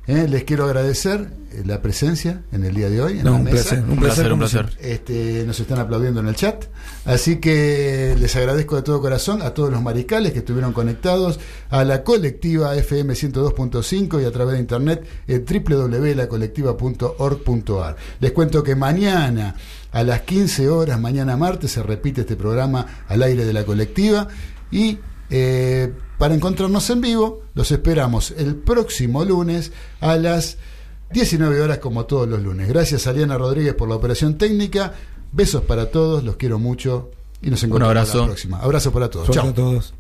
Eh, les quiero agradecer eh, la presencia en el día de hoy. En No, la un mesa. placer, un Un placer, un placer. Este, nos están aplaudiendo en el chat. Así que les agradezco de todo corazón a todos los mariscales que estuvieron conectados, a la colectiva FM 102.5 y a través de internet en www.lacolectiva.org.ar. Les cuento que mañana a las 15 horas, mañana martes, se repite este programa al aire de la colectiva y eh, para encontrarnos en vivo los esperamos el próximo lunes a las 19 horas como todos los lunes. Gracias a Aliana Rodríguez por la operación técnica. Besos para todos, los quiero mucho y nos encontramos abrazo. la próxima. Abrazo para todos. Chao. a todos.